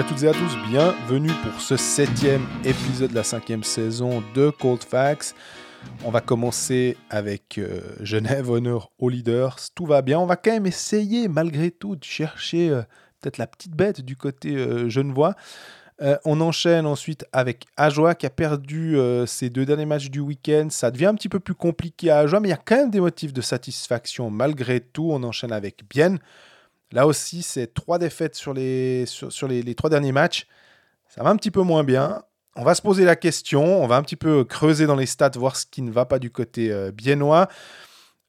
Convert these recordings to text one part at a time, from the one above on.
Salut à toutes et à tous, bienvenue pour ce septième épisode de la cinquième saison de Cold Facts. On va commencer avec euh, Genève, honneur aux leaders. Tout va bien. On va quand même essayer, malgré tout, de chercher euh, peut-être la petite bête du côté euh, genevois. Euh, on enchaîne ensuite avec Ajoie qui a perdu ses deux derniers matchs du week-end. Ça devient un petit peu plus compliqué à Ajoie, mais il y a quand même des motifs de satisfaction malgré tout. On enchaîne avec Bienne. Là aussi, c'est trois défaites sur, les, sur, les trois derniers matchs. Ça va un petit peu moins bien. On va se poser la question, on va un petit peu creuser dans les stats, voir ce qui ne va pas du côté euh, biennois.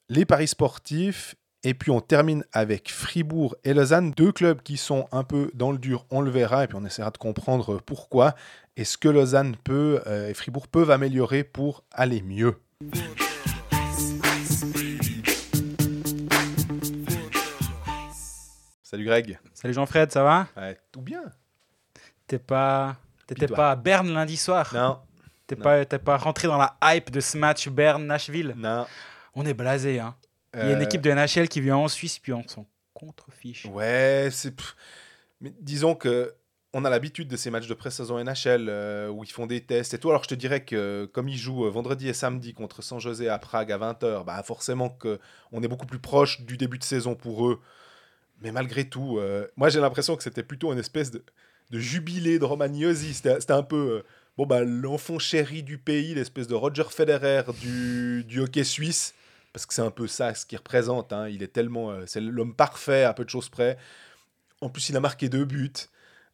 Les paris sportifs, et puis on termine avec Fribourg et Lausanne, deux clubs qui sont un peu dans le dur, on le verra, et puis on essaiera de comprendre pourquoi, et ce que Lausanne peut euh, et Fribourg peuvent améliorer pour aller mieux? Salut Greg. Salut Jean-Fred, ça va? Ouais, tout bien T'es pas, t'étais pas à Berne lundi soir? Non, T'es pas, t'es pas rentré dans la hype de ce match Berne-Nashville? Non. On est blasé, hein. Il y a une Euh, équipe de NHL qui vient en Suisse puis on s'en contrefiche. Ouais, c'est. Mais disons que on a l'habitude de ces matchs de pré-saison NHL euh, où ils font des tests et tout. Alors je te dirais que comme ils jouent euh, vendredi et samedi contre San José à Prague à 20h, bah forcément que on est beaucoup plus proche du début de saison pour eux. Mais malgré tout, euh, moi j'ai l'impression que c'était plutôt une espèce de, jubilé de Romagnosi. C'était un peu euh, bon bah l'enfant chéri du pays, l'espèce de Roger Federer du, hockey suisse. Parce que c'est un peu ça ce qu'il représente. hein. Il est tellement. euh, c'est l'homme parfait à peu de choses près. En plus, il a marqué deux buts.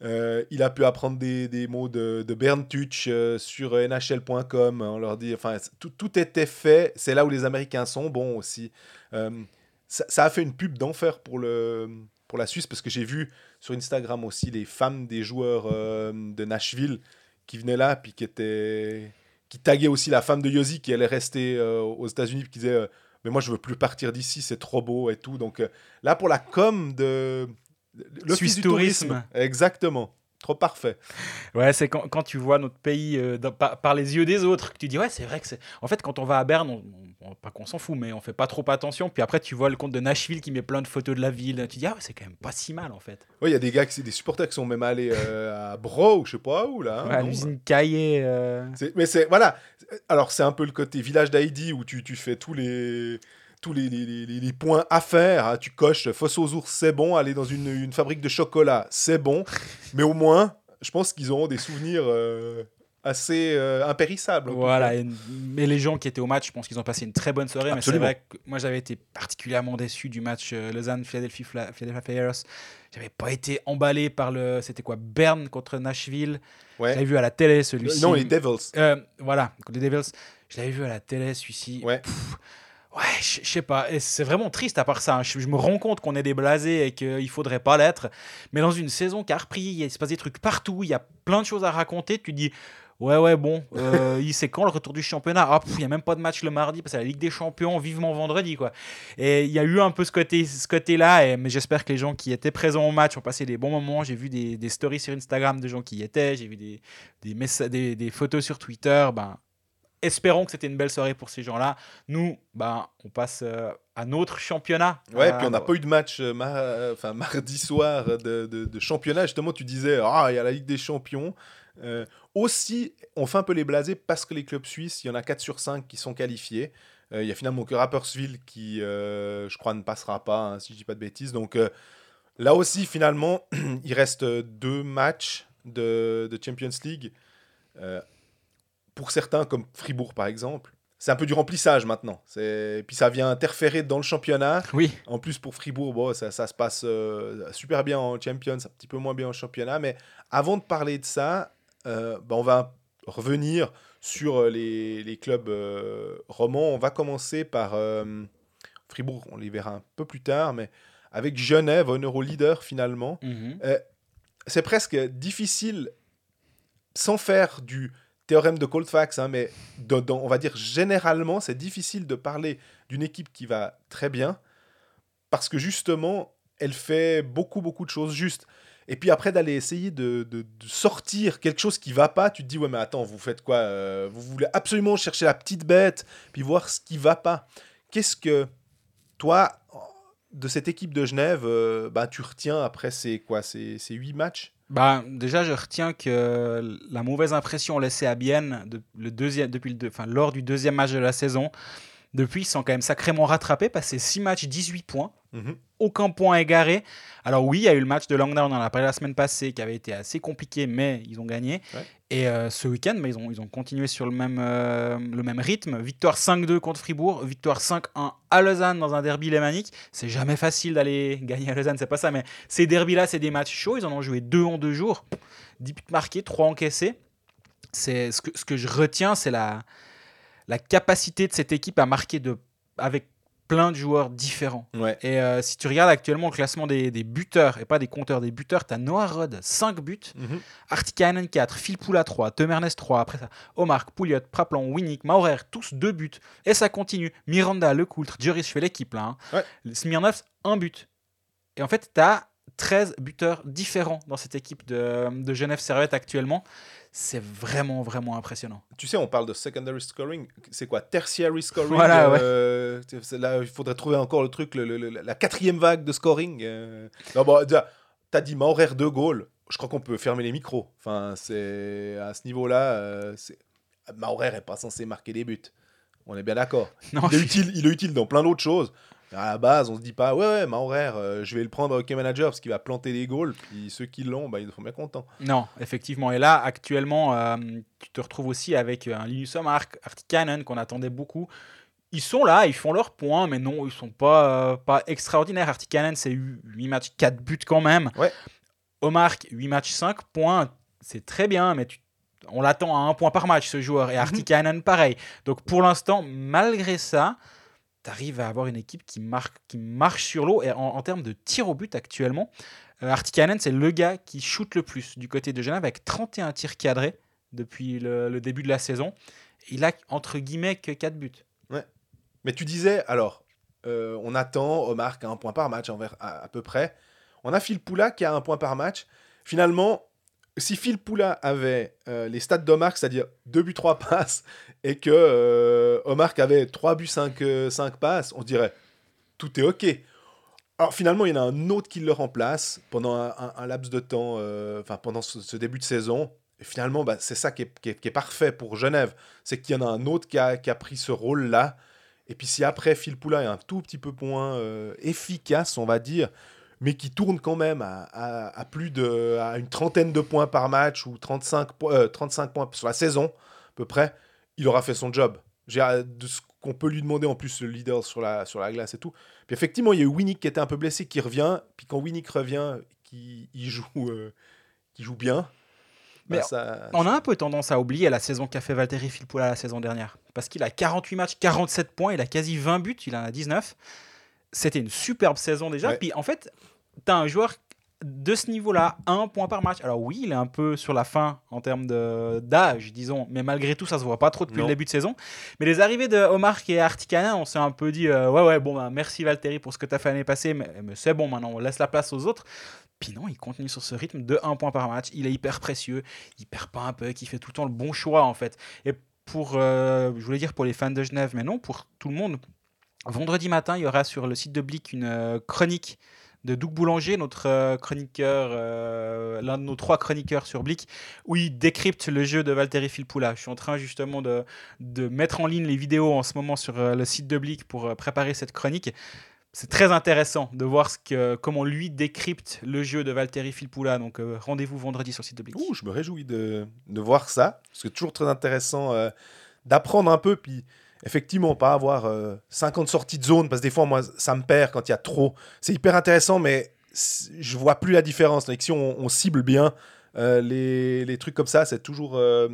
Il a pu apprendre des, mots de, de sur NHL.com. On leur dit, enfin, tout, était fait. C'est là où les Américains sont bons aussi. Ça, ça a fait une pub d'enfer pour, le, pour la Suisse parce que j'ai vu sur Instagram aussi les femmes des joueurs euh, de Nashville qui venaient là puis qui étaient qui taguaient aussi la femme de Yossi qui allait rester euh, aux États-Unis puis qui disait euh, mais moi je veux plus partir d'ici c'est trop beau et tout donc là pour la com de l'office Suisse du Tourisme. exactement trop parfait Ouais, c'est quand, quand tu vois notre pays euh, dans- par, par les yeux des autres que tu dis ouais, c'est vrai que c'est. En fait, quand on va à Berne, on, on- pas qu'on s'en fout, mais on fait pas trop attention. Puis après, tu vois le compte de Nashville qui met plein de photos de la ville. Tu dis ah, c'est quand même pas si mal en fait. Ouais, il y a des gars qui des supporters qui sont même allés euh, à Bro ou je sais pas où là hein, Ouais, l'usine Caillé. euh, mais c'est voilà. Alors c'est un peu le côté village d'Heidi où tu, tu fais tous les tous les, les, les- les points à faire. hein. Tu coches fosse aux ours, c'est bon. Aller dans une, une fabrique de chocolat, c'est bon. Mais au moins, je pense qu'ils auront des souvenirs euh, assez euh, tout Voilà, et- mais les gens qui étaient au match, je pense qu'ils ont passé une très bonne soirée. Absolument. Mais c'est vrai que moi, j'avais été particulièrement déçu du match euh, Lausanne-Philadelphie Philadelphia Flyers. J'avais pas été emballé par le. C'était quoi Berne contre Nashville. Ouais. J'avais vu à la télé celui-ci. Non, les Devils. Euh, voilà, les Devils. Je l'avais vu à la télé celui-ci. Ouais. Pff, Ouais, je sais pas. Et C'est vraiment triste à part ça. hein. Je, me rends compte qu'on est des blasés et qu'il faudrait pas l'être. Mais dans une saison qui a repris, il se passe des trucs partout. Il y a plein de choses à raconter. Tu dis, ouais, ouais, bon, euh, il- c'est quand le retour du championnat? Ah, Il n'y a même pas de match le mardi parce que la Ligue des Champions, vivement vendredi. quoi. Et il y a eu un peu ce côté- ce côté-là. et mais j'espère que les gens qui étaient présents au match ont passé des bons moments. J'ai vu des, des stories sur Instagram de gens qui y étaient. J'ai vu des, des, des, des photos sur Twitter. Ben, espérons que c'était une belle soirée pour ces gens-là. Nous, ben, on passe euh, à notre championnat. Ouais, Euh, puis on n'a pas eu de match euh, enfin, mardi soir de, de- de championnat. Justement, tu disais, ah, il y a la Ligue des Champions. Euh, aussi, on fait un peu les blasés parce que les clubs suisses, il y en a 4 sur 5 qui sont qualifiés. Euh, Il y a finalement que Rapperswil qui, euh, je crois, ne passera pas, hein, si je dis pas de bêtises. Donc là aussi, finalement, il reste deux matchs de, de Champions League. Pour certains, comme Fribourg par exemple, c'est un peu du remplissage maintenant. C'est- Puis ça vient interférer dans le championnat. Oui, En plus, pour Fribourg, bon, ça, ça se passe euh, super bien en Champions, un petit peu moins bien en championnat. Mais avant de parler de ça, euh, bah, on va revenir sur euh, les, les clubs euh, romans. On va commencer par euh, Fribourg, on les verra un peu plus tard, mais avec Genève, honneur au leader finalement. Mhm. C'est presque difficile, sans faire du théorème de Colfax, hein, mais on va dire généralement, c'est difficile de parler d'une équipe qui va très bien parce que justement, elle fait beaucoup, beaucoup de choses justes. Et puis après, d'aller essayer de, de- sortir quelque chose qui va pas, tu te dis, ouais, mais attends, vous faites quoi euh, Vous voulez absolument chercher la petite bête, puis voir ce qui va pas. Qu'est-ce que toi, de cette équipe de Genève, euh, bah, tu retiens après ces, quoi, ces, ces huit matchs? Bah, déjà, je retiens que la mauvaise impression laissée à Bienne le deuxième, depuis le, enfin, lors du deuxième match de la saison, depuis, ils sont quand même sacrément rattrapés, passé 6 matchs, 18 points. Mhm. Aucun point égaré. Alors oui, il y a eu le match de Langdown, on en a parlé la semaine passée, qui avait été assez compliqué, mais ils ont gagné. Ouais. Et euh, ce week-end, mais ils, ont, ils ont continué sur le même, euh, le même rythme. Victoire 5-2 contre Fribourg, victoire 5-1 à Lausanne dans un derby lémanique. C'est jamais facile d'aller gagner à Lausanne, c'est pas ça, mais ces derbys-là, c'est des matchs chauds. Ils en ont joué deux en deux jours. 10 buts marqués, 3 encaissés. C'est, ce, que, ce que je retiens, c'est la, la capacité de cette équipe à marquer de, avec plein de joueurs différents. Ouais. Et euh, si tu regardes actuellement le classement des, des buteurs, et pas des compteurs, des buteurs, tu as Noah Rod, 5 buts, Mhm. Artikainen 4, Phil Poula 3, Temernes 3, après ça, Omar, Pouliot, Praplan, Winnick, Maurer, tous 2 buts. Et ça continue. Miranda, Lecoultre, Joris fait l'équipe là. Hein. Ouais. Smirnov, 1 but. Et en fait, tu as 13 buteurs différents dans cette équipe de, de Genève Servette actuellement. C'est vraiment, vraiment impressionnant. Tu sais, on parle de secondary scoring. C'est quoi? Tertiary scoring Voilà, ouais. euh, Là, il faudrait trouver encore le truc, le- le- la quatrième vague de scoring. euh. Non, bon, déjà, t'as dit Maurer deux goals. Je crois qu'on peut fermer les micros. Enfin, c'est à ce niveau-là. Euh, Maurer est pas censé marquer des buts. On est bien d'accord. Il est je- utile, il est utile dans plein d'autres choses. À la base, on se dit pas, ouais, ouais, Maurer, euh, je vais le prendre hockey manager parce qu'il va planter des goals. Puis ceux qui l'ont, bah, ils sont bien contents. Non, effectivement. Et là, actuellement, euh, tu te retrouves aussi avec un Linus Omark, Artikainen, qu'on attendait beaucoup. Ils sont là, ils font leurs points, mais non, ils sont pas, euh, pas extraordinaires. Artikainen, c'est 8 matchs, 4 buts quand même. Ouais. Omark, 8 matchs, 5 points. C'est très bien, mais tu- on l'attend à un point par match, ce joueur. Et Artikainen, pareil. Donc pour l'instant, malgré ça, tu arrives à avoir une équipe qui, marque, qui marche sur l'eau. Et en, termes de tir au but actuellement, euh, Artikainen, c'est le gars qui shoot le plus du côté de Genève avec 31 tirs cadrés depuis le, début de la saison. Il a entre guillemets que 4 buts. Mais tu disais, alors, euh, on attend Omar qui a un point par match à, à peu près. On a Phil Poula qui a un point par match. Finalement, si Phil Poula avait euh, les stats d'Omar, c'est-à-dire 2 buts, 3 passes, et que euh, Omar avait 3 buts, 5, euh, 5 passes, on dirait, tout est OK. Alors finalement, il y en a un autre qui le remplace pendant un, laps de temps, euh, enfin pendant ce, début de saison. Et finalement, bah, c'est ça qui est, qui est- parfait pour Genève. C'est qu'il y en a un autre qui a, qui a pris ce rôle-là. Et puis si après Phil Poula est un tout petit peu moins efficace, on va dire, mais qui tourne quand même à, à- à plus de à une trentaine de points par match ou 35, po- euh, 35 points sur la saison à peu près, il aura fait son job. J'ai euh, de ce qu'on peut lui demander en plus le leader sur la, sur la glace et tout. Puis effectivement, il y a eu Winnick qui était un peu blessé, qui revient. Puis quand Winnick revient, qui il joue, euh, qui joue bien. bah, Mais ça, On a un peu tendance à oublier la saison qu'a fait Valtteri Filppula la saison dernière. Parce qu'il a 48 matchs, 47 points, il a quasi 20 buts, il en a 19. C'était une superbe saison déjà. Ouais. Puis en fait, tu as un joueur de ce niveau-là, un point par match. Alors oui, il est un peu sur la fin en termes d'âge, disons, mais malgré tout, ça se voit pas trop depuis Non. le début de saison. Mais les arrivées de Omar et Artikanen, on s'est un peu dit, euh, ouais, ouais, bon, bah, merci Valtteri pour ce que tu as fait l'année passée, mais, mais c'est bon, maintenant on laisse la place aux autres. Puis non, il continue sur ce rythme de 1 point par match. Il est hyper précieux, il perd pas un peu, il fait tout le temps le bon choix en fait. Et pour, euh, je voulais dire pour les fans de Genève, mais non, pour tout le monde. Vendredi matin, il y aura sur le site de Blick une euh, chronique de Doug Boulanger, notre euh, chroniqueur, euh, l'un de nos trois chroniqueurs sur Blick, où il décrypte le jeu de Valtteri Filppula. Je suis en train justement de, mettre en ligne les vidéos en ce moment sur le site de Blick pour préparer cette chronique. C'est très intéressant de voir ce que, comment lui décrypte le jeu de Valtteri Filppula. Donc rendez-vous vendredi sur le site de Blick. Ouh, je me réjouis de, voir ça. C'est toujours très intéressant d'apprendre un peu. Puis, effectivement, pas avoir euh, 50 sorties de zone. Parce que des fois, moi, ça me perd quand il y a trop. C'est hyper intéressant, mais je vois plus la différence. Si on, cible bien euh, les, trucs comme ça, c'est toujours euh,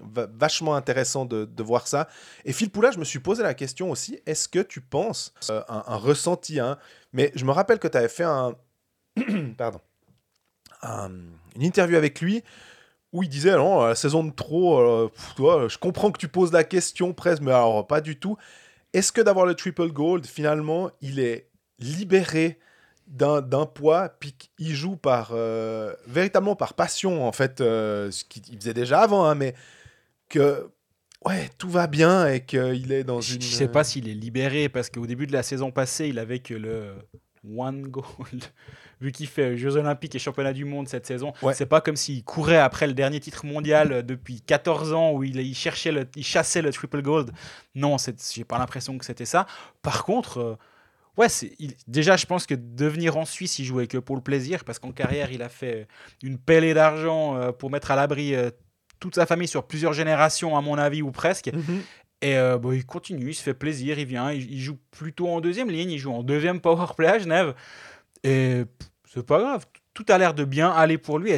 va- vachement intéressant de, voir ça. Et Phil Poula, je me suis posé la question aussi est-ce que tu penses, euh, un, un ressenti, hein, mais je me rappelle que tu avais fait un. Pardon. un- une interview avec lui où il disait non, la saison de trop, euh, pff, toi, je comprends que tu poses la question presque, mais alors pas du tout. Est-ce que d'avoir le triple gold, finalement, il est libéré d'un poids, puis qu'il joue par euh, véritablement par passion, en fait, euh, ce qu'il faisait déjà avant, hein, mais que ouais, tout va bien et qu'il est dans Je une. ne sais pas s'il est libéré parce qu'au début de la saison passée, il avait que le one goal. Vu qu'il fait Jeux Olympiques et Championnat du Monde cette saison, Ouais. c'est pas comme s'il courait après le dernier titre mondial euh, depuis 14 ans où il, il cherchait, le, il chassait le triple gold. Non, j'ai pas l'impression que c'était ça. Par contre, euh, ouais, il- déjà, je pense que de venir en Suisse, il jouait que pour le plaisir parce qu'en carrière, il a fait une pellée d'argent euh, pour mettre à l'abri euh, toute sa famille sur plusieurs générations, à mon avis, ou presque. Et euh, bah, il continue, il se fait plaisir, il vient, il, il joue plutôt en deuxième ligne, il joue en deuxième power play à Genève. Et c'est pas grave, tout a l'air de bien aller pour lui.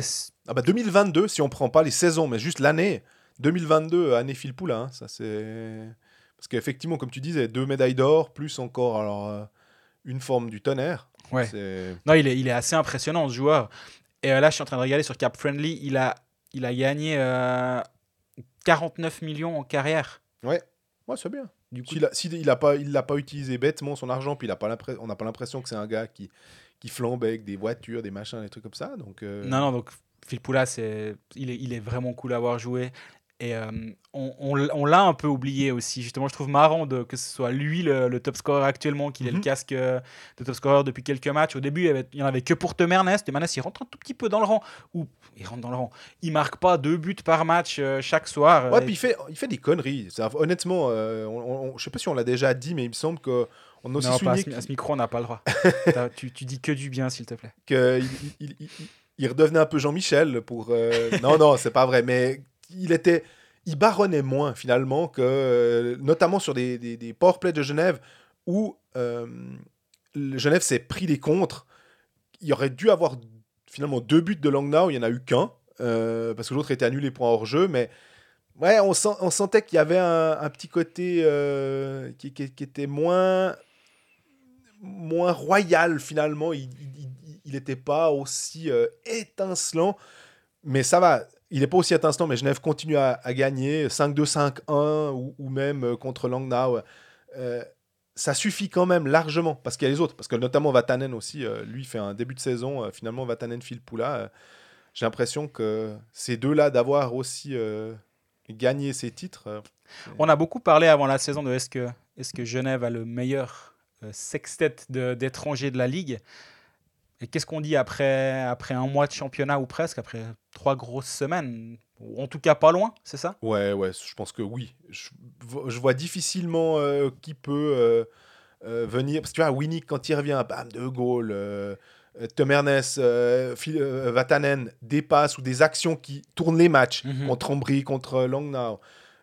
Ah bah 2022, si on prend pas les saisons, mais juste l'année. 2022, année Phil Poulin, hein, ça c'est... Parce qu'effectivement, comme tu disais, deux médailles d'or, plus encore alors, euh, une forme du tonnerre. Ouais. Non, il est, il est assez impressionnant ce joueur. Et euh, là, je suis en train de regarder sur Cap Friendly, il a, il a gagné euh, 49 millions en carrière. Ouais, ouais c'est bien. Du coup, S'il a, s'il il a pas, il l'a pas utilisé bêtement son argent, puis il a pas l'impre- on n'a pas l'impression que c'est un gars qui, qui flambe avec des voitures, des machins, des trucs comme ça. Donc, euh, Non, non, donc Phil Poula, c'est, il, est, il est vraiment cool à avoir joué. Et euh, on, on on l'a un peu oublié aussi. Justement, je trouve marrant de, que ce soit lui le, le top scorer actuellement, qu'il ait le Mhm. casque euh, de top scorer depuis quelques matchs. Au début, il avait- il y en avait que pour Temernes. Temernes, il rentre un tout petit peu dans le rang. Ou il rentre dans le rang. Il marque pas deux buts par match euh, chaque soir. Ouais, puis il fait, il fait des conneries. Honnêtement, euh, on, on- je sais pas si on l'a déjà dit, mais il me semble qu'on a aussi non, pas à ce, à ce micro, on n'a pas le droit. Tu, tu dis que du bien, s'il te plaît. qu'il il, il- redevenait un peu Jean-Michel pour. non, non, c'est pas vrai, mais il était. Il baronnait moins finalement que. euh, notamment sur des, des, des powerplays de Genève où euh, Genève s'est pris des contres. Il aurait dû avoir finalement deux buts de Langnau, il n'y en a eu qu'un, euh, parce que l'autre était annulé pour un hors-jeu, mais. Ouais, on, sent- on sentait qu'il y avait un, petit côté qui, qui- était moins moins royal finalement. Il n'était pas aussi étincelant, mais ça va. Il n'est pas aussi étincelant, mais Genève continue à, gagner 5-2, 5-1 ou, même euh, contre Langnau. Euh, ça suffit quand même largement parce qu'il y a les autres. Parce que notamment Vatanen aussi, euh, lui fait un début de saison. finalement, Vatanen file Poula. J'ai l'impression que ces deux-là, d'avoir aussi gagné ces titres. On a beaucoup parlé avant la saison de est-ce que, est que Genève a le meilleur sextet d'étrangers de la Ligue Et qu'est-ce qu'on dit après, après un mois de championnat ou presque, après trois grosses semaines Ou En tout cas, pas loin, c'est ça? Ouais, ouais, je pense que oui. Je, vo- je vois difficilement euh, qui peut euh, euh, venir. Parce que tu vois, Winnie, quand il revient, bam, De Gaulle, Temernes, Phil- Vatanen, des passes ou des actions qui tournent les matchs Mhm. contre Ambry, contre Langnau.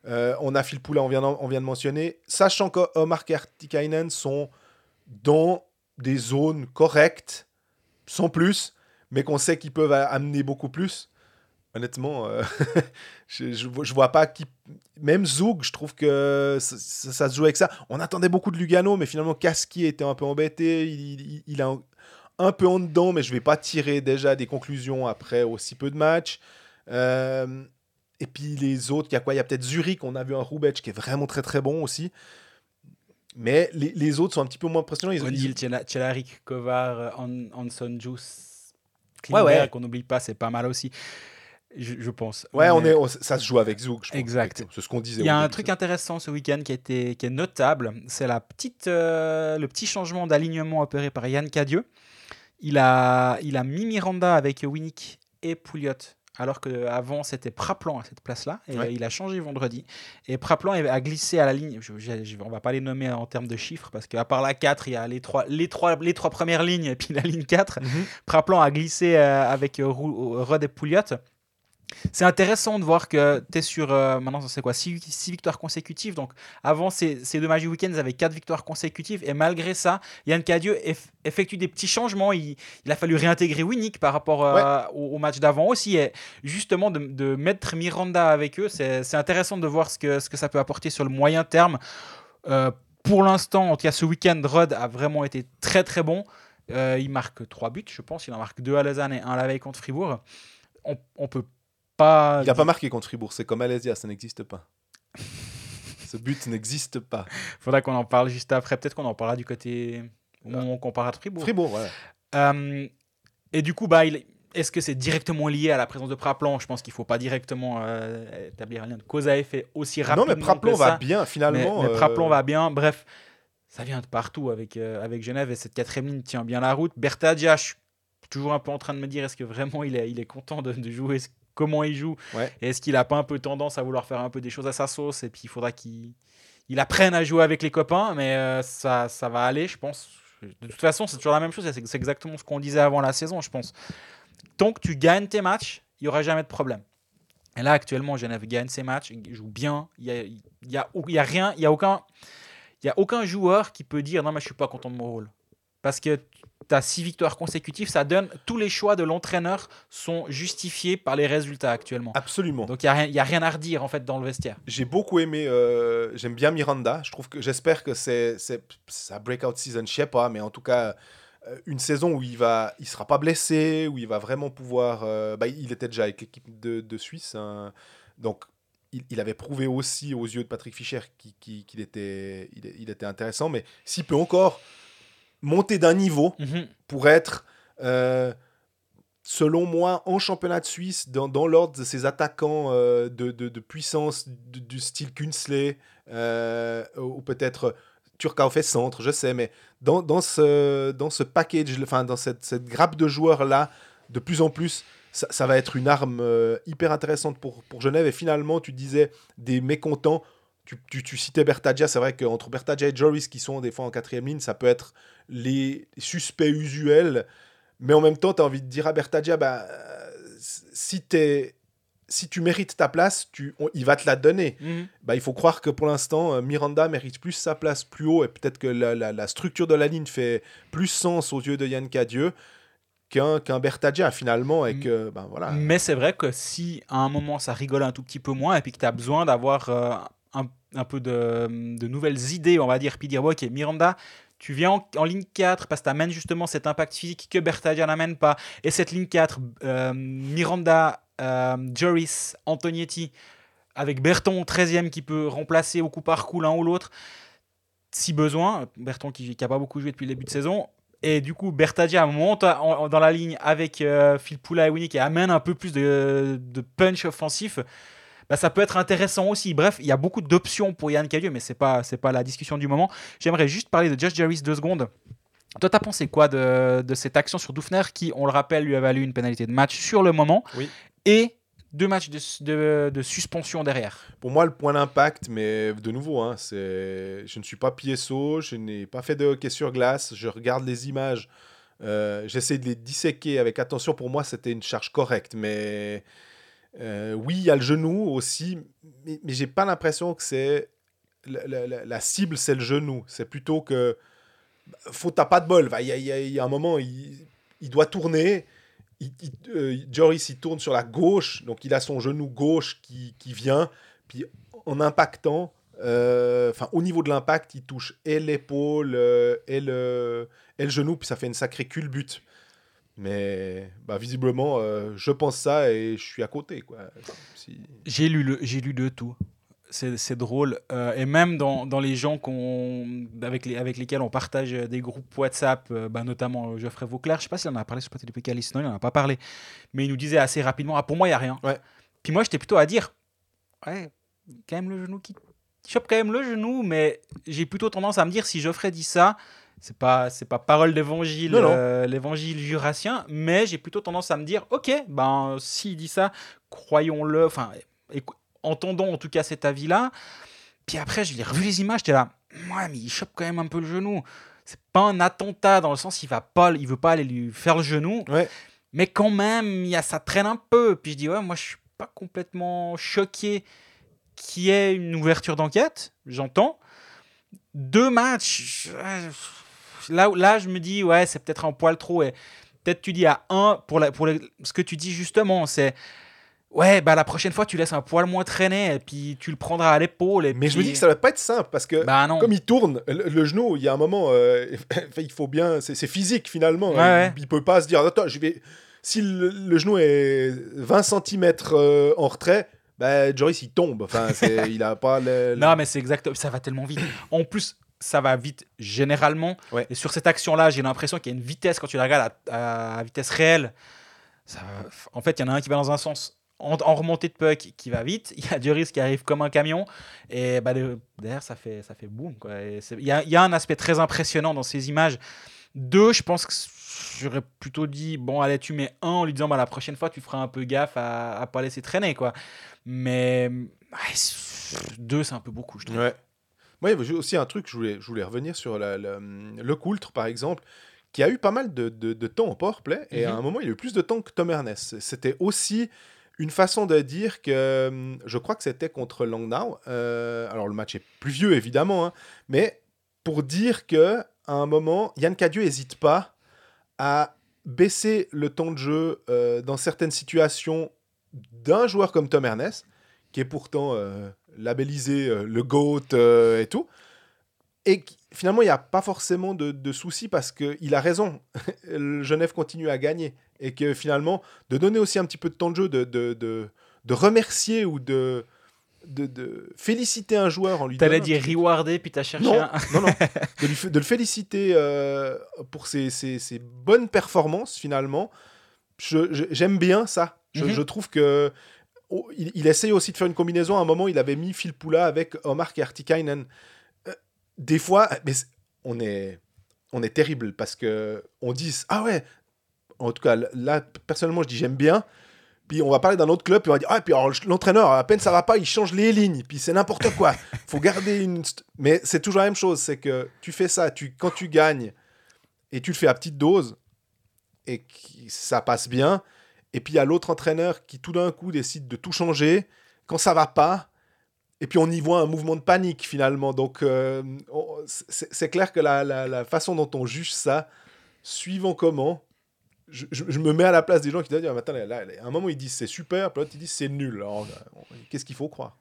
On a Phil Poula, on vient, on vient de mentionner. Sachant que Omar Kartikainen sont dans des zones correctes, sans plus, mais qu'on sait qu'ils peuvent amener beaucoup plus. Honnêtement, euh, je, vois- pas qui. Même Zoug, je trouve que ça, se joue avec ça. On attendait beaucoup de Lugano, mais finalement, Kaski était un peu embêté. Il, il, il a un, peu en dedans, mais je vais pas tirer déjà des conclusions après aussi peu de matchs. Euh, et puis les autres, il y a quoi? Il y a peut-être Zurich, on a vu un Roubec qui est vraiment très très bon aussi. Mais les, les autres sont un petit peu moins impressionnants. Ils, O'Neill, Tchelarik, Kovar, euh, Han- Hanson, Juice, Ouais, Klingberg, ouais. qu'on n'oublie pas, c'est pas mal aussi, je, je pense. Ouais, on est, on- ça se joue avec Zouk, je pense. Exact. C'est ce qu'on disait. Il y a un truc intéressant ce week-end qui, qui est notable, c'est la petite, euh, le petit changement d'alignement opéré par Yann Cadieux. Il a, il a mis Miranda avec Winnick et Pouliot, alors qu'avant c'était Praplan à cette place-là. Et Ouais. il a changé vendredi. Et Praplan a glissé à la ligne. Je, je- on va pas les nommer en termes de chiffres, parce qu'à part la 4, il y a les trois, les, trois, les trois premières lignes et puis la ligne 4. Mhm. Praplan a glissé euh, avec euh, euh, Rod et Pouliot. C'est intéressant de voir que tu es sur, euh, maintenant c'est quoi, 6 victoires consécutives. Donc avant ces, ces deux matchs du week-end, ils avaient 4 victoires consécutives. Et malgré ça, Yann Cadieux eff- effectue des petits changements. Il, il a fallu réintégrer Winnick par rapport euh, au, au match d'avant aussi. Et justement, de, de mettre Miranda avec eux, c'est intéressant de voir ce que, ce que ça peut apporter sur le moyen terme. Euh, pour l'instant, en tout cas ce week-end, Rod a vraiment été très très bon. Euh, il marque 3 buts, je pense. Il en marque 2 à Lausanne et 1 la veille contre Fribourg. On, on peut pas. Il n'a pas marqué contre Fribourg, c'est comme Alésia, ça n'existe pas. Ce but n'existe pas. Faudra qu'on en parle juste après. Peut-être qu'on en parlera du côté au moment qu'on parlera de Fribourg. Fribourg, voilà. Euh, et du coup, bah, il- est-ce que c'est directement lié à la présence de Praplan Je pense qu'il faut pas directement euh, établir un lien de cause à effet aussi rapidement non, mais Praplon que va bien Mais, finalement. mais euh, Praplan va bien. Bref, ça vient de partout avec, euh, avec Genève et cette quatrième ligne tient bien la route. Bertadia, je suis toujours un peu en train de me dire est-ce que vraiment il est, il est content de, de jouer, comment il joue Ouais. et est-ce qu'il a pas un peu tendance à vouloir faire un peu des choses à sa sauce et puis il faudra qu'il il apprenne à jouer avec les copains, mais euh, ça, ça va aller, je pense. De toute façon, c'est toujours la même chose, c'est exactement ce qu'on disait avant la saison, je pense. Tant que tu gagnes tes matchs, il n'y aura jamais de problème. Et là, actuellement, Genève gagne ses matchs, il joue bien, il n'y a, y a, y a rien, il n'y a aucun il y a aucun joueur qui peut dire non mais je suis pas content de mon rôle parce que tu as six victoires consécutives ça donne tous les choix de l'entraîneur sont justifiés par les résultats actuellement Absolument. donc il y a rien a à redire en fait dans le vestiaire J'ai beaucoup aimé, euh, j'aime bien Miranda. Je trouve que j'espère que c'est sa breakout season, je sais pas, mais en tout cas euh, une saison où il va, il sera pas blessé, où il va vraiment pouvoir. euh, bah, il était déjà avec l'équipe de, de Suisse, hein. donc il, avait prouvé aussi aux yeux de Patrick Fischer qu'il était, il était intéressant, mais s'il peut encore monter d'un niveau Mhm. pour être, euh, selon moi, en championnat de Suisse, dans, dans l'ordre de ces attaquants euh, de, de- de puissance du, du style Kunsley, euh, ou peut-être Turcao fait centre, je sais, mais dans, dans ce, dans ce package, enfin dans cette, cette grappe de joueurs-là, de plus en plus, ça, ça va être une arme euh, hyper intéressante pour, pour Genève. Et finalement, tu disais des mécontents. Tu, tu, tu citais Bertagia, c'est vrai qu'entre Bertagia et Joris, qui sont des fois en quatrième ligne, ça peut être les suspects usuels. Mais en même temps, tu as envie de dire à Bertagia, bah, si, t'es- si tu mérites ta place, tu, on- il va te la donner. Mhm. Bah, il faut croire que pour l'instant, euh, Miranda mérite plus sa place plus haut et peut-être que la, la- la structure de la ligne fait plus sens aux yeux de Yann Cadieux qu'un qu'un Bertagia finalement. Et que, ben voilà. mais c'est vrai que si à un moment ça rigole un tout petit peu moins et puis que tu as besoin d'avoir euh, un, peu de, nouvelles idées on va dire puis dire ok Miranda tu viens en, ligne 4 parce que tu amènes justement cet impact physique que Bertadia n'amène pas. Et cette ligne 4, euh, Miranda, euh, Joris, Antonietti, avec Berton 13e qui peut remplacer au coup par coup l'un ou l'autre, si besoin. Berton qui n'a pas beaucoup joué depuis le début de saison. Et du coup, Bertadia monte dans la ligne avec euh, Phil Poula et Winnie qui amène un peu plus de punch offensif. Bah, ça peut être intéressant aussi. Bref, il y a beaucoup d'options pour Yann Cadieux, mais c'est pas c'est pas la discussion du moment. J'aimerais juste parler de Josh Jarvis deux secondes. Toi, t'as pensé quoi de, de cette action sur Dufner qui, on le rappelle, lui a valu une pénalité de match sur le moment Oui. et deux matchs de, de- de suspension derrière? Pour moi, le point d'impact, mais de nouveau, hein, c'est, je ne suis pas PSO, je n'ai pas fait de hockey sur glace, je regarde les images, euh, j'essaie de les disséquer avec attention. Pour moi, c'était une charge correcte, mais euh, oui, il y a le genou aussi, mais, mais j'ai pas l'impression que c'est la, cible, c'est le genou. C'est plutôt que faut t'as pas de bol. Il y, a- un moment, il, doit tourner. Il, il- euh, Joris, il tourne sur la gauche, donc il a son genou gauche qui, vient. Puis en impactant, euh, enfin au niveau de l'impact, il touche et l'épaule et, et le genou, puis ça fait une sacrée culbute. Mais bah, visiblement, euh, je pense ça et je suis à côté. Quoi. Si- J'ai lu, le, j'ai lu de tout. C'est, c'est drôle. Euh, et même dans, dans les gens qu'on, avec, les, avec lesquels on partage des groupes WhatsApp, euh, bah, notamment Geoffrey Vauclair, je sais pas s'il en a parlé sur Patrick Pécalis, non, il n'en a pas parlé. Mais il nous disait assez rapidement Ah, pour moi, il n'y a rien. Ouais. Puis moi, j'étais plutôt à dire Ouais, quand même le genou qui qui chope quand même le genou, mais j'ai plutôt tendance à me dire si Geoffrey dit ça, c'est pas c'est pas parole d'évangile, euh, l'évangile jurassien, mais j'ai plutôt tendance à me dire ok, ben s'il dit ça, croyons-le, enfin entendons en tout cas cet avis-là. Puis après, je l'ai revu les images, j'étais là, ouais, mais il chope quand même un peu le genou. C'est pas un attentat dans le sens il va pas, il veut pas aller lui faire le genou, Ouais. mais quand même, il ça traîne un peu. Puis je dis ouais, moi je suis pas complètement choqué qu'il y ait une ouverture d'enquête, j'entends. Deux matchs, là, là je me dis ouais, c'est peut-être un poil trop. Et peut-être tu dis à un pour, la, pour ce que tu dis justement, c'est ouais, bah la prochaine fois tu laisses un poil moins traîner et puis tu le prendras à l'épaule. Mais je me dis que ça va pas être simple parce que bah non. comme il tourne, le, le genou, il y a un moment, euh, il faut bien, c'est physique finalement. Ouais, il, ouais. il peut pas se dire, attends, je vais. Si le, le genou est 20 cm en retrait, bah, Joris il tombe. Enfin, c'est- il a pas le. le- Non, mais c'est exact. Ça va tellement vite. En plus, ça va vite généralement. Ouais. Et sur cette action-là, j'ai l'impression qu'il y a une vitesse quand tu la regardes à, à vitesse réelle. Ça va- En fait, il y en a un qui va dans un sens en, remontée de puck qui va vite, il y a Duris qui arrive comme un camion, et bah, derrière, ça fait, ça fait boum. Il y a, y a, un aspect très impressionnant dans ces images. Deux, je pense que j'aurais plutôt dit bon allez tu mets un en lui disant bah la prochaine fois tu feras un peu gaffe à, à pas laisser traîner quoi mais deux c'est un peu beaucoup je trouve ouais moi il y avait aussi un truc je voulais je voulais revenir sur la, le coultre par exemple qui a eu pas mal de, de, temps au powerplay et à mhm. un moment il a eu plus de temps que Tom Ernest c'était aussi une façon de dire que je crois que c'était contre Langnau euh, alors le match est plus vieux évidemment hein, mais pour dire que à un moment Yann Cadieux n'hésite pas à baisser le temps de jeu euh, dans certaines situations d'un joueur comme Tom Ernest, qui est pourtant euh, labellisé euh, le GOAT et tout. Et finalement, il n'y a pas forcément de, de soucis parce qu'il a raison. Genève continue à gagner. Et que finalement, de donner aussi un petit peu de temps de jeu, de, de, de remercier ou de, de, féliciter un joueur en lui T'allais dire rewarder, puis t'as cherché un... non, non, de, de, le féliciter euh, pour ses, ses, ses, bonnes performances, finalement. J'aime bien ça. Je, mhm. je, trouve que oh, il, il, essaye aussi de faire une combinaison. À un moment, il avait mis Phil Poula avec Omar Kartikainen. Euh, des fois, mais on est, on est terrible parce que on dit Ah ouais, en tout cas, là, personnellement, je dis j'aime bien. Puis on va parler d'un autre club, puis on va dire Ah, puis l'entraîneur, à peine ça va pas, il change les lignes, puis c'est n'importe quoi. faut garder une. Mais c'est toujours la même chose, c'est que tu fais ça, tu, quand tu gagnes, et tu le fais à petite dose, et ça passe bien, et puis il y a l'autre entraîneur qui tout d'un coup décide de tout changer, quand ça va pas, et puis on y voit un mouvement de panique finalement. Donc euh, c'est clair que la, la, façon dont on juge ça, suivant comment, je, me mets à la place des gens qui disent attends, là, à un moment ils disent c'est super, puis l'autre ils disent c'est nul. Qu'est-ce qu'il faut croire?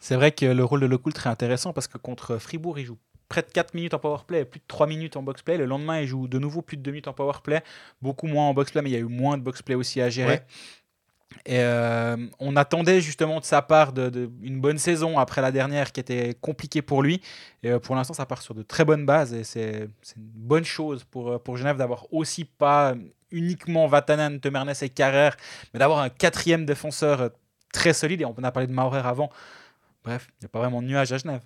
C'est vrai que le rôle de Lecoul est intéressant parce que contre Fribourg il joue près de 4 minutes en powerplay, plus de 3 minutes en boxplay. Le lendemain, il joue de nouveau plus de 2 minutes en powerplay, beaucoup moins en boxplay, mais il y a eu moins de boxplay aussi à gérer. Et euh, on attendait justement de sa part de, une bonne saison après la dernière qui était compliquée pour lui. Et euh, pour l'instant, ça part sur de très bonnes bases et c'est une bonne chose pour, euh, pour Genève d'avoir aussi pas uniquement Vatanen, Temernes et Carrère, mais d'avoir un quatrième défenseur très solide. Et on a parlé de Maurer avant. Bref, il n'y a pas vraiment de nuage à Genève.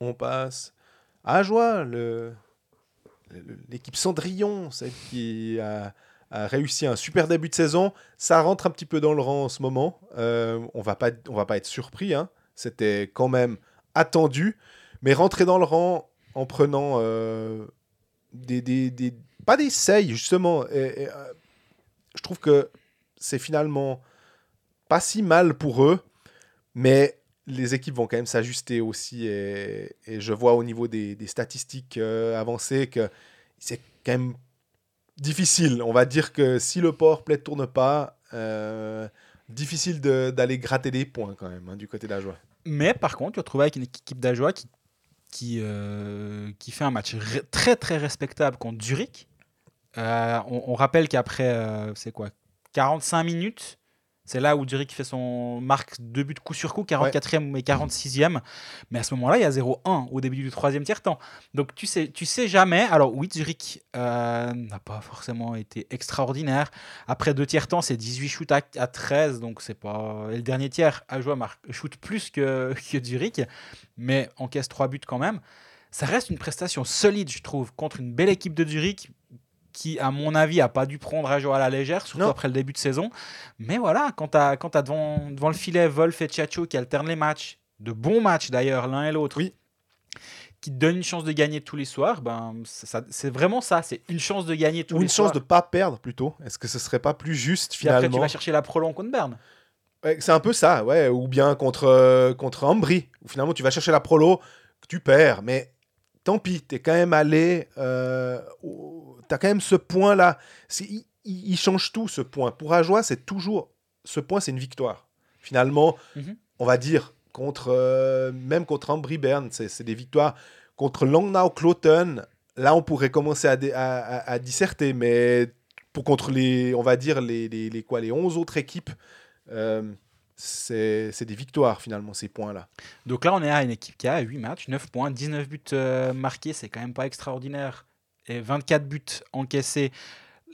On passe à Joie, le l'équipe Cendrillon, celle qui a, réussi un super début de saison. Ça rentre un petit peu dans le rang en ce moment. Euh, on va pas, va pas être surpris. Hein. C'était quand même attendu. Mais rentrer dans le rang en prenant euh, des, Pas des seils, justement. Euh, je trouve que c'est finalement pas si mal pour eux. Mais les équipes vont quand même s'ajuster aussi. Et, je vois au niveau des, statistiques euh, avancées que c'est quand même difficile. On va dire que si le powerplay ne tourne pas, euh, difficile d'aller gratter des points quand même hein, du côté d'Ajoie. Mais par contre, tu vas trouver avec une équipe d'Ajoie qui, qui, euh, qui fait un match très très respectable contre Zurich. On, on, rappelle qu'après, c'est quoi 45 minutes, c'est là où Zurich fait son marque de but coup sur coup, 44e et 46e. Mais à ce moment-là, il y a 0-1 au début du troisième tiers-temps. Donc tu sais, tu sais jamais. Alors oui, Zurich euh, n'a pas forcément été extraordinaire. Après deux tiers-temps, c'est 18 shoots à, 13. Donc c'est pas. Et le dernier tiers, à jouer marque shoot plus que, que Zurich, mais encaisse trois buts quand même. Ça reste une prestation solide, je trouve, contre une belle équipe de Zurich qui, à mon avis, a pas dû prendre à jouer à la légère, surtout après le début de saison. Mais voilà, quand tu as, quand as devant, devant, le filet Wolf et Chacho qui alternent les matchs, de bons matchs d'ailleurs, l'un et l'autre, oui. qui te donnent une chance de gagner tous les soirs, ben, c'est vraiment ça, c'est une chance de gagner tous les soirs. Ou une chance de pas perdre plutôt. Est-ce que ce serait pas plus juste finalement Après, tu vas chercher la prolong contre Berne. c'est un peu ça, ouais. Ou bien contre, euh, contre Ambry, où finalement tu vas chercher la prolo, tu perds, mais tant pis, tu es quand même allé. Euh, as quand même ce point-là. Il, il, change tout, ce point. Pour Ajoie, c'est toujours. Ce point, c'est une victoire. Finalement, mhm. on va dire, contre, euh, même contre Ambry Bern, c'est des victoires. Contre Langnau Cloton, là, on pourrait commencer à, à, disserter, mais pour contre les, on va dire, les, les, les quoi, les 11 autres équipes. Euh, c'est des victoires finalement, ces points-là. Donc là, on est à une équipe qui a 8 matchs, 9 points, 19 buts euh, marqués, c'est quand même pas extraordinaire. Et 24 buts encaissés.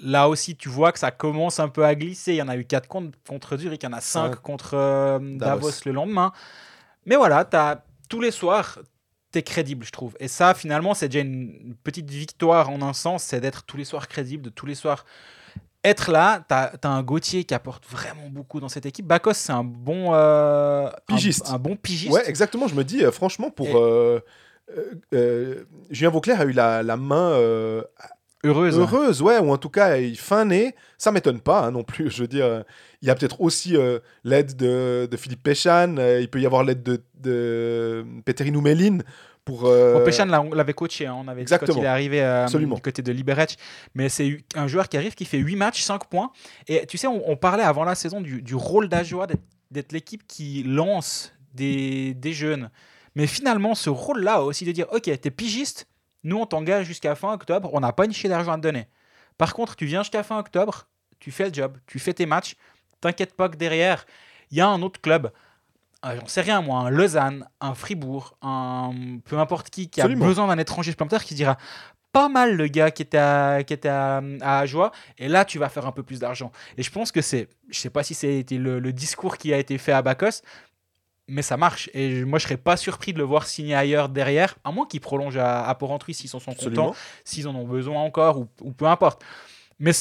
Là aussi, tu vois que ça commence un peu à glisser. Il y en a eu 4 contre, contre Zurich, il y en a 5 contre euh, Davos. Davos. le lendemain. Mais voilà, as, tous les soirs, tu es crédible, je trouve. Et ça, finalement, c'est déjà une petite victoire en un sens, c'est d'être tous les soirs crédible, de tous les soirs être là. Tu as, un Gauthier qui apporte vraiment beaucoup dans cette équipe. Bakos, c'est un bon euh, pigiste. Un, un, bon pigiste. Ouais, exactement. Je me dis, euh, franchement, pour. Et... Euh, Julien Vauclair a eu la, la main heureuse. Heureuse, ouais, ou en tout cas, fin né. Ça m'étonne pas hein, non plus. Je veux dire, il y a peut-être aussi euh, l'aide de, de, Philippe Péchan. Euh, il peut y avoir l'aide de, de Peterinou Méline. Pour, euh... bon, Péchan, on l'avait coaché. Hein, on avait Exactement. dit quand il est arrivé euh, du côté de Liberec. Mais c'est un joueur qui arrive, qui fait 8 matchs, 5 points. Et tu sais, on, on parlait avant la saison du, du rôle d'Ajoa, d'être l'équipe qui lance des, des jeunes. Mais finalement, ce rôle-là aussi de dire Ok, t'es pigiste, nous, on t'engage jusqu'à fin octobre, on n'a pas une chier d'argent à te donner. Par contre, tu viens jusqu'à fin octobre, tu fais le job, tu fais tes matchs, t'inquiète pas que derrière, il y a un autre club, euh, j'en sais rien moi, un Lausanne, un Fribourg, un peu importe qui, qui Absolument. a besoin d'un étranger supplémentaire qui dira pas mal le gars qui était à, qui était à, à Ajoie, et là tu vas faire un peu plus d'argent. Et je pense que c'est, je sais pas si c'était le, le, discours qui a été fait à Bacos, mais ça marche. Et moi, je serais pas surpris de le voir signer ailleurs derrière, à moins qu'ils prolongent à, à Port-Rentruy s'ils sont, sont contents, s'ils en ont besoin encore, ou, ou peu importe. Mais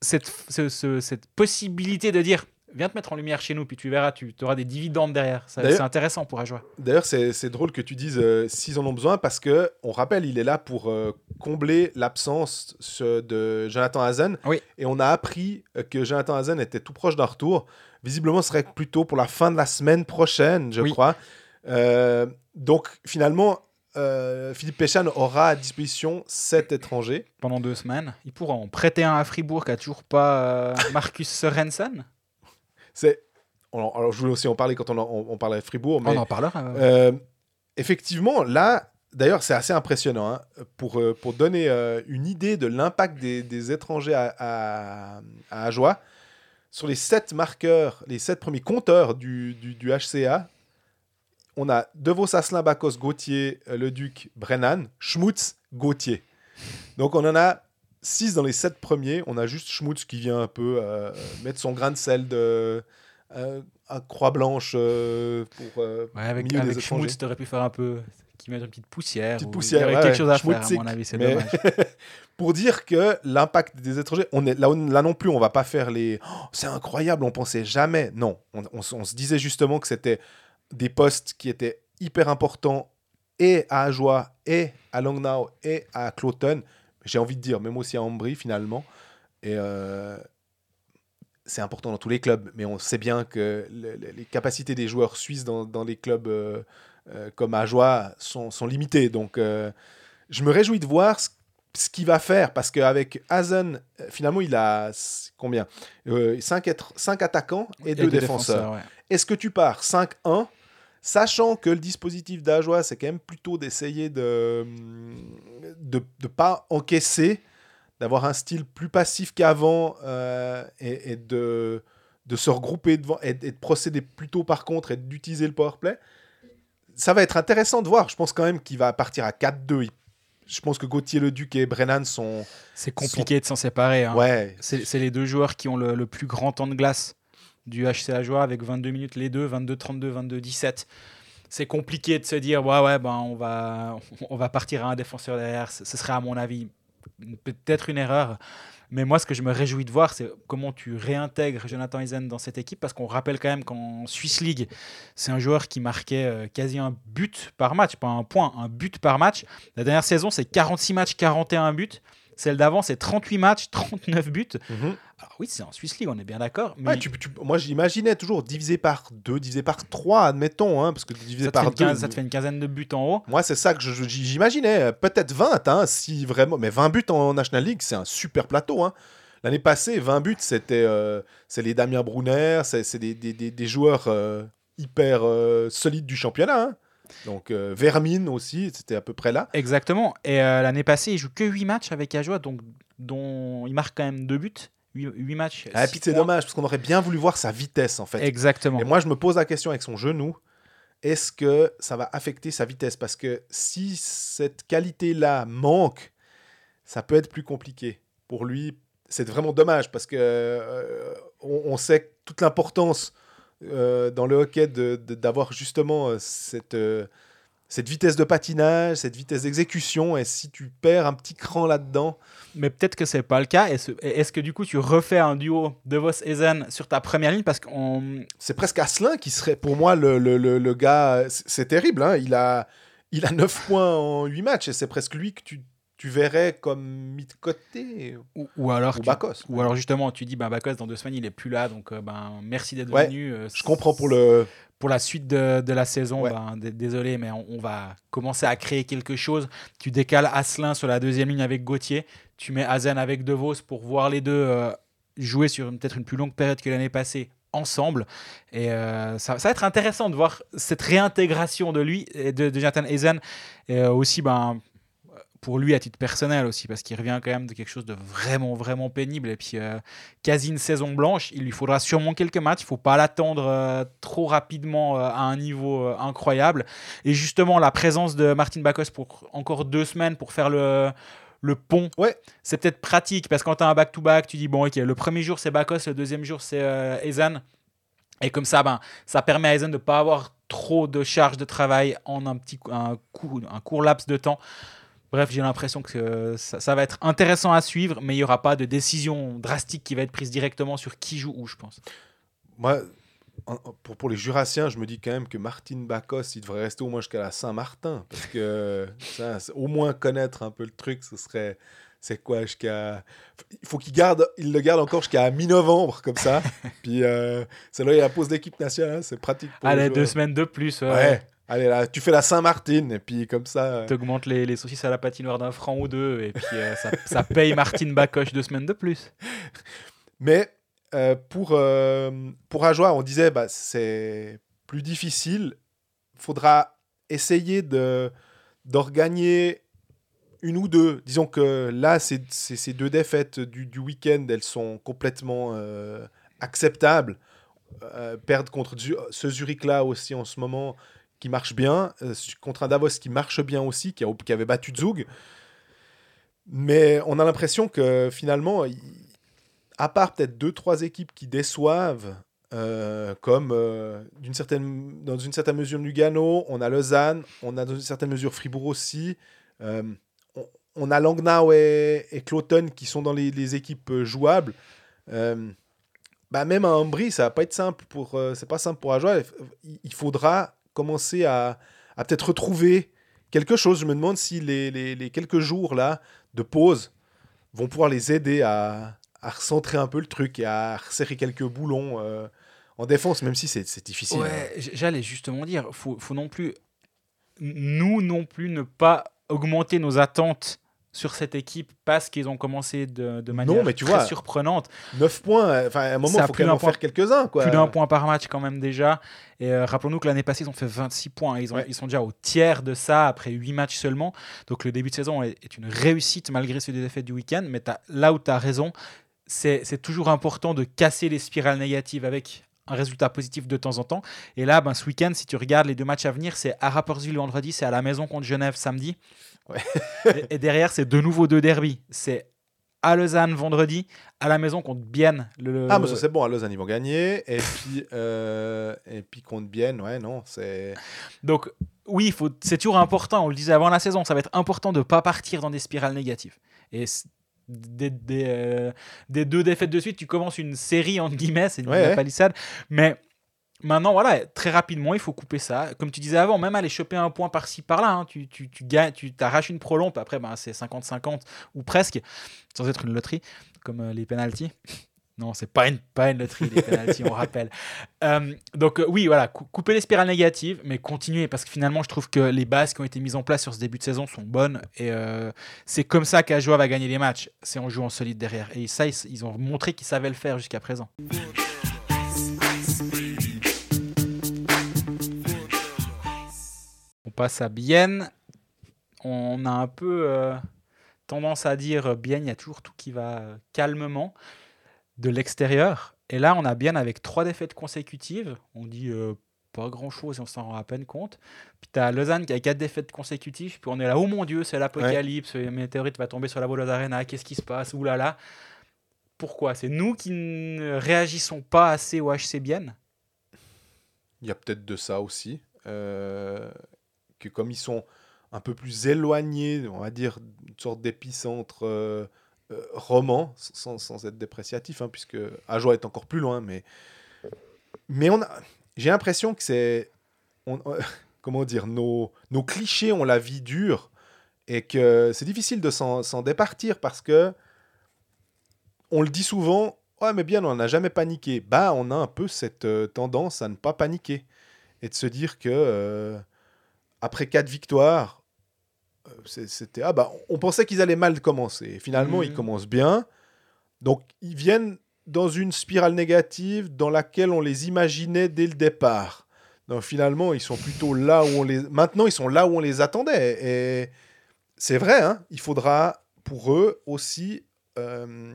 cette, ce, ce, cette possibilité de dire viens te mettre en lumière chez nous, puis tu verras, tu auras des dividendes derrière. C'est intéressant pour Ajoie. D'ailleurs, c'est drôle que tu dises euh, s'ils en ont besoin, parce que on rappelle, il est là pour euh, combler l'absence de Jonathan Hazen. Oui. Et on a appris que Jonathan Hazen était tout proche d'un retour. Visiblement, ce serait plutôt pour la fin de la semaine prochaine, je Oui. crois. Euh, donc, finalement, euh, Philippe Péchan aura à disposition sept étrangers. Pendant deux semaines. Il pourra en prêter un à Fribourg qui n'a toujours pas euh, Marcus Sorensen. C'est. Alors, je voulais aussi en parler quand on, en, on, on parlait de Fribourg. Mais, on en parlera. euh, effectivement, là, d'ailleurs, c'est assez impressionnant. Hein, pour, euh, pour donner euh, une idée de l'impact des, des, étrangers à, à, à Ajoie, sur les sept marqueurs, les sept premiers compteurs du, du, du HCA, on a Devos, Asselin, Bacos, Gauthier, euh, Leduc, Brennan, Schmutz, Gauthier. Donc on en a 6 dans les 7 premiers. On a juste Schmutz qui vient un peu euh, mettre son grain de sel de euh, à croix blanche euh, pour ouais, avec, milieu avec des Schmutz, tu aurais pu faire un peu qui met une petite poussière. Petite ou- poussière, il y aurait ouais, quelque chose à faire, à mon avis, c'est Mais- dommage. pour dire que l'impact des étrangers, on est, là, on- là non plus, on va pas faire les. Oh, c'est incroyable, on pensait jamais. Non, on, on s- on se disait justement que c'était des postes qui étaient hyper importants et à Ajoie, et à Langnau, et à Cloton. J'ai envie de dire, même aussi à Ambry finalement. Et euh, c'est important dans tous les clubs, mais on sait bien que le- le- les capacités des joueurs suisses dans, dans les clubs euh, euh, comme Ajoie sont, sont limitées. Donc, je me réjouis de voir ce, ce qu'il va faire parce qu'avec Hazen, finalement, il a combien? 5 attaquants et 2 deux défenseurs. ouais. Est-ce que tu pars 5-1 Sachant que le dispositif d'Ajoie, c'est quand même plutôt d'essayer de de ne pas encaisser, d'avoir un style plus passif qu'avant euh, et, et de, de se regrouper devant et, et de procéder plutôt par contre et d'utiliser le powerplay. Ça va être intéressant de voir. Je pense quand même qu'il va partir à 4-2. Il- Je pense que Gauthier Leduc et Brennan sont. C'est compliqué de s'en séparer. hein. Ouais. C'est c'est les deux joueurs qui ont le, le plus grand temps de glace du HCA Joie avec 22 minutes les deux, 22-32, 22-17. C'est compliqué de se dire ouais ouais ben on va on va partir à un défenseur derrière. Ce ce serait à mon avis peut-être une erreur. Mais moi, ce que je me réjouis de voir, c'est comment tu réintègres Jonathan Eisen dans cette équipe, parce qu'on rappelle quand même qu'en Swiss League, c'est un joueur qui marquait euh, quasi un but par match, pas un point, un but par match. La dernière saison, c'est 46 matchs, 41 buts. Celle d'avant, c'est 38 matchs, 39 buts. Mhm. Alors oui, c'est en Swiss League, on est bien d'accord. Mais Ouais, tu- tu- moi, j'imaginais toujours divisé par 2, divisé par 3, admettons, hein, parce que divisé par une 2. quinze- ça te fait une quinzaine de buts en haut. Moi, c'est ça que j'imaginais. Peut-être 20, hein, si vraiment. Mais 20 buts en National League, c'est un super plateau. Hein. L'année passée, 20 buts, c'était euh, c'est les Damien Brunner, c'est c'est des, des- des- des joueurs euh, hyper euh, solides du championnat. hein. Donc, euh, Vermine aussi, c'était à peu près là. Exactement. Et euh, l'année passée, il joue que 8 matchs avec Ajoie, donc dont il marque quand même 2 buts. 8, matchs. Ah, puis c'est dommage, parce qu'on aurait bien voulu voir sa vitesse, en fait. Exactement. Et moi, je me pose la question avec son genou. Est-ce que ça va affecter sa vitesse? Parce que si cette qualité-là manque, ça peut être plus compliqué. Pour lui, c'est vraiment dommage parce que euh, on, sait toute l'importance euh, dans le hockey d'avoir justement euh, cette, cette vitesse de patinage, cette vitesse d'exécution. Et si tu perds un petit cran là-dedans. Mais peut-être que c'est pas le cas. Est-ce est que du coup tu refais un duo de Vos Ezen sur ta première ligne? Parce qu'on. C'est presque Asselin qui serait pour moi le, le, le, gars. C'est terrible. Hein. Il, a, il a 9 points en 8 matchs et c'est presque lui que tu tu verrais comme mis de côté ou, ou alors ou, alors justement tu dis bah Bakos dans deux semaines il est plus là donc euh, ben merci d'être venu euh, je comprends pour le pour la suite de, de la saison ben, désolé mais on, va commencer à créer quelque chose tu décales Asselin sur la deuxième ligne avec Gauthier tu mets Azen avec Devos pour voir les deux euh, jouer sur peut-être une plus longue période que l'année passée ensemble. Et ça, ça, va être intéressant de voir cette réintégration de lui, de, de Jonathan Ezen. Et aussi, ben, pour lui à titre personnel aussi, parce qu'il revient quand même de quelque chose de vraiment, vraiment pénible. Et puis, euh, quasi une saison blanche, il lui faudra sûrement quelques matchs. Il ne faut pas l'attendre euh, trop rapidement euh, à un niveau incroyable. Et justement, la présence de Martin Bacos pour encore deux semaines pour faire le, le pont, ouais. c'est peut-être pratique, parce que quand tu as un back-to-back, tu dis, bon, ok, le premier jour c'est Bacos, le deuxième jour c'est Ezan. Et comme ça, ben, ça permet à Ezan de ne pas avoir trop de charge de travail en un petit un, un court laps de temps. Bref, j'ai l'impression que ça, va être intéressant à suivre, mais il n'y aura pas de décision drastique qui va être prise directement sur qui joue où, je pense. Moi, pour, pour les Jurassiens, je me dis quand même que Martin Bacos, il devrait rester au moins jusqu'à la Saint-Martin. Parce que ça, au moins connaître un peu le truc, ce serait. C'est quoi jusqu'à. Il faut qu'il garde, il le garde encore jusqu'à mi-novembre, comme ça. Puis euh, c'est là il y a la pause d'équipe nationale, c'est pratique. Pour Allez, deux semaines de plus. ouais. Allez là, tu fais la Saint-Martin et puis comme ça. Euh, T'augmentes les, les saucisses à la patinoire d'un franc ou deux et puis euh, ça, ça, paye Martine Bacoche deux semaines de plus. Mais euh, pour, pour Ajoie, on disait bah, c'est plus difficile. Faudra essayer de d'organiser une ou deux. Disons que là, ces, ces deux défaites du, du week-end, elles sont complètement acceptables. perdre contre ce Zurich-là aussi en ce moment, qui marche bien, euh, contre un Davos qui marche bien aussi, qui, avait battu Zug. Mais on a l'impression que finalement, à part peut-être deux, trois équipes qui déçoivent, euh, comme euh, certaine, dans une certaine mesure Lugano, on a Lausanne, on a dans une certaine mesure Fribourg aussi. on, a Langnau et, et Cloton qui sont dans les, équipes jouables. bah même à Ambry, ça va pas être simple pour, c'est pas simple pour Ajoie. Il faudra commencer à, peut-être retrouver quelque chose. Je me demande si les, quelques jours là de pause vont pouvoir les aider à, recentrer un peu le truc et à resserrer quelques boulons euh, en défense, même si c'est difficile. Ouais, hein. j'allais justement dire, faut, faut non plus, nous non plus, ne pas augmenter nos attentes sur cette équipe parce qu'ils ont commencé de, de manière non, mais tu très vois, surprenante. 9 points, enfin à un moment, il faut quand même en faire quelques-uns. Plus d'un point par match quand même déjà. Et euh, rappelons-nous que l'année passée, ils ont fait 26 points. Ils, ont, ils sont déjà au tiers de ça après 8 matchs seulement. Donc le début de saison est, une réussite malgré ce défaites du week-end. Mais là où tu as raison, c'est toujours important de casser les spirales négatives avec un résultat positif de temps en temps. Et là, ben, ce week-end, si tu regardes les deux matchs à venir, c'est à Rapperswil vendredi, c'est à la maison contre Genève samedi. Et, derrière, c'est de nouveau deux derbies. C'est à Lausanne vendredi, à la maison contre Bienne. Le... Ah, mais ça c'est bon, à Lausanne ils vont gagner. Et puis, euh, et puis contre Bienne, ouais, non, c'est. Donc, oui, faut... c'est toujours important, on le disait avant la saison, ça va être important de ne pas partir dans des spirales négatives. Et des, des, euh, des, deux défaites de suite, tu commences une série, entre guillemets, c'est une palissade. Mais Maintenant, voilà, très rapidement, il faut couper ça. Comme tu disais avant, même aller choper un point par-ci, par-là, hein, tu, tu, tu, gagnes, tu t'arraches une prolonge, après, ben, c'est 50-50 ou presque, sans être une loterie, comme euh, les penalties. Non, c'est pas une, pas une loterie, les penalties, on rappelle. Euh, donc, euh, oui, voilà, couper les spirales négatives, mais continuer, parce que finalement, je trouve que les bases qui ont été mises en place sur ce début de saison sont bonnes, et c'est comme ça qu'Ajoa va gagner les matchs, c'est en jouant solide derrière. Et ça, ils, ils ont montré qu'ils savaient le faire jusqu'à présent. Passe à Bienne. On a un peu euh, tendance à dire Bienne, il y a toujours tout qui va calmement de l'extérieur. Et là, on a Bienne avec trois défaites consécutives. On dit euh, pas grand chose et on s'en rend à peine compte. Puis tu as Lausanne qui a quatre défaites consécutives. Puis on est là, oh mon Dieu, c'est l'apocalypse, ouais. météorite va tomber sur la Bolos Arena, qu'est-ce qui se passe? Ouh là là. Pourquoi? C'est nous qui ne réagissons pas assez au HCBN Il y a peut-être de ça aussi. Euh, comme ils sont un peu plus éloignés, on va dire, une sorte d'épicentre euh, euh, roman, sans, être dépréciatif, hein, puisque Ajoie est encore plus loin, mais, j'ai l'impression que c'est, on, comment dire, nos, clichés ont la vie dure et que c'est difficile de s'en, départir parce que on le dit souvent, ouais mais bien on n'a jamais paniqué. Bah on a un peu cette euh, tendance à ne pas paniquer et de se dire que euh, après quatre victoires, euh, c'était ah bah on pensait qu'ils allaient mal commencer. Finalement ils mmh. commencent bien, donc ils viennent dans une spirale négative dans laquelle on les imaginait dès le départ. Donc finalement, ils sont plutôt là où on les. Maintenant, ils sont là où on les attendait. Et c'est vrai, hein, il faudra pour eux aussi euh,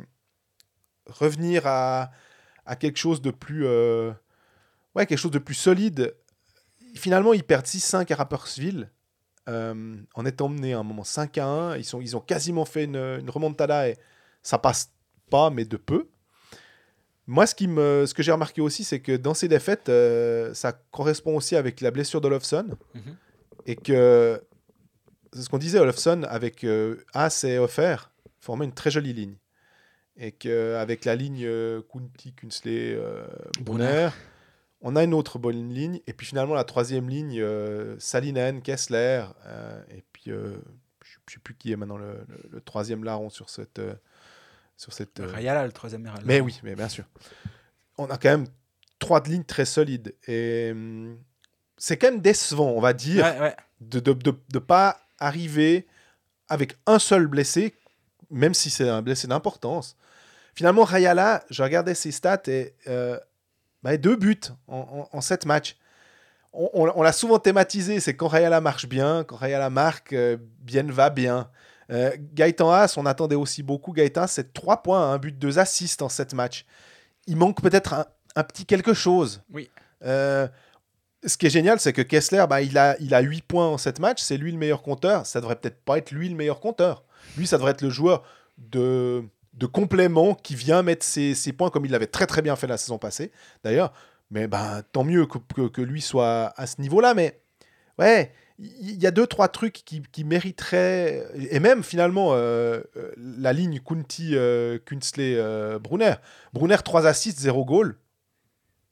revenir à, à, quelque chose de plus. Euh, ouais, quelque chose de plus solide. Finalement, ils perdent 6-5 à Rappersville. Euh, en étant menés à un moment 5 à 1. Ils, sont, ils ont quasiment fait une, une remontada et ça passe pas, mais de peu. Moi, ce, qui me, ce que j'ai remarqué aussi, c'est que dans ces défaites, euh, ça correspond aussi avec la blessure d'Olofsson. Mm Et que, c'est ce qu'on disait, Olofsson, avec euh, As et Offer, formait une très jolie ligne. Et qu'avec la ligne euh, Kunti, Kunsley, Brunner, on a une autre bonne ligne. Et puis finalement, la troisième ligne, Salinen, Kessler. et puis, je ne sais plus qui est maintenant le, le, le troisième larron sur cette sur cette. Euh, Rayala, le troisième. Mais oui, mais bien sûr. On a quand même trois lignes très solides. Et hum, c'est quand même décevant, on va dire, de ne de, de, pas arriver avec un seul blessé, même si c'est un blessé d'importance. Finalement, Rayala, je regardais ses stats et euh, bah, deux buts en, en, sept matchs. On, on, l'a souvent thématisé, c'est quand Rayala marche bien, quand Rayala marque, euh, bien va bien. Euh, Gaëtan Haas, on attendait aussi beaucoup. Gaëtan, c'est 3 points, un but, 2 assists en 7 matchs. Il manque peut-être un, petit quelque chose. Oui. Euh, ce qui est génial, c'est que Kessler, bah, il, a, il a 8 points en 7 matchs. C'est lui le meilleur compteur. Ça devrait peut-être pas être lui le meilleur compteur. Lui, ça devrait être le joueur de, de complément qui vient mettre ses, points comme il l'avait très très bien fait la saison passée, d'ailleurs. Mais ben, tant mieux que, que, lui soit à ce niveau-là. Mais ouais, il y a deux, trois trucs qui, qui mériteraient, et même finalement, euh, euh, la ligne Kunti, euh, Kunsley, euh, Brunner. Brunner, 3 assists, 0 goal.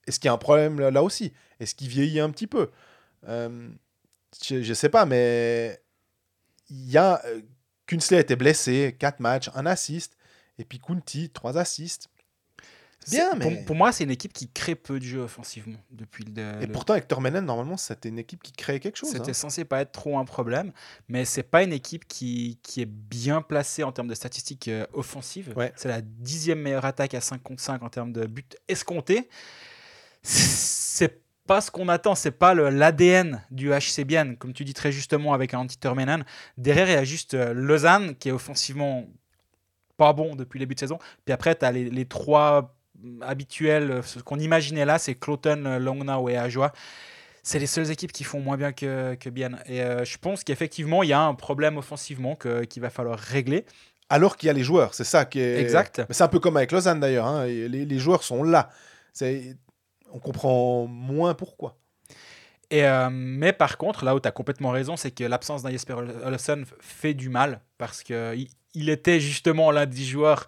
Est-ce qu'il y a un problème là, aussi? Est-ce qu'il vieillit un petit peu? Je ne sais pas, mais il y a. Kunsley a été blessé, 4 matchs, 1 assist. Et puis Kunti, 3 assists. Bien, mais... pour, moi, c'est une équipe qui crée peu de jeux offensivement depuis le. Et pourtant, Hector Menen, normalement, c'était une équipe qui créait quelque chose. C'était hein. censé pas être trop un problème, mais c'est pas une équipe qui, qui est bien placée en termes de statistiques euh, offensives. C'est la dixième meilleure attaque à 5 contre 5 en termes de buts escomptés. C'est pas ce qu'on attend, c'est pas l'ADN du HCBN, comme tu dis très justement avec un anti Menen. Derrière, il y a juste euh, Lausanne qui est offensivement pas bon depuis le début de saison. Puis après, tu as les, les trois habituel, ce qu'on imaginait là, c'est Cloton, Longnau et Ajoie. C'est les seules équipes qui font moins bien que, que bien. Et euh, je pense qu'effectivement, il y a un problème offensivement qu'il va falloir régler. Alors qu'il y a les joueurs, c'est ça qui est. Exact. C'est un peu comme avec Lausanne d'ailleurs. Hein. Les, les, joueurs sont là. On comprend moins pourquoi. Et euh, mais par contre, là où tu as complètement raison, c'est que l'absence d'un Jesper Olofsson fait du mal parce il était justement l'un des joueurs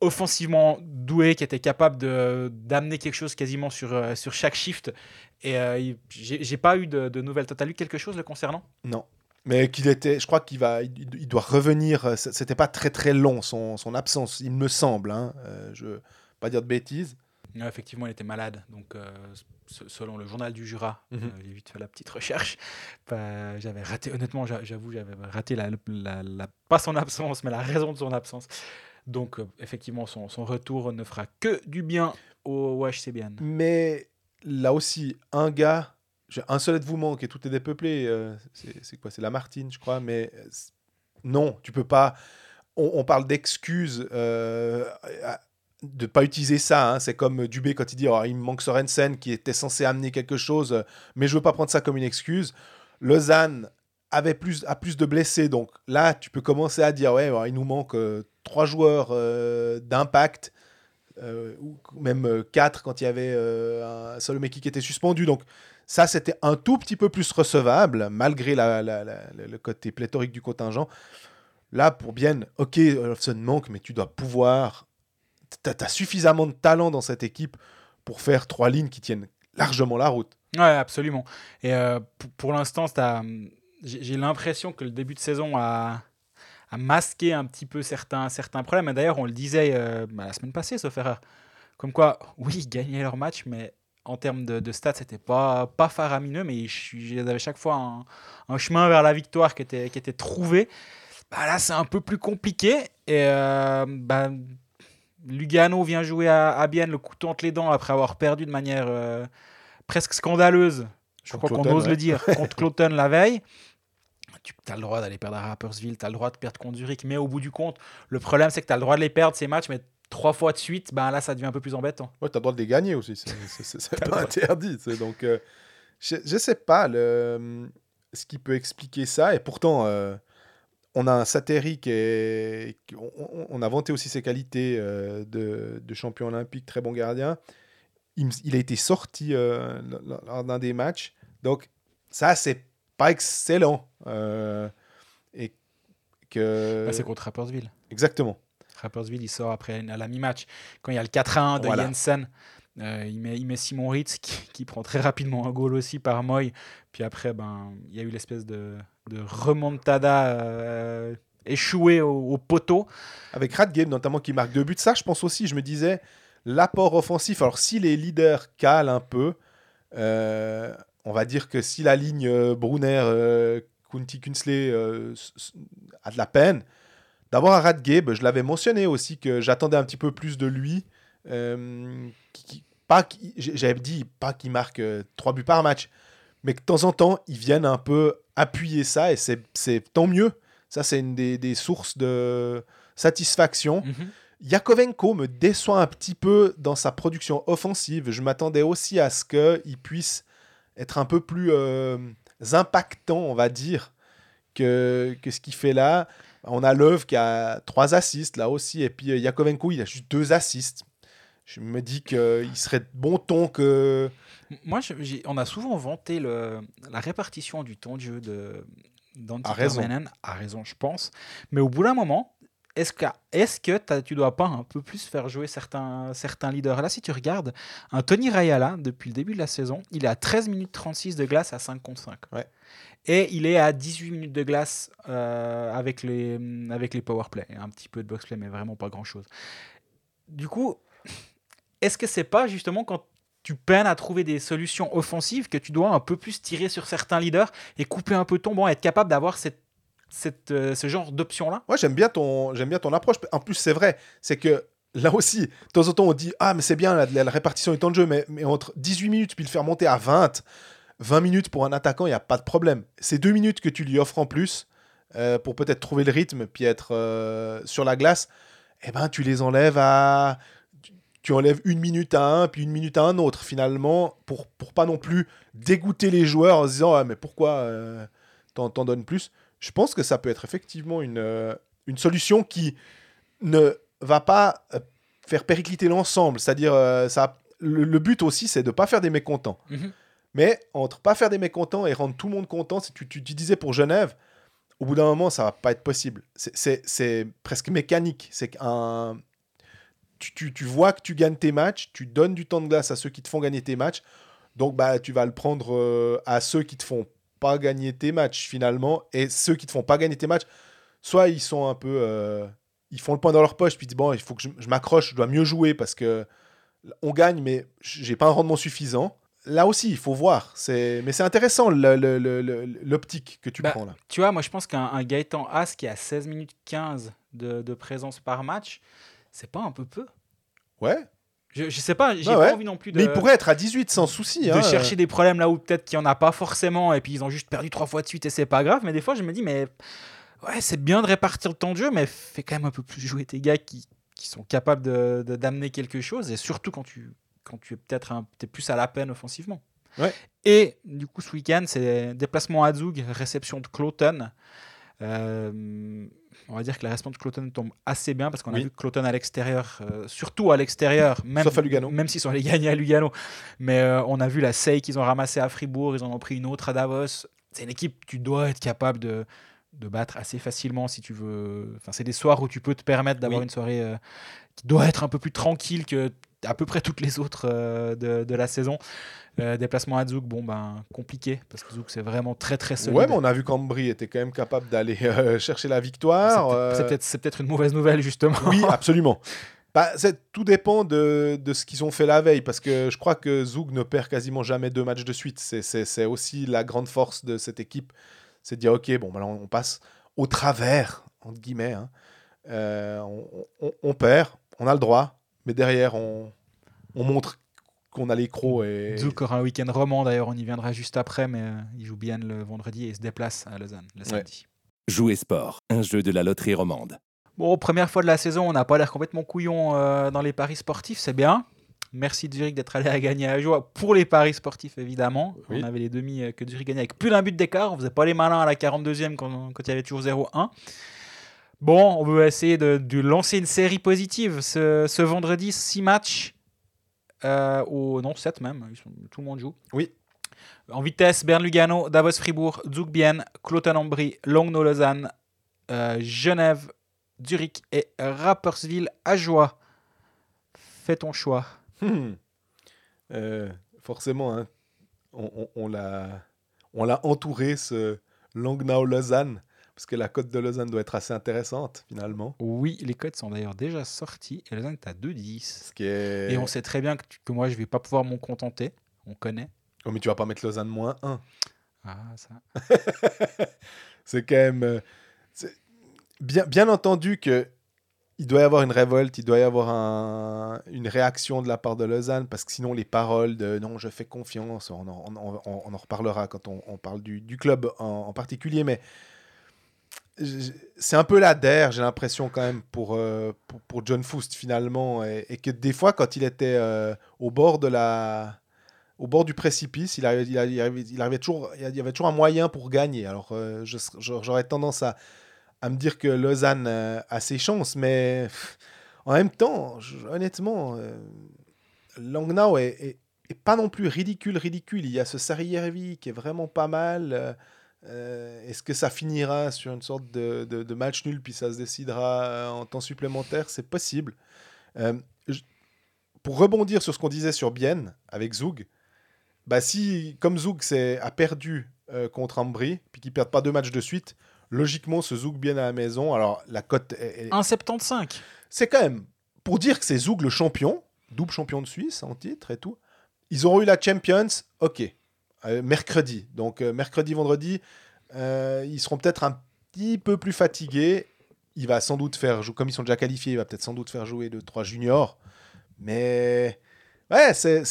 offensivement doué, qui était capable d'amener quelque chose quasiment sur, euh, sur chaque shift. Et euh, j'ai pas eu de, de nouvelles. Toi, as lu quelque chose le concernant? Non. Mais qu'il était, je crois qu'il va, il, doit revenir. Euh, c'était pas très très long son, son absence, il me semble. Hein. Euh, je veux pas dire de bêtises. effectivement, il était malade. Donc, selon le journal du Jura, mhm. j'ai vite fait la petite recherche. Bah, j'avais raté, honnêtement, j'avoue, j'avais raté la, la, pas son absence, mais la raison de son absence. Donc, euh, effectivement, son, son, retour ne fera que du bien au, HCBN. Mais là aussi, un gars, un seul de vous manque et tout est dépeuplé. Euh, c'est quoi C'est la Martine, je crois. Mais euh, non, tu peux pas. On, parle d'excuses. De pas utiliser ça. hein. C'est comme Dubé quand il dit oh, il me manque Sorensen qui était censé amener quelque chose, mais je veux pas prendre ça comme une excuse. Lausanne avait plus, a plus de blessés, donc là tu peux commencer à dire ouais, alors, il nous manque euh, trois joueurs euh, d'impact, euh, ou même quatre quand il y avait un Salomé qui était suspendu. Donc ça c'était un tout petit peu plus recevable malgré le côté pléthorique du contingent. Là, pour bien, ok, Olofsson manque, mais tu dois pouvoir. Tu as, suffisamment de talent dans cette équipe pour faire trois lignes qui tiennent largement la route. Ouais, absolument. Et euh, pour, pour l'instant, t'as- j'ai l'impression que le début de saison a, a masqué un petit peu certains, certains problèmes. Et d'ailleurs, on le disait euh, bah, la semaine passée, sauf erreur. Comme quoi, oui, ils gagnaient leur match, mais en termes de, stats, c'était pas, pas faramineux, mais ils avaient chaque fois un, un chemin vers la victoire qui était, qui était trouvé. Bah, là, c'est un peu plus compliqué. Et euh, bah, Lugano vient jouer à, à Bienne le couteau entre les dents après avoir perdu de manière euh, presque scandaleuse. Je Contre crois qu'on ose ouais. le dire contre Cloton la veille. Tu as le droit d'aller perdre à Rappersville, tu as le droit de perdre contre Zurich, mais au bout du compte, le problème c'est que tu as le droit de les perdre ces matchs, mais trois fois de suite, ben là ça devient un peu plus embêtant. Ouais, tu as le droit de les gagner aussi. C'est- pas interdit. Donc, euh, je, je sais pas le, ce qui peut expliquer ça. Et pourtant, euh, on a un Sateri qui est. on, a vanté aussi ses qualités euh, de, de champion olympique, très bon gardien. Il, a été sorti euh, lors- d'un des matchs. Donc, ça, c'est pas excellent. Euh, et que. Là, c'est contre Rappersville. Exactement. Rappersville, il sort après à la mi-match. Quand il y a le 4-1 de Voilà. Jensen, euh, il, met, il met Simon Ritz qui, qui prend très rapidement un goal aussi par Moy. Puis après, ben, il y a eu l'espèce de, de remontada euh, échouée au, au poteau. Avec Radgame notamment qui marque deux buts. Ça, je pense aussi, je me disais, l'apport offensif. Alors, si les leaders calent un peu, euh, on va dire que si la ligne euh, Brunner, euh, Kunti Kunsley a de la peine, d'avoir un Radgabe, je l'avais mentionné aussi que j'attendais un petit peu plus de lui. qui- pas J'avais dit pas qu'il marque euh, trois buts par match, mais que de temps en temps, ils viennent un peu appuyer ça et c'est tant mieux. Ça, c'est une des, des sources de satisfaction. Mhm. Yakovenko me déçoit un petit peu dans sa production offensive. Je m'attendais aussi à ce qu'il puisse être un peu plus euh, impactant, on va dire, que, que ce qu'il fait là. On a Love qui a trois assists là aussi, et puis euh, Yakovenko, il a juste deux assists. Je me dis qu'il serait de bon ton que. Moi, je- on a souvent vanté le, la répartition du temps de jeu de d'Antti À raison. À raison, je pense. Mais au bout d'un moment, est-ce que, est que tu dois pas un peu plus faire jouer certains, certains leaders? Là, si tu regardes, un Tony Rayala, depuis le début de la saison, il est à 13 minutes 36 de glace à 5 contre 5. Ouais. Et il est à 18 minutes de glace euh, avec, les, avec les powerplay. Un petit peu de boxplay, mais vraiment pas grand-chose. Du coup, est-ce que c'est pas justement quand tu peines à trouver des solutions offensives que tu dois un peu plus tirer sur certains leaders et couper un peu ton banc, être capable d'avoir euh, ce genre d'option-là Moi, j'aime bien, ton, bien ton approche. En plus, c'est vrai, c'est que là aussi, de temps en temps, on dit Ah, mais c'est bien la, répartition du temps de jeu, mais, mais entre 18 minutes puis le faire monter à 20, 20 minutes pour un attaquant, il n'y a pas de problème. C'est deux minutes que tu lui offres en plus euh, pour peut-être trouver le rythme puis être euh, sur la glace. Eh ben, tu les enlèves à. Tu- enlèves une minute à un, puis une minute à un autre, finalement, pour, pour pas non plus dégoûter les joueurs en se disant Ah, mais pourquoi euh, t'en, donnes plus? Je pense que ça peut être effectivement une, euh, une solution qui ne va pas euh, faire péricliter l'ensemble. C'est-à-dire, ça, le, le but aussi, c'est de ne pas faire des mécontents. Mais entre pas faire des mécontents et rendre tout le monde content, si tu, tu, tu disais pour Genève, au bout d'un moment, ça va pas être possible. C'est- presque mécanique. C'est qu'un. Tu, tu, tu vois que tu gagnes tes matchs, tu donnes du temps de glace à ceux qui te font gagner tes matchs. Donc, bah, tu vas le prendre euh, à ceux qui te font pas gagner tes matchs, finalement. Et ceux qui te font pas gagner tes matchs, soit ils sont un peu. euh, ils font le point dans leur poche, puis ils disent Bon, il faut que je, je m'accroche, je dois mieux jouer parce que on gagne, mais j'ai pas un rendement suffisant. Là aussi, il faut voir. C'est- Mais c'est intéressant l'optique que tu Bah, prends là. Tu vois, moi je pense qu'un un Gaëtan As qui a 16 minutes 15 de, de présence par match, c'est pas un peu peu? Ouais. Je, je sais pas, j'ai Ouais, pas envie non plus de, Mais il pourrait être à 18 sans souci. de hein. chercher des problèmes là où peut-être qu'il y en a pas forcément et puis ils ont juste perdu trois fois de suite et c'est pas grave. Mais des fois je me dis, mais ouais, c'est bien de répartir le temps de jeu, mais fais quand même un peu plus jouer tes gars qui, qui sont capables d'amener de, quelque chose, et surtout quand tu, quand tu es peut-être plus à la peine offensivement. Ouais. Et du coup, ce week-end, c'est déplacement à Zug, réception de Cloton. Euh, on va dire que la réception de Cloton tombe assez bien parce qu'on a vu Cloton à l'extérieur, euh, surtout à l'extérieur, même, Sauf à Lugano. même s'ils sont allés gagner à Lugano. Mais euh, on a vu la Sei qu'ils ont ramassé à Fribourg, ils en ont pris une autre à Davos. C'est une équipe, tu dois être capable de, de battre assez facilement si tu veux. Enfin, c'est des soirs où tu peux te permettre d'avoir une soirée qui doit être un peu plus tranquille que à peu près toutes les autres de, de, la saison. Euh, déplacement à Zouk, bon, ben, compliqué, parce que Zouk, c'est vraiment très, très solide. Ouais, mais on a vu qu'Ambry était quand même capable d'aller euh, chercher la victoire. C'est peut-être peut, être une mauvaise nouvelle, justement. Oui, absolument. Bah, tout dépend de, de ce qu'ils ont fait la veille, parce que je crois que Zouk ne perd quasiment jamais deux matchs de suite. C'est aussi la grande force de cette équipe, c'est de dire, OK, bon, ben, on passe au travers, entre guillemets. Hein. Euh, on, on, on, perd, on a le droit, mais derrière, on, on montre qu'on a les crocs. Et... Zouk aura un week-end roman, d'ailleurs, on y viendra juste après, mais euh, il joue bien le vendredi et se déplace à Lausanne le samedi. Jouer sport, un jeu de la loterie romande. Bon, première fois de la saison, on n'a pas l'air complètement couillon euh, dans les paris sportifs, c'est bien. Merci Zurich d'être allé à gagner à joie pour les paris sportifs, évidemment. On avait les demi euh, que Zurich gagnait avec plus d'un but d'écart. On faisait pas les malins à la 42e quand, quand il y avait toujours 0-1. Bon, on veut essayer de, de, lancer une série positive. Ce, ce vendredi, 6 matchs euh, ou non, 7 même, tout le monde joue. Oui. En vitesse, Bern-Lugano, Davos-Fribourg, Zug-Bienne, Cloton-Ambry, Longno-Lausanne, euh, Genève, Zurich et Rapperswil-Ajoie. Fais ton choix. Hmm. Euh, forcément, hein, on, on, on l'a entouré, ce Langnau-Lausanne parce que la cote de Lausanne doit être assez intéressante, finalement. Oui, les cotes sont d'ailleurs déjà sorties. Et Lausanne est à 2,10. Est... Et on sait très bien que, que moi, je ne vais pas pouvoir m'en contenter. On connaît. Oh, mais tu vas pas mettre Lausanne moins 1. Ah, ça. c'est quand même. Euh, bien, bien entendu que il doit y avoir une révolte, il doit y avoir un, une réaction de la part de Lausanne, parce que sinon les paroles de non, je fais confiance, on en, on, on, on en reparlera quand on, parle du, du club en, en, particulier, mais c'est un peu la der, j'ai l'impression quand même pour, euh, pour, John Foust finalement, et, que des fois quand il était euh, au bord de la au bord du précipice, il arrivait, il il arrivait toujours, il y avait toujours un moyen pour gagner. Alors euh, j'aurais tendance à, à, me dire que Lausanne a ses chances, mais en même temps, honnêtement, Langnau est, pas non plus ridicule, ridicule. Il y a ce Sariervi qui est vraiment pas mal. Euh, est-ce que ça finira sur une sorte de, de, match nul, puis ça se décidera euh, en temps supplémentaire? C'est possible. Euh, pour rebondir sur ce qu'on disait sur Bienne avec Zoug, bah si, comme Zoug a perdu contre Ambry, puis qu'il ne perd pas deux matchs de suite, logiquement, ce Zoug Bienne à la maison, alors la cote est. 1,75. C'est quand même, pour dire que c'est Zoug le champion, double champion de Suisse en titre et tout, ils auront eu la Champions, ok. Euh, mercredi. Donc euh, mercredi, vendredi, euh, ils seront peut-être un petit peu plus fatigués. Il va sans doute faire, comme ils sont déjà qualifiés, il va peut-être sans doute faire jouer 2-3 juniors. Mais ouais, c'est.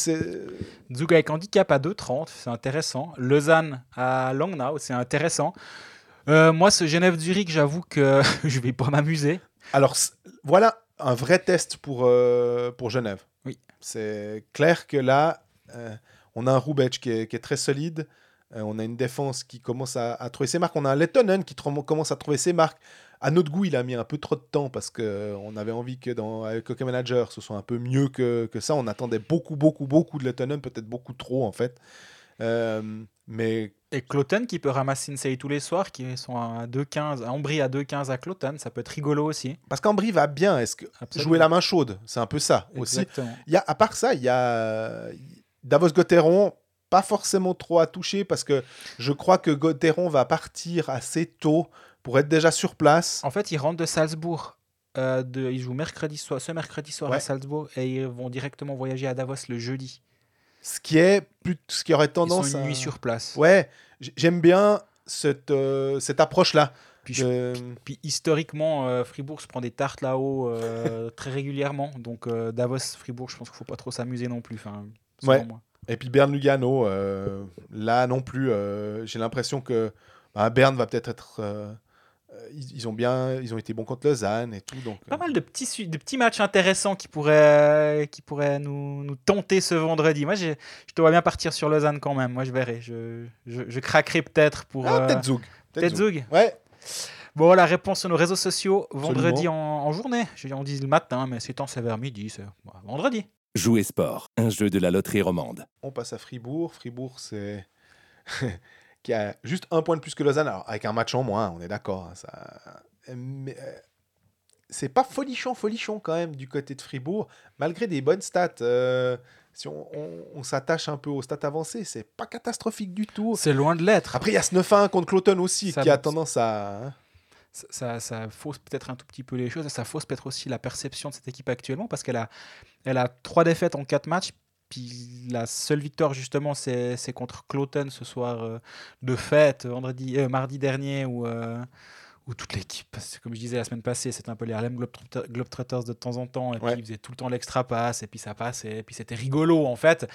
Zug avec handicap à 2,30, c'est intéressant. Lausanne à Langnau, c'est intéressant. moi, ce Genève-Zurich, j'avoue que je vais pas m'amuser. Alors, voilà un vrai test pour, pour Genève. Oui. C'est clair que là, on a un Roubec qui est, très solide. Euh, on a une défense qui commence à, trouver ses marques. On a un Lettonen qui commence à trouver ses marques. À notre goût, il a mis un peu trop de temps parce qu'on euh, avait envie que dans, avec Hockey Manager, ce soit un peu mieux que, ça. On attendait beaucoup, beaucoup, beaucoup de Lettonen, peut-être beaucoup trop en fait. Euh, mais... Et Cloten qui peut ramasser une série tous les soirs, qui sont à 2-15, Ambry à 2-15 à Cloten, ça peut être rigolo aussi. Parce qu'Ambry va bien, est-ce que jouer la main chaude, c'est un peu ça Exactement. aussi. Il y a, à part ça, il y a, Davos Gauthieron, pas forcément trop à toucher parce que je crois que Gauthieron va partir assez tôt pour être déjà sur place. En fait, ils rentrent de Salzbourg. Euh, de, ils jouent mercredi soir, ce mercredi soir à Salzbourg et ils vont directement voyager à Davos le jeudi. Ce qui est plus, ce qui aurait tendance ils sont une nuit sur place. Ouais, j'aime bien cette, euh, cette approche là. Puis, puis, historiquement, euh, Fribourg se prend des tartes là-haut euh, très régulièrement. Donc Davos, Fribourg, je pense qu'il ne faut pas trop s'amuser non plus. Enfin, Ouais. Et puis Bern Lugano, euh, là non plus, euh, j'ai l'impression que bah, Berne va peut-être être, euh, ils, ils ont bien, ils ont été bons contre Lausanne et tout. Donc, Pas mal de petits, de petits matchs intéressants qui pourraient, qui pourraient nous, nous tenter ce vendredi. Moi, je te vois bien partir sur Lausanne quand même. Moi, je verrai. Je, je, je craquerai peut-être pour. ah, peut-être Zug. peut-être Zug. Ouais. Bon, la réponse sur nos réseaux sociaux, vendredi en, en journée. On dit le matin, mais c'est temps, c'est vers midi. c'est- vendredi. Jouer sport, un jeu de la loterie romande. On passe à Fribourg. Fribourg, c'est. qui a juste un point de plus que Lausanne. Alors, avec un match en moins, on est d'accord. hein, ça... Mais. euh, C'est pas folichon, folichon quand même du côté de Fribourg, malgré des bonnes stats. euh, si on, on- on s'attache un peu aux stats avancées, c'est pas catastrophique du tout. C'est loin de l'être. Après, il y a ce 9-1 contre Cloton aussi, Ça qui a tendance à. Ça, ça, fausse peut-être un tout petit peu les choses et ça fausse peut-être aussi la perception de cette équipe actuellement parce qu'elle a, elle a trois défaites en quatre matchs. Puis la seule victoire, justement, c'est contre Cloton ce soir euh, de fête, vendredi, euh, mardi dernier, où, euh, où toute l'équipe, parce que comme je disais la semaine passée, c'était un peu les Harlem Globetrotter- Globetrotters de temps en temps, et Ouais. puis ils faisaient tout le temps l'extra passe, et puis ça passait, et puis c'était rigolo en fait.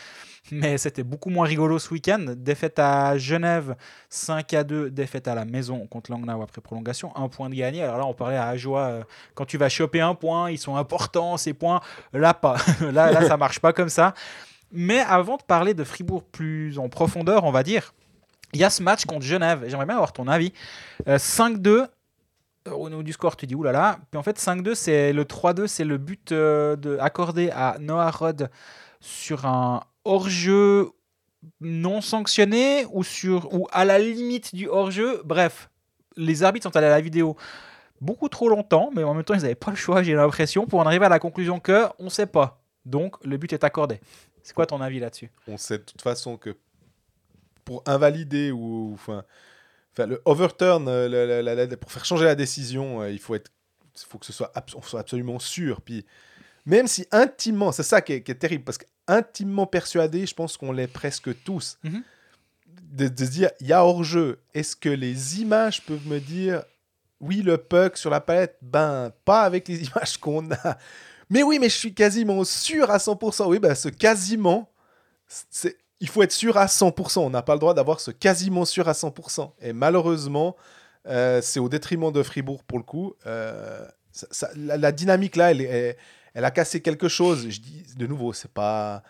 Mais c'était beaucoup moins rigolo ce week-end. Défaite à Genève, 5 à 2, défaite à la maison contre Langnau après prolongation, un point de gagné. Alors là, on parlait à Ajoie, euh, quand tu vas choper un point, ils sont importants ces points. Là, pas. là, là, ça marche pas comme ça. Mais avant de parler de Fribourg plus en profondeur, on va dire, il y a ce match contre Genève. J'aimerais bien avoir ton avis. Euh, 5-2. Euh, Au niveau du score, tu dis oulala. Puis en fait, 5-2, c'est le 3-2, c'est le but euh, de, accordé à Noah Rod sur un hors-jeu non sanctionné ou, sur, ou à la limite du hors-jeu. Bref, les arbitres sont allés à la vidéo beaucoup trop longtemps, mais en même temps, ils n'avaient pas le choix, j'ai l'impression, pour en arriver à la conclusion que on ne sait pas. Donc, le but est accordé. C'est quoi ton avis là-dessus? On sait de toute façon que pour invalider ou. Enfin, enfin, le overturn, euh, la- la- la- la- pour faire changer la décision, euh, il faut, être, faut que ce soit, abs- on soit absolument sûr. Puis, même si intimement, c'est ça qui est, qui est terrible, parce qu'intimement persuadé, je pense qu'on l'est presque tous, Mhm. de, de se dire, il y a hors-jeu. Est-ce que les images peuvent me dire, oui, le puck sur la palette, ben, pas avec les images qu'on a. Mais oui, mais je suis quasiment sûr à 100%. Oui, ben, ce quasiment, c'est, il faut être sûr à 100%. On n'a pas le droit d'avoir ce quasiment sûr à 100%. Et malheureusement, euh, c'est au détriment de Fribourg pour le coup. Euh, ça- ça- la, la dynamique là, elle, a cassé quelque chose. Je dis de nouveau, c'est pas.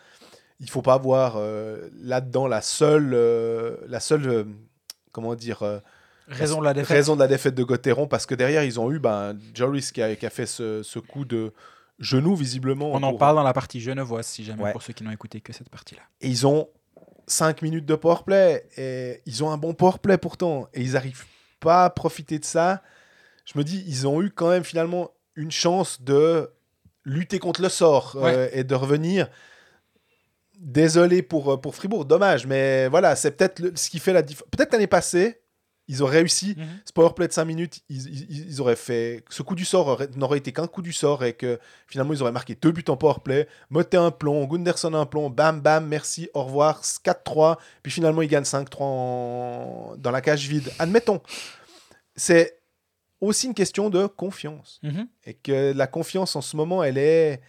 Il faut pas avoir euh, là-dedans la seule, la seule, comment dire, Raison de la défaite. raison de la défaite de Gauthieron parce que derrière ils ont eu ben, Joris qui a, qui a fait ce, ce coup de genou visiblement. On en pour- parle dans la partie genevoise, si jamais, Ouais. pour ceux qui n'ont écouté que cette partie-là. Et ils ont 5 minutes de powerplay. Et ils ont un bon powerplay pourtant. Et ils n'arrivent pas à profiter de ça. Je me dis, ils ont eu quand même finalement une chance de lutter contre le sort euh, et de revenir. Désolé pour, euh, pour Fribourg, dommage. Mais voilà, c'est peut-être ce qui fait la différence. Peut-être l'année passée, ils ont réussi. Mhm. Ce powerplay de 5 minutes, ils, ils- ils auraient fait. Ce coup du sort aurait- n'aurait été qu'un coup du sort et que finalement ils auraient marqué deux buts en powerplay. Moté un plomb, Gunderson un plomb, bam bam, merci, au revoir, 4-3. Puis finalement ils gagnent 5-3 en- dans la cage vide. Admettons. C'est aussi une question de confiance. Mhm. Et que la confiance en ce moment, elle est,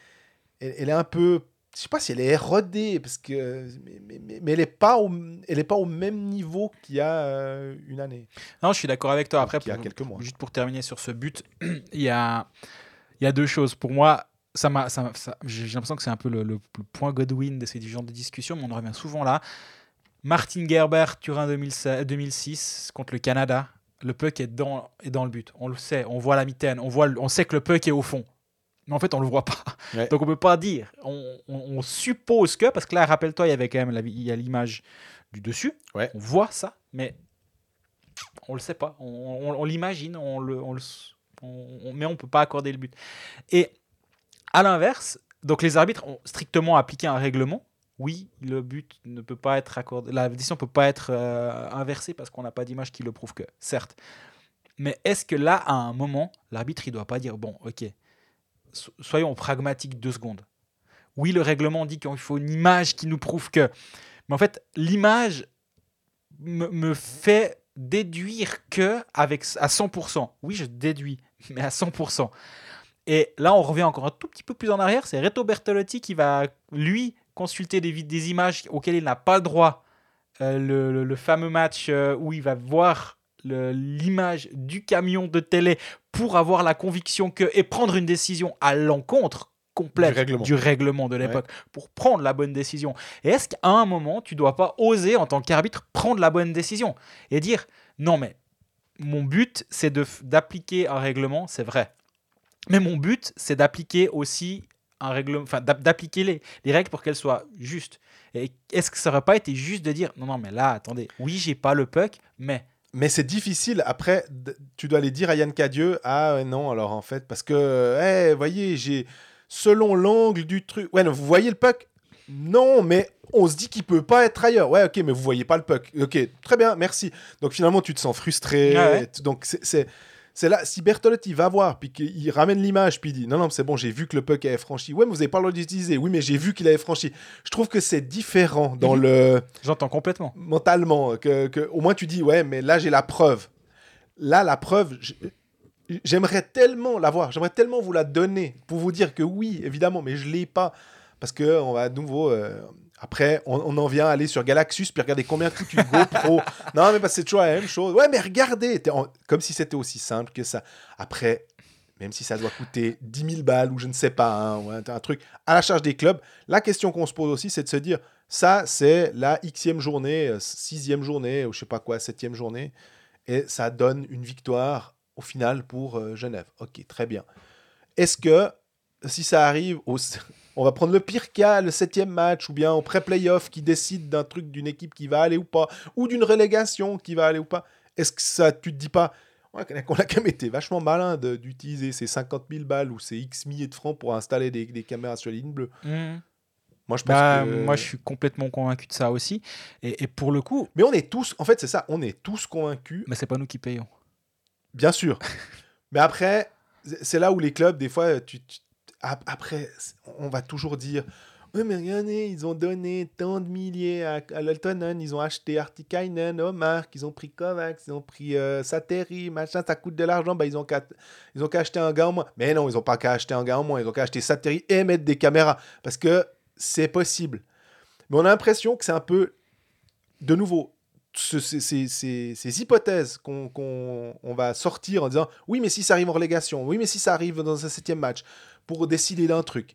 elle, elle est un peu. Je sais pas si elle est érodée, parce que, mais, mais- mais- mais elle n'est pas, au- elle est pas au même niveau qu'il y a euh, une année, Non, je suis d'accord avec toi. Après, qu'il y a quelques mois. juste pour terminer sur ce but, il y a, il y a deux choses. Pour moi, ça m'a, ça m'a- ça- j'ai l'impression que c'est un peu le, le- le point Godwin de ces genres de discussions, mais on en revient souvent là. Martin Gerber, Turin 2016 2006 contre le Canada. Le puck est dans, est dans le but. On le sait. On voit la mitaine. On, voit, on sait que le puck est au fond. Mais en fait, on le voit pas. Ouais. Donc, on peut pas dire. On, on- on suppose que, parce que là, rappelle-toi, il y avait quand même la- il y a l'image du dessus. Ouais. On voit ça, mais on le sait pas. On, on- l'imagine, on le, on le mais on peut pas accorder le but. Et à l'inverse, donc les arbitres ont strictement appliqué un règlement. Oui, le but ne peut pas être accordé, la décision peut pas être euh, inversée parce qu'on n'a pas d'image qui le prouve que, certes. Mais est-ce que là, à un moment, l'arbitre il doit pas dire bon, ok, soyons pragmatiques deux secondes. Oui, le règlement dit qu'il faut une image qui nous prouve que, mais en fait, l'image me, fait déduire que avec à 100%. Oui, je déduis, mais à 100%. Et là, on revient encore un tout petit peu plus en arrière. C'est Reto Bertolotti qui va, lui, consulter des, images auxquelles il n'a pas le droit. Euh, le, fameux match euh, où il va voir l'image du camion de télé pour avoir la conviction que et prendre une décision à l'encontre complète Du règlement. du règlement de l'époque pour prendre la bonne décision. Et est-ce qu'à un moment, tu dois pas oser en tant qu'arbitre prendre la bonne décision et dire non mais mon but c'est d'appliquer un règlement, c'est vrai. Mais mon but c'est d'appliquer aussi un règlement, enfin d'ap- d'appliquer les, les règles pour qu'elles soient justes. Et est-ce que ça aurait pas été juste de dire non non mais là attendez, oui j'ai pas le puck, mais Mais c'est difficile. Après, tu dois aller dire à Yann Cadieux Ah ouais, non, alors en fait, parce que, eh, voyez, j'ai. Selon l'angle du truc. Ouais, non, vous voyez le puck? Non, mais on se dit qu'il peut pas être ailleurs. Ouais, ok, mais vous voyez pas le puck. Ok, très bien, merci. Donc finalement, tu te sens frustré. Ah ouais. Donc c'est- c'est. Là, si Bertolotti va voir, puis qu'il ramène l'image, puis il dit non, non, c'est bon, j'ai vu que le puck avait franchi. Ouais, mais vous avez pas le droit d'utiliser. Oui, mais j'ai vu qu'il avait franchi. Je trouve que c'est différent dans le j'entends complètement. mentalement que, que au moins tu dis ouais mais là j'ai la preuve là la preuve j'aimerais tellement l'avoir j'aimerais tellement vous la donner pour vous dire que oui évidemment mais je l'ai pas parce que on va à nouveau euh, après on, on en vient à aller sur Galaxus puis regarder combien coûte une GoPro non mais que c'est toujours la même chose ouais mais regardez en- comme si c'était aussi simple que ça après même si ça doit coûter 10 000 balles ou je ne sais pas, hein, ou un, un truc à la charge des clubs, la question qu'on se pose aussi, c'est de se dire, ça, c'est la xème journée, euh, sixième journée, ou je sais pas quoi, septième journée, et ça donne une victoire au final pour euh, Genève. Ok, très bien. Est-ce que si ça arrive, au- on va prendre le pire cas, le septième match, ou bien au pré-playoff qui décide d'un truc d'une équipe qui va aller ou pas, ou d'une relégation qui va aller ou pas, est-ce que ça, tu te dis pas, qu'on a quand même été vachement malin d'utiliser ces 50 000 balles ou ces X milliers de francs pour installer des, des caméras sur les lignes bleues? Mhm. Moi, je pense Bah, que... Moi je suis complètement convaincu de ça aussi. Et, et pour le coup, Mais on est tous, en fait, c'est ça, on est tous convaincus, mais c'est pas nous qui payons. bien sûr. Mais après, c'est là où les clubs, des fois, tu, tu- après, on va toujours dire Oui, mais regardez, ils ont donné tant de milliers à, à ils ont acheté Artikainen, Omar, ils ont pris Kovacs, ils ont pris euh, Sateri, machin, ça coûte de l'argent, bah, ils ont qu'à acheter un gars en moins. Mais non, ils n'ont pas qu'à acheter un gars en moins, ils ont qu'à acheter Sateri et mettre des caméras, parce que c'est possible. Mais on a l'impression que c'est un peu, de nouveau, ce- ces, hypothèses qu'on qu'on- on va sortir en disant oui, mais si ça arrive en relégation, oui, mais si ça arrive dans un septième match pour décider d'un truc,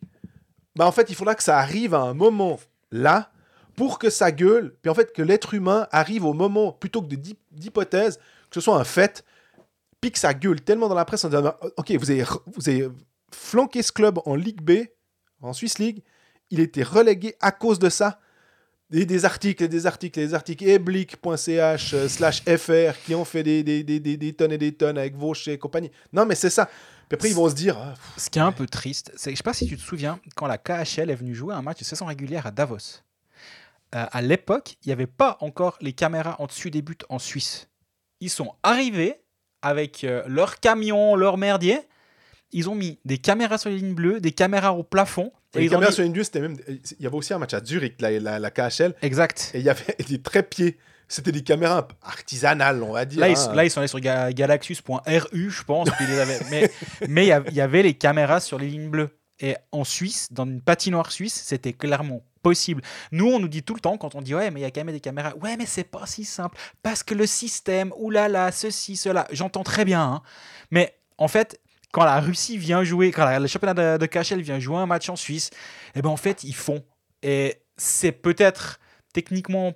bah en fait, il faudra que ça arrive à un moment là pour que ça gueule, puis en fait que l'être humain arrive au moment plutôt que de d'hy- d'hypothèses, que ce soit un fait, puis que ça gueule tellement dans la presse en disant bah, ok, vous avez, vous avez flanqué ce club en Ligue B, en Swiss League, il était relégué à cause de ça des, des articles et des articles et des articles et blick.ch euh, slash fr qui ont fait des, des, des, des- des tonnes et des tonnes avec Vaucher et compagnie. Non, mais c'est ça. Puis après, ils vont se dire ah, pff, Ce qui est un peu triste, c'est je sais pas si tu te souviens, quand la KHL est venue jouer un match de saison régulière à Davos. Euh, à l'époque, il n'y avait pas encore les caméras en dessus des buts en Suisse. Ils sont arrivés avec euh, leur camion, leur merdier. Ils ont mis des caméras sur les lignes bleues, des caméras au plafond. Et les ils ont caméras dit- sur une vue, c'était même. Il y avait aussi un match à Zurich, la, la, la KHL, Exact. et il y avait des trépieds. C'était des caméras artisanales, on va dire. Là ils, hein. là, ils sont allés sur ga- galaxus.ru, je pense. puis ils les avaient- mais mais il y avait les caméras sur les lignes bleues. Et en Suisse, dans une patinoire suisse, c'était clairement possible. Nous, on nous dit tout le temps, quand on dit ouais, mais il y a quand même des caméras. Ouais, mais c'est pas si simple. Parce que le système, oulala, ceci, cela. J'entends très bien. hein. Mais en fait, quand la Russie vient jouer, quand la- le championnat de, de KHL vient jouer un match en Suisse, eh ben en fait, ils font. Et c'est peut-être techniquement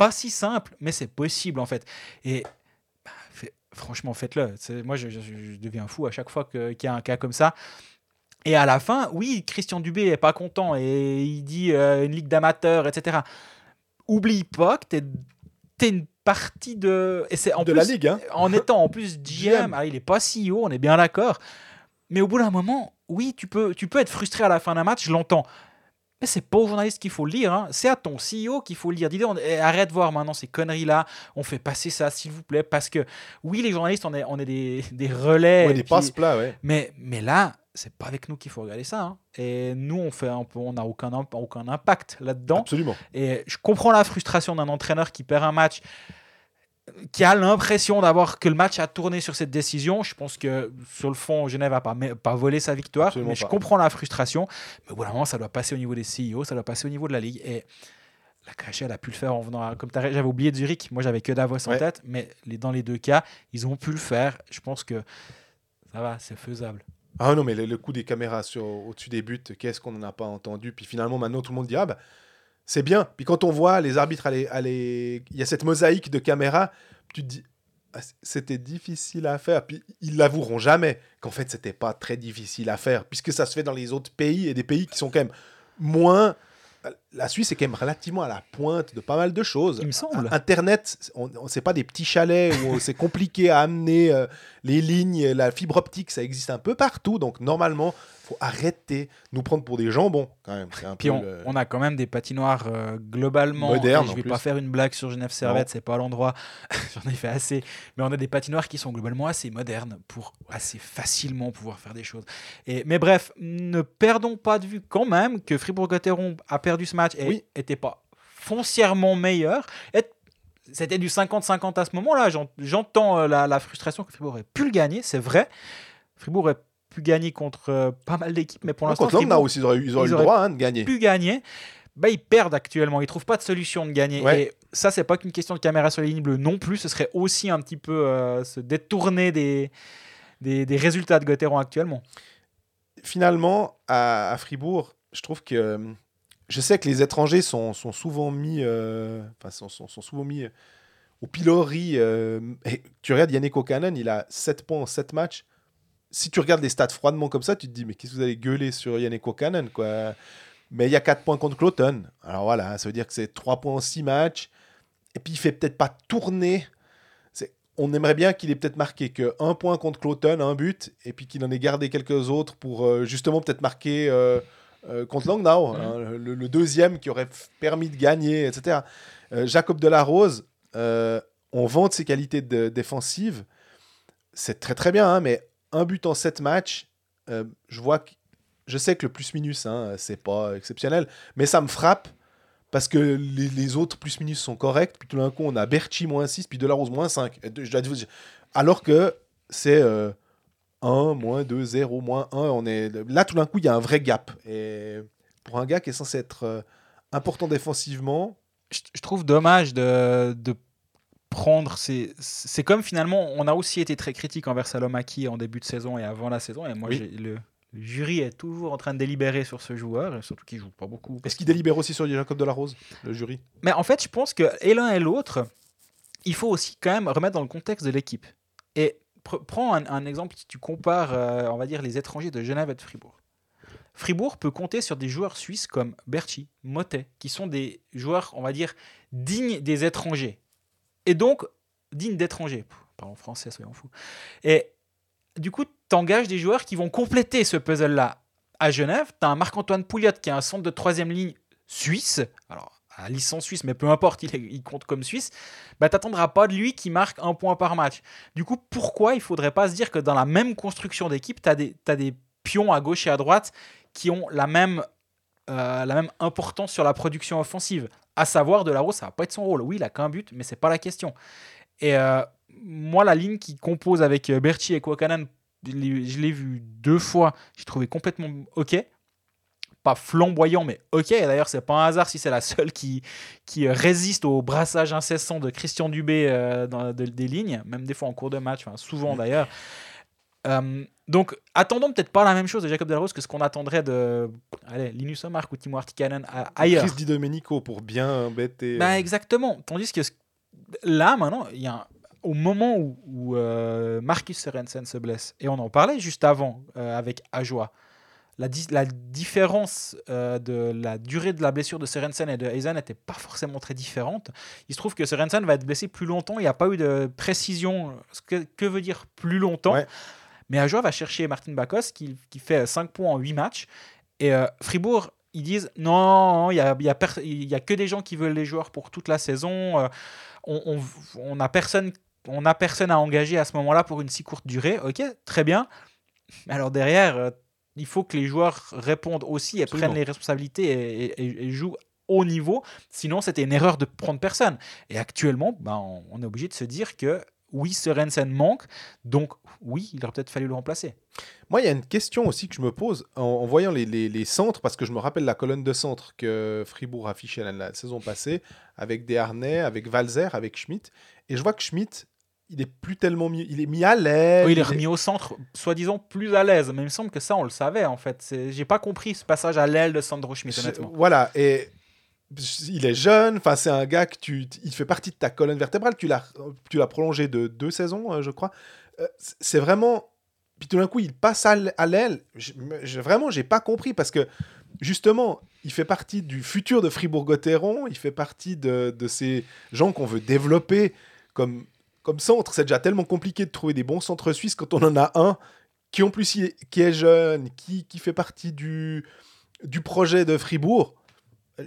pas si simple, mais c'est possible en fait. Et bah, fait- franchement, faites-le. Moi, je, je- je deviens fou à chaque fois qu'il y a un cas comme ça. Et à la fin, oui, Christian Dubé est pas content et il dit euh, une ligue d'amateurs, etc. Oublie pas que t'es es une partie de. Et c'est en de plus, la Ligue. Hein. en étant en plus GM, ah, il est pas CEO, on est bien d'accord. Mais au bout d'un moment, oui, tu peux, tu peux être frustré à la fin d'un match, je l'entends. Mais c'est pas aux journalistes qu'il faut le lire, hein. c'est à ton CEO qu'il faut le lire. Dis on, eh, arrête de voir maintenant ces conneries-là, on fait passer ça, s'il vous plaît, parce que oui, les journalistes, on est, on est des, des relais. Ouais, des passe-plats, ouais. mais, mais là, c'est pas avec nous qu'il faut regarder ça. hein. Et nous, on fait un peu, on n'a aucun impact là-dedans. Absolument. Et je comprends la frustration d'un entraîneur qui perd un match, qui a l'impression d'avoir que le match a tourné sur cette décision. Je pense que sur le fond, Genève n'a pas, volé sa victoire. Absolument mais je pas. comprends la frustration. Mais au bout d'un moment, ça doit passer au niveau des CEO, ça doit passer au niveau de la Ligue. Et La KHL a pu le faire en venant à, comme j'avais oublié Zurich, moi j'avais que Davos en tête, mais les, dans les deux cas, ils ont pu le faire. Je pense que ça va, c'est faisable. Ah non, mais le, le coup des caméras sur, au-dessus des buts, qu'est-ce qu'on n'en a pas entendu? Puis finalement, maintenant, tout le monde dit Ah, bah, c'est bien. Puis quand on voit les arbitres, aller, aller... il y a cette mosaïque de caméras, tu te dis Ah, C'était difficile à faire. Puis ils l'avoueront jamais qu'en fait, c'était pas très difficile à faire, puisque ça se fait dans les autres pays et des pays qui sont quand même moins. La Suisse est quand même relativement à la pointe de pas mal de choses. Il me semble. Internet, on, on c'est pas des petits chalets où c'est compliqué à amener euh, les lignes, la fibre optique, ça existe un peu partout. Donc normalement, faut arrêter de nous prendre pour des jambons quand même. Un Puis peu on, le- on a quand même des patinoires euh, globalement. Modernes, Je vais pas faire une blague sur Genève Servette, c'est pas l'endroit. J'en ai fait assez. Mais on a des patinoires qui sont globalement assez modernes pour assez facilement pouvoir faire des choses. Et, mais bref, ne perdons pas de vue quand même que Fribourg-Gotteron a perdu ce match et Oui. était pas foncièrement meilleur. Et c'était du 50-50 à ce moment-là. J'en- J'entends euh, la, la frustration que Fribourg ait pu le gagner, c'est vrai. Fribourg a pu gagner contre euh, pas mal d'équipes, mais pour l'instant, contre Fribourg aussi, ils auraient, eu- ils auraient ils eu le droit hein, de gagner. pu gagner, bah, ils perdent actuellement. Ils trouvent pas de solution de gagner. Ouais. Et ça, c'est pas qu'une question de caméra sur les lignes bleues non plus. Ce serait aussi un petit peu euh, se détourner des, des, des résultats de Gotteron actuellement. Finalement, à, à Fribourg, je trouve que euh, je sais que les étrangers sont, sont souvent mis, euh, enfin, sont, sont- sont souvent mis au pilori. euh, et tu regardes Yannick O'Cannon, il a 7 points en 7 matchs. Si tu regardes les stats froidement comme ça, tu te dis, mais qu'est-ce que vous allez gueuler sur Yannick O'Cannon, quoi? Mais il y a 4 points contre Cloton. Alors voilà, ça veut dire que c'est 3 points en 6 matchs. Et puis il fait peut-être pas tourner. On aimerait bien qu'il ait peut-être marqué que un point contre Cloton, un but, et puis qu'il en ait gardé quelques autres pour euh, justement peut-être marquer euh, euh, contre Langnau, Mhm. hein, le, le deuxième qui aurait permis de gagner, etc. Jacob Delarose, on vante ses qualités de- défensives. C'est très très bien, hein, mais un but en sept matchs, euh, je vois que je sais que le plus-minus, hein, c'est pas exceptionnel, mais ça me frappe parce que les, les autres plus-minus sont corrects. Puis tout d'un coup, on a Berchi moins 6, puis Delarose moins 5. Et de- je dois dire- Alors que c'est euh, 1, moins 2, 0, moins 1. On est... Là, tout d'un coup, il y a un vrai gap. Et pour un gars qui est censé être euh, important défensivement, Je, je trouve dommage de prendre ces. C'est comme finalement, on a aussi été très critique envers Salomaki en début de saison et avant la saison. Et moi, Oui. le, le jury est toujours en train de délibérer sur ce joueur, et surtout qu'il joue pas beaucoup. est-ce qu'il délibère aussi sur Jacob Delarose, le jury? Mais en fait, je pense que et l'un et l'autre, il faut aussi quand même remettre dans le contexte de l'équipe. Et pr- prends un, un exemple, si tu compares, euh, on va dire, les étrangers de Genève et de Fribourg. Fribourg peut compter sur des joueurs suisses comme Berchi, Motet, qui sont des joueurs, on va dire, dignes des étrangers. Et donc, dignes d'étrangers. Parlons français, soyons fous. Et du coup, tu engages des joueurs qui vont compléter ce puzzle-là. À Genève, tu as un Marc-Antoine Pouliot qui est un centre de troisième ligne suisse. Alors, à licence suisse, mais peu importe, il, compte comme suisse. Bah, t'attendras pas de lui qui marque un point par match. Du coup, pourquoi il faudrait pas se dire que dans la même construction d'équipe, tu as des pions à gauche et à droite qui ont la même, euh, la même importance sur la production offensive? À savoir, De ça va pas être son rôle. Oui, il a qu'un but, mais c'est pas la question. Et euh, moi, la ligne qui compose avec euh, Berti et Kwakanan, je l'ai vu deux fois. J'ai trouvé complètement OK. Pas flamboyant, mais OK. Et D'ailleurs, c'est pas un hasard si c'est la seule qui, qui résiste au brassage incessant de Christian Dubé euh, dans, de- des lignes, même des fois en cours de match, enfin, souvent d'ailleurs. Euh, donc, attendons peut-être pas la même chose de Jacob Delrose que ce qu'on attendrait de allez, Linus Omark ou Timo Artikainen a- ailleurs. Chris Di Domenico pour bien embêter. Bah, euh, exactement. Tandis que là, maintenant, il y a un- au moment où, où, euh, Marcus Sorensen se blesse, et on en parlait juste avant euh, avec Ajoie, la, di- la différence euh, de la durée de la blessure de Sorensen et de Eisen n'était pas forcément très différente. Il se trouve que Sorensen va être blessé plus longtemps. Il n'y a pas eu de précision. Ce que, que veut dire plus longtemps Ouais. Mais Ajoie va chercher Martin Bakos qui, qui fait 5 points en 8 matchs. Et euh, Fribourg, ils disent non, il n'y a, y a, pers- il y a que des gens qui veulent les joueurs pour toute la saison. Euh, on, on, on a personne. On n'a personne à engager à ce moment-là pour une si courte durée. Ok, très bien. Mais alors derrière, euh, il faut que les joueurs répondent aussi et Absolument. prennent les responsabilités et, et- et jouent au niveau. Sinon, c'était une erreur de prendre personne. Et actuellement, ben, on est obligé de se dire que Oui, Sorensen manque, donc oui, il aurait peut-être fallu le remplacer. Moi, il y a une question aussi que je me pose en, en voyant les, les- les centres, parce que je me rappelle la colonne de centre que Fribourg affichait la, la saison passée, avec Desharnais, avec Valzer, avec Schmitt. Et je vois que Schmitt, il est plus tellement mis, il est mis à l'aise. Oui, il est remis au centre, soi-disant plus à l'aise, mais il me semble que ça, on le savait en fait. J'ai pas compris ce passage à l'aile de Sandro Schmidt, Je- honnêtement. Voilà, et il est jeune, enfin c'est un gars que tu, il fait partie de ta colonne vertébrale, tu l'as, tu l'as prolongé de deux saisons, euh, je crois. Euh, c'est vraiment, puis tout d'un coup il passe à l'aile. Vraiment, j'ai pas compris parce que justement, il fait partie du futur de Fribourg-Gotteron, il fait partie de, ces gens qu'on veut développer comme comme centre. C'est déjà tellement compliqué de trouver des bons centres suisses quand on en a un qui en plus qui est jeune, qui, qui fait partie du du projet de Fribourg.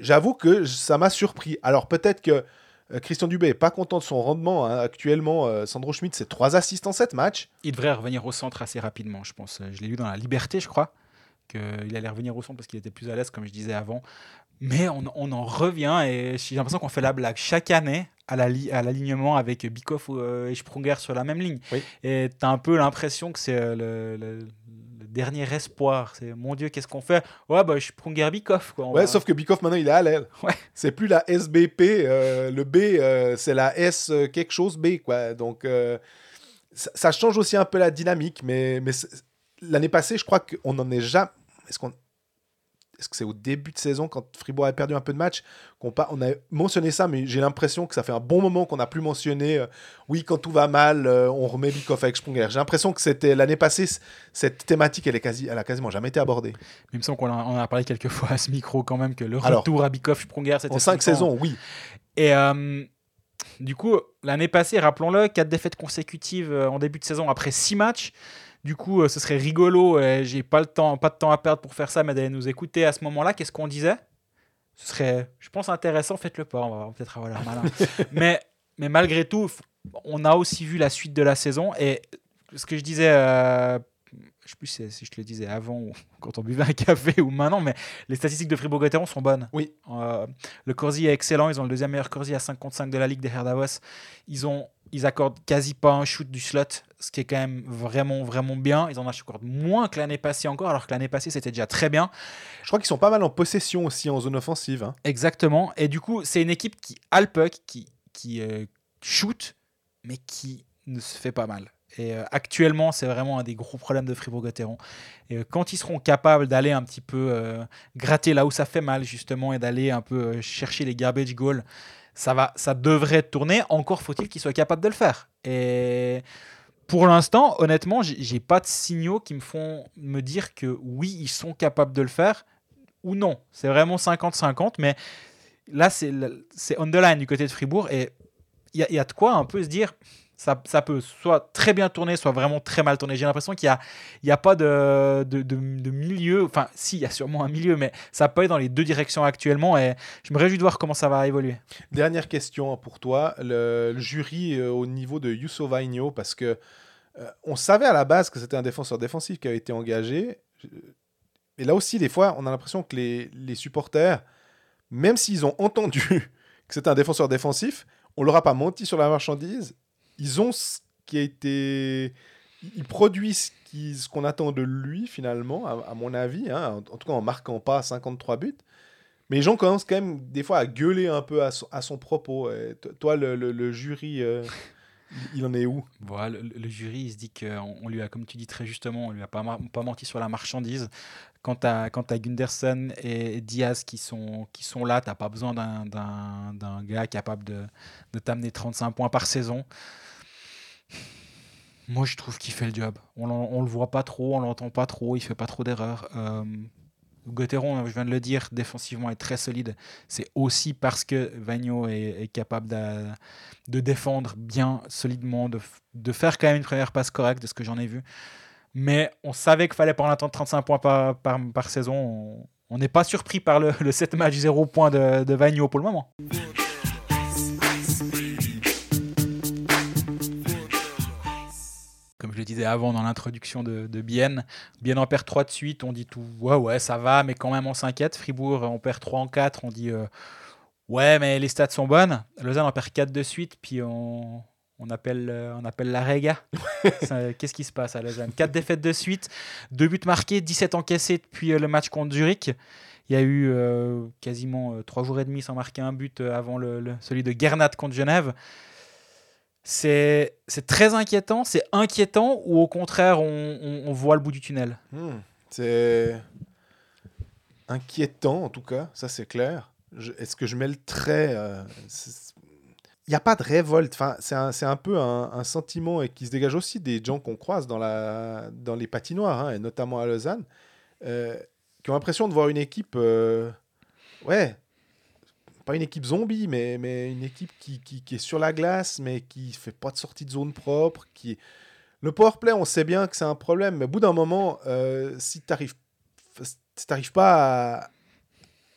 J'avoue que ça m'a surpris. Alors peut-être que euh, Christian Dubé est pas content de son rendement. hein. Actuellement, euh, Sandro Schmidt, c'est 3 assists en 7 matchs. Il devrait revenir au centre assez rapidement, je pense. Je l'ai lu dans La Liberté, je crois, qu'il allait revenir au centre parce qu'il était plus à l'aise, comme je disais avant. Mais on, on en revient et j'ai l'impression qu'on fait la blague chaque année à la li- à l'alignement avec Bikoff euh, et Sprunger sur la même ligne. Oui. Et tu as un peu l'impression que c'est le dernier espoir. C'est mon Dieu, qu'est-ce qu'on fait? Ouais, bah Sprunger Bikoff. Quoi. On Ouais, va- sauf que Bikoff maintenant il est à l'aile. Ouais. C'est plus la SBP, euh, le B, euh, c'est la S euh, quelque chose B quoi. Donc euh, ça, ça change aussi un peu la dynamique, mais, mais l'année passée, je crois qu'on en est jamais. Est-ce qu'on est-ce que c'est au début de saison, quand Fribourg a perdu un peu de match, qu'on on a mentionné ça, mais j'ai l'impression que ça fait un bon moment qu'on n'a plus mentionné. euh, oui, quand tout va mal, euh, on remet Bikoff avec Sprunger. J'ai l'impression que c'était l'année passée, cette thématique, elle, est quasi, elle a quasiment jamais été abordée. Il me semble qu'on en a parlé quelques fois à ce micro quand même, que le Alors, retour à Bikoff, Sprunger, c'était En cinq saisons, oui. Et euh, du coup, l'année passée, rappelons-le, quatre défaites consécutives en début de saison après six matchs. Du coup, euh, ce serait rigolo. et J'ai pas le temps, pas de temps à perdre pour faire ça, mais d'aller nous écouter à ce moment-là. Qu'est-ce qu'on disait? Ce serait, je pense, intéressant. Faites-le pas. On va peut-être avoir l'air malin. mais, mais malgré tout, on a aussi vu la suite de la saison. Et ce que je disais, euh, je sais plus si, si je te le disais avant ou quand on buvait un café ou maintenant, mais les statistiques de Fribourg-Gotteron sont bonnes. Oui. Euh, le Corsi est excellent. Ils ont le deuxième meilleur Corsi à 5 contre 5 de la Ligue derrière Davos. Ils, ont, ils accordent quasi pas un shoot du slot, ce qui est quand même vraiment, vraiment bien. Ils en accordent moins que l'année passée encore, alors que l'année passée, c'était déjà très bien. Je crois qu'ils sont pas mal en possession aussi en zone offensive. hein. Exactement. Et du coup, c'est une équipe qui a le puck, qui, qui euh, shoot, mais qui ne se fait pas mal. Et euh, actuellement, c'est vraiment un des gros problèmes de Fribourg-Gotteron. Et euh, quand ils seront capables d'aller un petit peu euh, gratter là où ça fait mal, justement, et d'aller un peu chercher les garbage goals, ça, va, ça devrait tourner. Encore faut-il qu'ils soient capables de le faire. Et pour l'instant, honnêtement, j'ai pas de signaux qui me font me dire que oui, ils sont capables de le faire ou non. C'est vraiment 50-50, mais là, c'est on the line du côté de Fribourg et il y, y a de quoi un peu se dire. Ça, ça peut soit très bien tourner, soit vraiment très mal tourner. J'ai l'impression qu'il n'y a, a pas de, de, de- milieu. Enfin, si, il y a sûrement un milieu, mais ça peut être dans les deux directions actuellement. Et je me réjouis de voir comment ça va évoluer. Dernière question pour toi, le, jury euh, au niveau de Yusso Vainho, parce que euh, on savait à la base que c'était un défenseur défensif qui avait été engagé. Je- Et là aussi, des fois, on a l'impression que les, les supporters, même s'ils ont entendu que c'était un défenseur défensif, on leur a pas menti sur la marchandise. Ils ont ce qui a été. Il produit ce qu'on attend de lui, finalement, à, mon avis, hein, en, tout cas en marquant pas 53 buts. Mais les gens commencent quand même des fois à gueuler un peu à son, propos. Et to- toi, le jury, euh, il, en est où? Voilà, le, jury, il se dit qu'on on lui a, comme tu dis très justement, on lui a pas, menti sur la marchandise. Quant à, Gunderson et Diaz qui sont, qui sont là, tu n'as pas besoin d'un- gars capable de, t'amener 35 points par saison. Moi, je trouve qu'il fait le job. On, on le voit pas trop, on l'entend pas trop, il fait pas trop d'erreurs. Euh, Gauthieron, je viens de le dire, défensivement est très solide. C'est aussi parce que Vagno est, capable de, défendre bien, solidement, de, faire quand même une première passe correcte de ce que j'en ai vu. Mais on savait qu'il fallait pas en attendre 35 points par, par, saison. On- n'est pas surpris par le, le 7 match 0 points de, de Vagno pour le moment. Le disais avant dans l'introduction de, de Bienne, Bienne en perd 3 de suite, on dit tout, ouais, ouais, ça va, mais quand même on s'inquiète. Fribourg, on perd 3 en 4, on dit, euh, ouais, mais les stats sont bonnes. Lausanne en perd 4 de suite, puis on, On appelle, euh, on appelle la Rega. Ça, Qu'est-ce qui se passe à Lausanne? 4 défaites de suite, 2 buts marqués, 17 encaissés depuis euh, le match contre Zurich. Il y a eu euh, quasiment 3 jours et demi sans marquer un but avant le, le- celui de Gernat contre Genève. C'est très inquiétant. C'est inquiétant ou au contraire, on, on- voit le bout du tunnel? Hmm, C'est inquiétant, en tout cas, ça c'est clair. Est-ce que je mets le trait euh, Il n'y a pas de révolte. Enfin, c'est un, un peu un, sentiment qui se dégage aussi des gens qu'on croise dans, la, dans les patinoires, hein, et notamment à Lausanne, euh, qui ont l'impression de voir une équipe. euh, ouais, pas une équipe zombie, mais, mais une équipe qui, qui, qui est sur la glace, mais qui fait pas de sortie de zone propre. Qui... Le powerplay, on sait bien que c'est un problème, mais au bout d'un moment, euh, si tu n'arrives si pas à,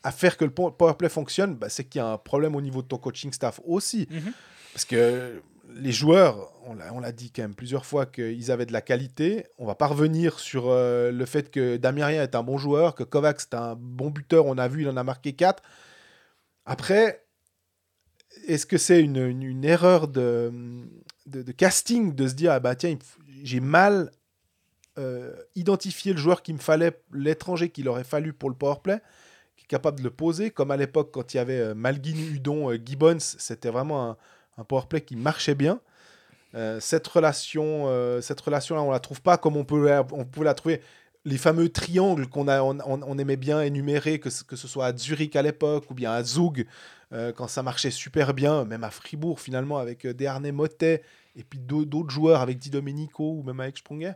à faire que le po- powerplay fonctionne, bah, c'est qu'il y a un problème au niveau de ton coaching staff aussi. Mhm. Parce que les joueurs, on l'a on l'a dit quand même plusieurs fois qu'ils avaient de la qualité. On va pas revenir sur euh, le fait que Damirien est un bon joueur, que Kovacs est un bon buteur. On a vu, il en a marqué 4. Après, est-ce que c'est une, erreur de, casting de se dire ah bah tiens, j'ai mal euh, identifié le joueur qu'il me fallait, l'étranger qu'il aurait fallu pour le powerplay, qui est capable de le poser, comme à l'époque quand il y avait euh, Malguin, Udon, euh, Gibbons, c'était vraiment un, un powerplay qui marchait bien. Cette relation, cette relation-là, on la trouve pas comme on peut, on pouvait la trouver. Les fameux triangles qu'on a, on, aimait bien énumérer, que, ce- que ce soit à Zurich à l'époque ou bien à Zug, euh, quand ça marchait super bien, même à Fribourg finalement avec euh, Desharnais Motet et puis d'au- d'autres joueurs avec Di Domenico ou même avec Sprunger.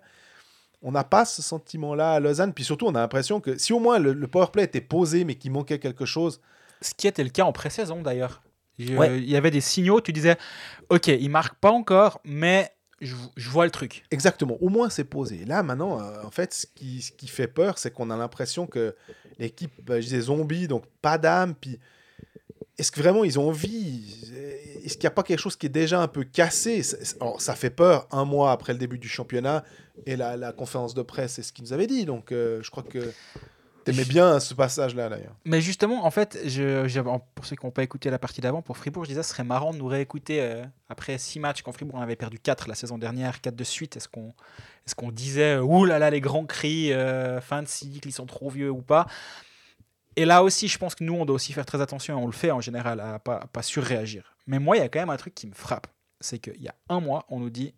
On n'a pas ce sentiment-là à Lausanne. Puis surtout, on a l'impression que si au moins le, le powerplay était posé mais qu'il manquait quelque chose, Ce qui était le cas en pré-saison d'ailleurs. Ouais. Il y avait des signaux, tu disais, ok, il marque pas encore, mais je, vois le truc. Exactement, au moins c'est posé. Là, maintenant, euh, en fait, ce qui, fait peur, c'est qu'on a l'impression que l'équipe, bah, je disais zombie, donc pas d'âme, puis est-ce que vraiment ils ont envie? Est-ce qu'il n'y a pas quelque chose qui est déjà un peu cassé? Alors, Ça fait peur un mois après le début du championnat, et la, la conférence de presse, c'est ce qu'ils nous avait dit, donc euh, je crois que t'aimais bien ce passage-là, d'ailleurs. Mais justement, en fait, je, je- pour ceux qui n'ont pas écouté la partie d'avant, pour Fribourg, je disais, ce serait marrant de nous réécouter euh, après six matchs. Quand Fribourg en avait perdu 4 la saison dernière, 4 de suite, est-ce qu'on est qu'on disait, ouh là là, les grands cris, euh, fin de cycle, ils sont trop vieux ou pas? Et là aussi, je pense que nous, on doit aussi faire très attention, et on le fait en général, à pas, à pas surréagir. Mais moi, il y a quand même un truc qui me frappe. C'est qu'il y a un mois, on nous dit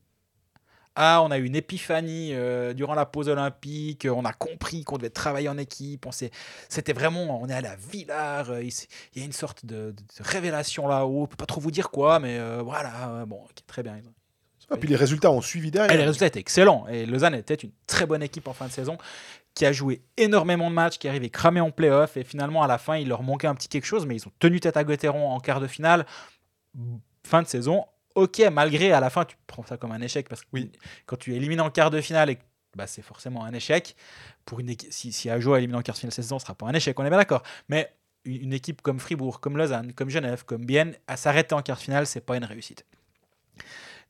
ah, on a eu une épiphanie euh, durant la pause olympique, on a compris qu'on devait travailler en équipe, on s'est c'était vraiment, on est allé à Villars, euh, il il y a une sorte de, révélation là-haut, on peut pas trop vous dire quoi, mais euh, voilà, euh, bon, très bien. Ah, puis les résultats ont suivi derrière. Et les résultats étaient excellents, et Lausanne était une très bonne équipe en fin de saison, qui a joué énormément de matchs, qui est arrivé cramé en playoff, et finalement à la fin, il leur manquait un petit quelque chose, mais ils ont tenu tête à Gauthieron en quart de finale, fin de saison. Ok, malgré à la fin, tu prends ça comme un échec parce que Oui. quand tu élimines en quart de finale, et, bah, c'est forcément un échec. Pour une si, si Ajo élimine en quart de finale cette saison, ce sera pas un échec, on est bien d'accord. Mais une, une équipe comme Fribourg, comme Lausanne, comme Genève, comme Bienne, à s'arrêter en quart de finale, c'est pas une réussite.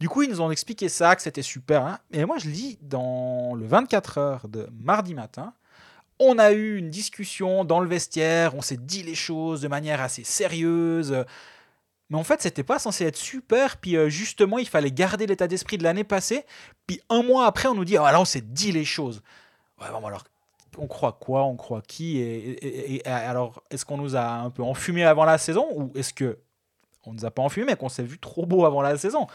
Du coup, ils nous ont expliqué ça, que c'était super. hein. Et moi, je lis dans le 24 heures de mardi matin, on a eu une discussion dans le vestiaire, on s'est dit les choses de manière assez sérieuse. Mais en fait, c'était pas censé être super. Puis euh, justement, il fallait garder l'état d'esprit de l'année passée. Puis un mois après, on nous dit, ah là, on s'est dit les choses. Ouais, bon, alors, on croit quoi On croit qui et, alors, est-ce qu'on nous a un peu enfumé avant la saison ou est-ce que on nous a pas enfumé, mais qu'on s'est vu trop beau avant la saison?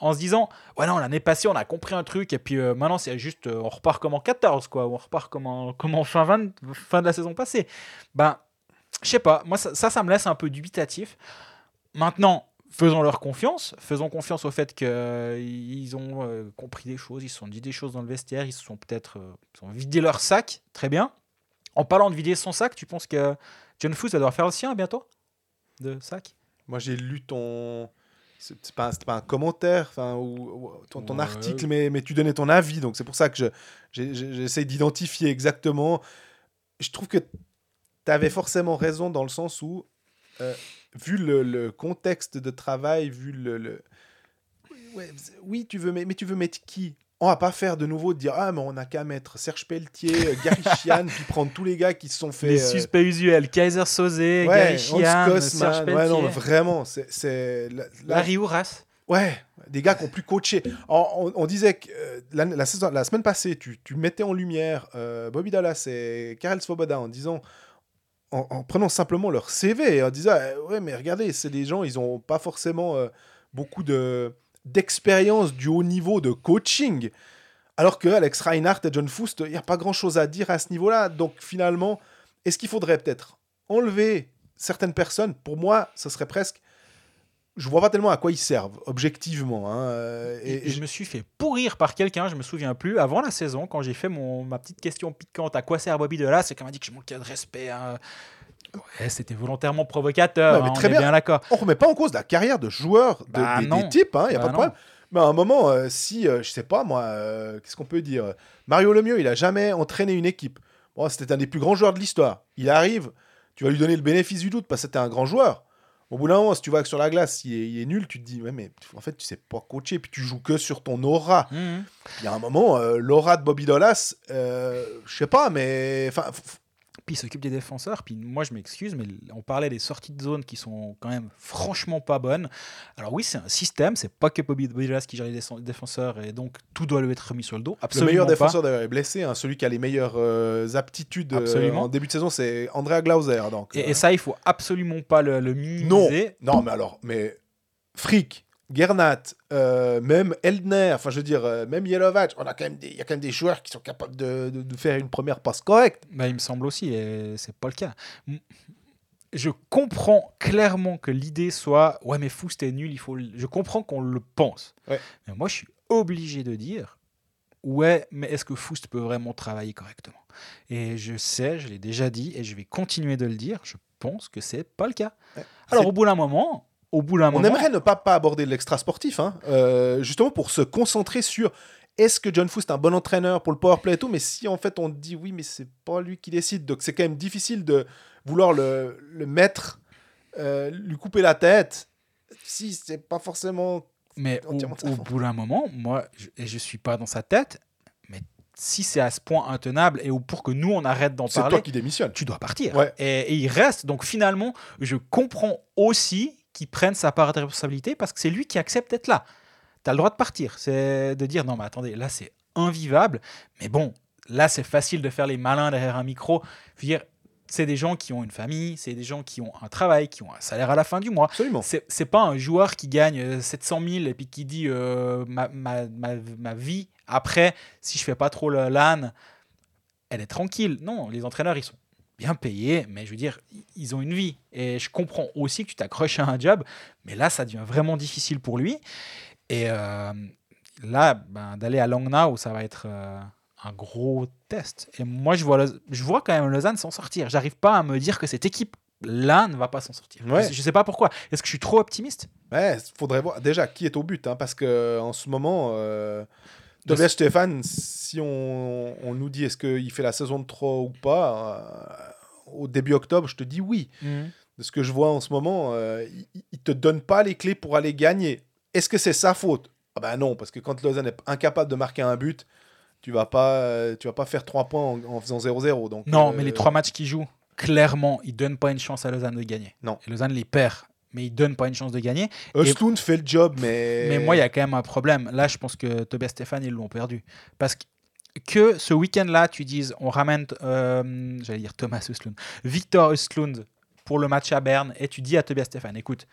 En se disant ouais non l'année passée on a compris un truc et puis euh, maintenant c'est juste euh, on repart comme en 14 quoi on repart comme en, comme en fin, 20 fin de la saison passée ben je sais pas moi ça ça me laisse un peu dubitatif maintenant faisons leur confiance faisons confiance au fait qu'ils ont euh, compris des choses ils se sont dit des choses dans le vestiaire ils se sont peut-être euh, ils ont vidé leur sac très bien en parlant de vider son sac tu penses que John Foos va devoir faire le sien bientôt de sac? Moi, j'ai lu ton. C'est pas, pas un commentaire, enfin, ou, ou ton, ton Ouais. article, mais, mais tu donnais ton avis, donc c'est pour ça que je- j'essaie d'identifier exactement. Je trouve que tu avais forcément raison dans le sens où, euh, vu le, le contexte de travail, vu le. le- Ouais, oui, tu veux, mais, mais tu veux mettre qui? On va pas faire de nouveau de dire ah mais on a qu'à mettre Serge Pelletier, euh, Gary Chian, puis prendre tous les gars qui se sont fait les euh, suspects usuels Kaiser Sosé ouais, Gary Chian Serge Kosman, ouais, non, Pelletier vraiment, c'est c'est la- la- Larry Ouras Ouais, des gars qui ont plus coaché. On, on- on disait que euh, la, la saison- la semaine passée, tu, tu mettais en lumière euh, Bobby Dallas et Karel Svoboda en disant, en, en prenant simplement leur CV et en disant, euh, ouais, mais regardez, c'est des gens, ils ont pas forcément euh, beaucoup de d'expérience du haut niveau de coaching. Alors que Alex Reinhardt et John Foust, il n'y a pas grand chose à dire à ce niveau-là. Donc finalement, est-ce qu'il faudrait peut-être enlever certaines personnes? Pour moi, ce serait presque. Je vois pas tellement à quoi ils servent, objectivement. hein, Et, et- je me suis fait pourrir par quelqu'un, je me souviens plus, avant la saison, quand j'ai fait mon, ma petite question piquante à quoi sert Bobby de là, c'est qu'on m'a dit que je manquais de respect. hein. Ouais, c'était volontairement provocateur, mais hein, très on est bien. bien d'accord. on remet pas en cause la carrière de joueurs de, Bah des, non. des types, il n'y a Bah pas de non. problème. Mais à un moment, euh, si, euh, je sais pas moi, euh, qu'est-ce qu'on peut dire Mario Lemieux, il a jamais entraîné une équipe. Bon, c'était un des plus grands joueurs de l'histoire. Il arrive, tu vas lui donner le bénéfice du doute parce que c'était un grand joueur. Au bout d'un moment, si tu vois que sur la glace, il est, il est nul, tu te dis, ouais, mais en fait, tu sais pas coacher, puis tu joues que sur ton aura. Mhm. Il y a un moment, euh, l'aura de Bobby Dolas, euh, je sais pas, mais enfin, Puis il s'occupe des défenseurs. Puis moi, je m'excuse, mais on parlait des sorties de zone qui sont quand même franchement pas bonnes. Alors oui, c'est un système. C'est pas que Bobby Douglas qui gère les défense- défenseurs et donc tout doit lui être remis sur le dos. le Absolument meilleur pas. défenseur d'ailleurs est blessé. hein. celui qui a les meilleures euh, aptitudes euh, en début de saison, c'est Andrea Glauser. Donc, Et, euh, et ça, il faut absolument pas le, le Non, minimiser. non, mais alors, mais Frick, Gernat, euh, même Eldner, enfin je veux dire, euh, même Yelovac, on a quand même des, il y a quand même des joueurs qui sont capables de, de- de faire une première passe correcte. Bah, il me semble aussi, et c'est pas le cas. Je comprends clairement que l'idée soit ouais mais Foust est nul, il faut. le- Je comprends qu'on le pense. Ouais. Mais moi je suis obligé de dire ouais mais est-ce que Foust peut vraiment travailler correctement? Et je sais, je l'ai déjà dit et je vais continuer de le dire. Je pense que c'est pas le cas. Ouais. Alors au bout d'un moment, au bout d'un On moment, aimerait ne pas, pas aborder l'extra sportif, hein, euh, justement pour se concentrer sur est-ce que John Foust est un bon entraîneur pour le powerplay et tout, mais si en fait on dit oui, mais c'est pas lui qui décide, donc c'est quand même difficile de vouloir le, le mettre, euh, lui couper la tête, si c'est pas forcément. Mais au, bout d'un moment, moi, je, et je suis pas dans sa tête, mais si c'est à ce point intenable et pour que nous on arrête d'en C'est parler, toi qui démissionne. tu dois partir. Ouais. Et, et il reste. Donc finalement, je comprends aussi qu'il prenne sa part de responsabilité parce que c'est lui qui accepte d'être là. Tu as le droit de partir. C'est de dire non, mais attendez, là c'est invivable. Mais bon, là c'est facile de faire les malins derrière un micro. Je veux dire, c'est des gens qui ont une famille, c'est des gens qui ont un travail, qui ont un salaire à la fin du mois. Absolument. C'est pas un joueur qui gagne euh, 700 000 et puis qui dit euh, ma, ma, ma, ma vie après, si je fais pas trop LAN, elle est tranquille. Non, les entraîneurs, ils sont bien payés, mais je veux dire, ils ont une vie. Et je comprends aussi que tu t'accroches à un job, mais là, ça devient vraiment difficile pour lui. Et euh, là, ben, d'aller à Langnau, ça va être euh, un gros test. Et moi, je vois, je vois quand même Lausanne s'en sortir. J'arrive pas à me dire que cette équipe-là ne va pas s'en sortir. Ouais. Je, sais pas pourquoi. Est-ce que je suis trop optimiste? Ouais, faudrait voir déjà qui est au but, hein, parce que en ce moment, euh, De- Tobias Stéphane, si on, on nous dit est-ce qu'il fait la saison de trop ou pas, euh, au début octobre, je te dis oui. De ce que je vois en ce moment, euh, il, il te donne pas les clés pour aller gagner. Est-ce que c'est sa faute? Ah ben non, parce que quand Lausanne est incapable de marquer un but, tu vas pas, euh, tu vas pas faire 3 points en, en faisant 0-0. Donc Non, euh, mais les trois matchs qu'ils jouent, clairement, ils donnent pas une chance à Lausanne de gagner. Non. Et Lausanne les perd, mais ils donnent pas une chance de gagner. Östlund fait le job, mais. Mais moi, il y a quand même un problème. Là, je pense que Tobias Stéphane, ils l'ont perdu. Parce que, que ce week-end-là, tu dises, on ramène, euh, j'allais dire Thomas Östlund, Victor Östlund pour le match à Berne, et tu dis à Tobias Stéphane, écoute,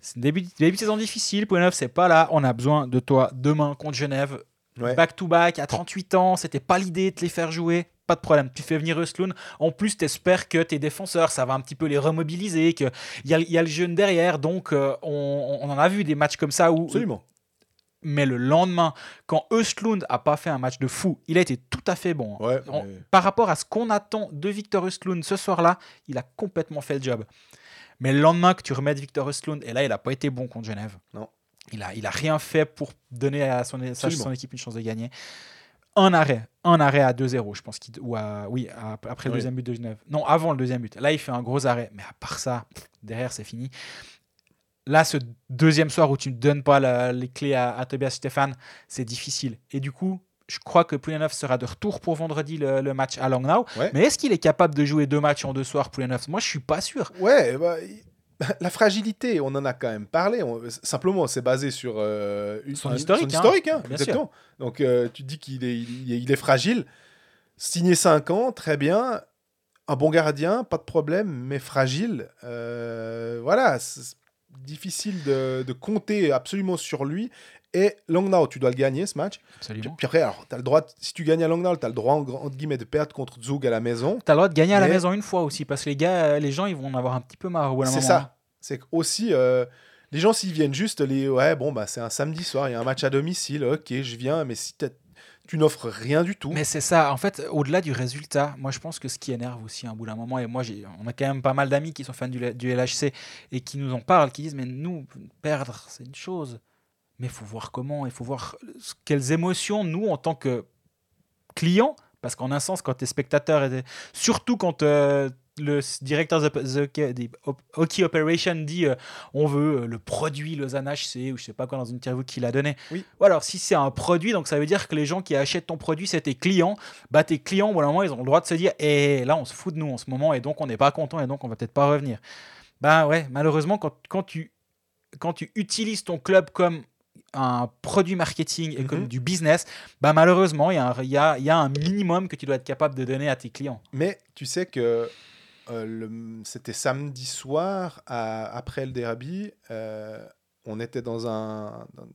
c'est début, début de saison difficile, point neuf, c'est pas là, on a besoin de toi demain contre Genève, Ouais. back-to-back, à 38 ans, c'était pas l'idée de te les faire jouer. Pas de problème, tu fais venir Östlund. En plus, tu espères que tes défenseurs, ça va un petit peu les remobiliser, qu'il y, a- y a le jeune derrière. Donc, euh, on, on en a vu des matchs comme ça où Absolument. Mais le lendemain, quand Östlund a pas fait un match de fou, il a été tout à fait bon. hein. Ouais, En- mais- Par rapport à ce qu'on attend de Victor Östlund ce soir-là, il a complètement fait le job. Mais le lendemain que tu remettes Victor Östlund, et là, il n'a pas été bon contre Genève. Non. Il a, il a rien fait pour donner à son, à Absolument. son équipe une chance de gagner. Un arrêt, un arrêt à 2-0, je pense ou à, oui, à- après le Oui. deuxième but de Genève. Non, avant le deuxième but. Là, il fait un gros arrêt, mais à part ça, pff, derrière, c'est fini. Là, ce deuxième soir où tu ne donnes pas la- les clés à, à Tobias Stéphane, c'est difficile. Et du coup, je crois que Poulenov sera de retour pour vendredi le, le match à Langnau. Ouais. Mais est-ce qu'il est capable de jouer deux matchs en deux soirs, Poulenov? Moi, je suis pas sûr. Ouais, bah, la fragilité, on en a quand même parlé. On- simplement, c'est basé sur euh, une- Son historique, hein. historique, hein, Bien exactement. Donc, euh, tu dis qu'il est, il est, il est fragile. Signé 5 ans, très bien. Un bon gardien, pas de problème, mais fragile. Euh, voilà, difficile de, de compter absolument sur lui. Et Langnau, tu dois le gagner ce match. Absolument. Puis après, alors, as le droit, de- si tu gagnes à Langnau, tu as le droit, en- entre guillemets, de perdre contre Zug à la maison. T'as le droit de gagner à la Mais- maison une fois aussi, parce que les gars, euh, les gens, ils vont en avoir un petit peu marre au C'est ça. C'est aussi les gens s'ils viennent juste les ouais bon bah c'est un samedi soir, il y a un match à domicile, ok je viens, mais si tu n'offres rien du tout. Mais c'est ça, en fait, au-delà du résultat, moi je pense que ce qui énerve aussi un bout d'un moment, et moi on a quand même pas mal d'amis qui sont fans du, du LHC et qui nous en parlent, qui disent mais nous, perdre, c'est une chose, mais il faut voir comment, il faut voir quelles émotions nous, en tant que clients, parce qu'en un sens, quand tu es spectateur, et surtout quand euh, le directeur des Hockey Operation dit euh, on veut euh, le produit Lausanne HC, ou je sais pas quoi, dans une interview qu'il a donné. Oui. Ou alors, si c'est un produit, donc ça veut dire que les gens qui achètent ton produit, c'est tes clients. Bah, tes clients, au moment, ils ont le droit de se dire et là, on se fout de nous en ce moment, et donc on n'est pas content, et donc on va peut-être pas revenir. Bah ouais, malheureusement, quand, quand, tu, quand tu utilises ton club comme un produit marketing et comme Mhm. du business, bah malheureusement, il y, un- y a, il y a un minimum que tu dois être capable de donner à tes clients. Mais tu sais que euh, c'était samedi soir à- après le derby, euh, on était dans un dans,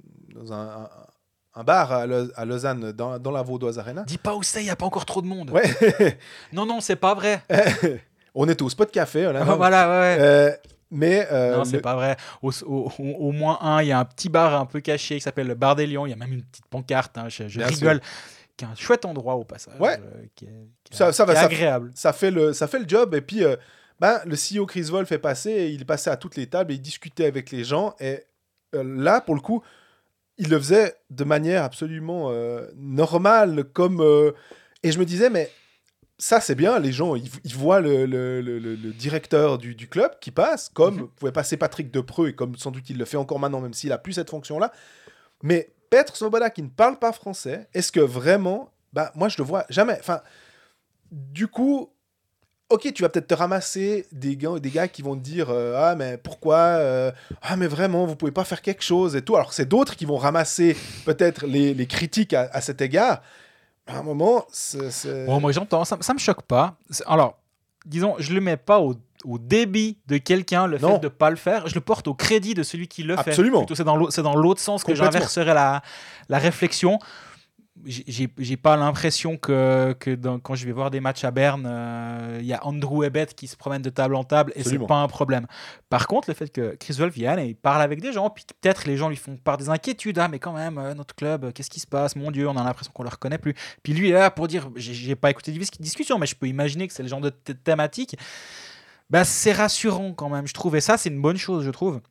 dans un, un- un bar à, Lau- à Lausanne dans, dans la Vaudoise Arena. Dis pas où c'est, il n'y a pas encore trop de monde. Ouais, Non, non, c'est pas vrai. on était au spot café. là, Ah, voilà, ouais. Euh, mais euh, non, c'est le- pas vrai. Au, au- au- au moins un, il y a un petit bar un peu caché qui s'appelle le Bar des Lions. Il y a même une petite pancarte, hein, je, rigole. Qui est un chouette endroit au passage. Ouais. euh, qui est, qui est- Ça- ça va, est agréable. ça fait le ça fait le job et puis euh, ben, le CEO Chris Wolf est passé et il passait à toutes les tables et il discutait avec les gens et euh, là pour le coup il le faisait de manière absolument normale comme et je me disais mais ça c'est bien les gens ils, ils voient le, le- le- directeur du, du club qui passe comme Mhm. pouvait passer Patrick Depreux et comme sans doute il le fait encore maintenant même s'il a plus cette fonction là mais Petr Svoboda qui ne parle pas français est-ce que vraiment bah moi je le vois jamais enfin du coup, ok, tu vas peut-être te ramasser des gars, des gars qui vont te dire euh, ah mais pourquoi euh, ah mais vraiment vous pouvez pas faire quelque chose et tout. Alors c'est d'autres qui vont ramasser peut-être les, critiques à, cet égard. À un moment, c'est Bon, moi j'entends, ça, ça me choque pas. Alors, disons, je le mets pas au, au débit de quelqu'un, le Non. fait de pas le faire. Je le porte au crédit de celui qui le fait. Absolument. C'est dans l'autre- sens que j'inverserai la, la réflexion. J'ai- pas l'impression que, que dans- quand je vais voir des matchs à Berne, euh, il y a Andrew Ebet qui se promène de table en table et c'est pas un problème. Par contre, le fait que Chris Wolf vienne et il parle avec des gens, puis peut-être les gens lui font part des inquiétudes, ah mais quand même, euh, notre club, euh, qu'est-ce qui se passe? Mon Dieu, on a l'impression qu'on le reconnaît plus. Puis lui est là pour dire, j'ai- pas écouté dis- discussions, mais je peux imaginer que c'est le genre de th- thématique. Bah, c'est rassurant quand même, je trouve. Et ça, c'est une bonne chose, je trouve.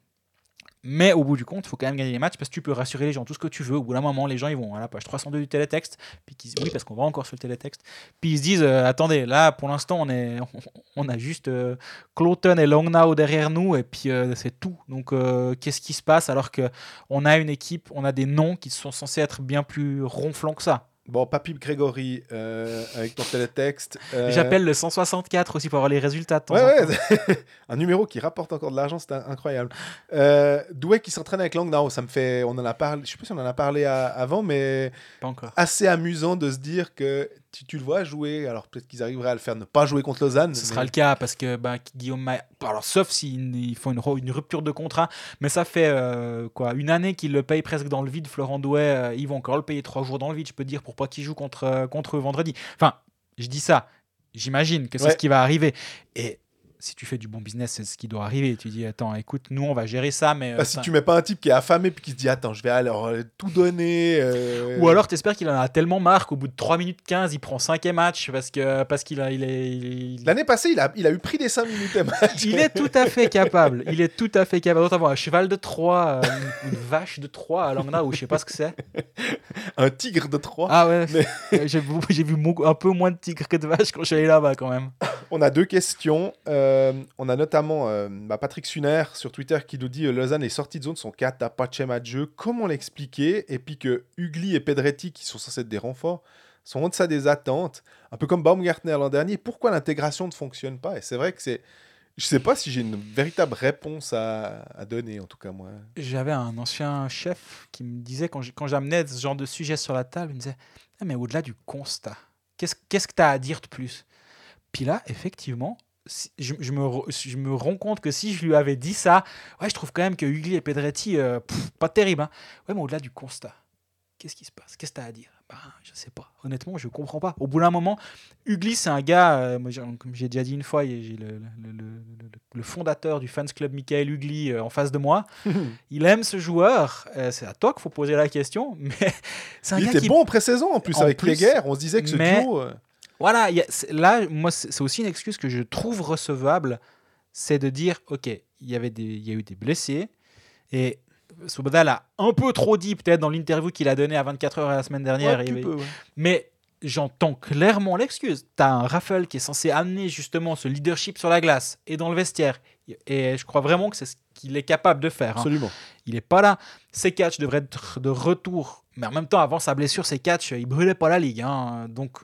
Mais au bout du compte, il faut quand même gagner les matchs parce que tu peux rassurer les gens tout ce que tu veux. Au bout d'un moment, les gens ils vont à la page 302 du télétexte, puis qu'ils oui parce qu'on va encore sur le télétexte, puis ils se disent euh, attendez là pour l'instant on est on a juste euh, Cloton et Longnau derrière nous et puis euh, c'est tout. Donc euh, qu'est-ce qui se passe alors que on a une équipe, on a des noms qui sont censés être bien plus ronflants que ça? Bon, Papy Grégory euh, avec ton télétexte. euh, J'appelle le 164 aussi pour avoir les résultats. De temps Ouais, en temps. ouais. un numéro qui rapporte encore de l'argent, c'est incroyable. Euh, Douai qui s'entraîne avec Langnau, ça me fait. On en a parlé, je sais pas si on en a parlé à- avant, mais Pas encore. assez amusant de se dire que tu, tu le vois jouer. Alors peut-être qu'ils arriveraient à le faire ne pas jouer contre Lausanne. Ce mais- sera le cas parce que bah, Guillaume alors sauf s'ils ils font une, rupture de contrat, mais ça fait euh, quoi une année qu'il le paye presque dans le vide. Florent Douai, euh, ils vont encore le payer trois jours dans le vide. Je peux te dire pour pas qu'il joue contre euh, contre eux vendredi. Enfin, je dis ça. J'imagine que c'est Ouais. ce qui va arriver. Et si tu fais du bon business, c'est ce qui doit arriver. Tu dis attends, écoute, nous on va gérer ça, mais euh, Bah, si ça- tu mets pas un type qui est affamé puis qui se dit attends je vais alors euh, tout donner euh, Ou alors t'espères qu'il en a tellement marre qu'au bout de 3 minutes 15, il prend 5 match parce que parce qu'il a il est, il l'année passée il a, il a eu pris des 5 minutes match. Il est tout à fait capable. Il est tout à fait capable. Autant avoir un cheval de Troie, euh, une, une vache de Troie à Langna, ou je sais pas ce que c'est. un tigre de 3 Ah ouais. Euh, J'ai vu un peu moins de tigres que de vaches quand je suis allé là-bas quand même. On a deux questions. Euh, on a notamment euh, bah, Patrick Suner sur Twitter qui nous dit euh, Lausanne est sortie de zone, son 4 à pas de jeu. Comment l'expliquer? Et puis que Ugly et Pedretti, qui sont censés être des renforts, sont en deçà des attentes. Un peu comme Baumgartner l'an dernier. Pourquoi l'intégration ne fonctionne pas? Et c'est vrai que c'est Je sais pas si j'ai une véritable réponse à, donner, en tout cas, moi. J'avais un ancien chef qui me disait, quand j'amenais ce genre de sujet sur la table, il me disait Ah, Mais au-delà du constat, qu'est-ce que tu as à dire de plus? Puis là, effectivement, je, je me, je me rends compte que si je lui avais dit ça, ouais, je trouve quand même que Ugly et Pedretti, euh, pff, pas terrible. Hein. Ouais, mais au-delà du constat, qu'est-ce qui se passe? Qu'est-ce que tu as à dire? Bah, Je sais pas. Honnêtement, je comprends pas. Au bout d'un moment, Ugly, c'est un gars, euh, moi, comme j'ai déjà dit une fois, j'ai le, le- le- le- fondateur du fans club Michael Ugly euh, en face de moi. Il aime ce joueur. c'est à toi qu'il faut poser la question. Mais c'est un Il gars était qui. bon en pré-saison, en plus, En avec plus, les guerres. On se disait que ce mais- duo... Voilà, y a- là, moi, c'est aussi une excuse que je trouve recevable. C'est de dire ok, il y, avait des, il y a eu des blessés. Et Svoboda l'a un peu trop dit, peut-être, dans l'interview qu'il a donnée à 24 heures la semaine dernière. ouais, avait- ouais. Mais j'entends clairement l'excuse. Tu as un Raffle qui est censé amener justement ce leadership sur la glace et dans le vestiaire. Et je crois vraiment que c'est ce qu'il est capable de faire. hein. Absolument. Il n'est pas là. Ses catchs devraient être de retour. Mais en même temps, avant sa blessure, ses catchs, il brûlait pas la ligue. hein. Donc,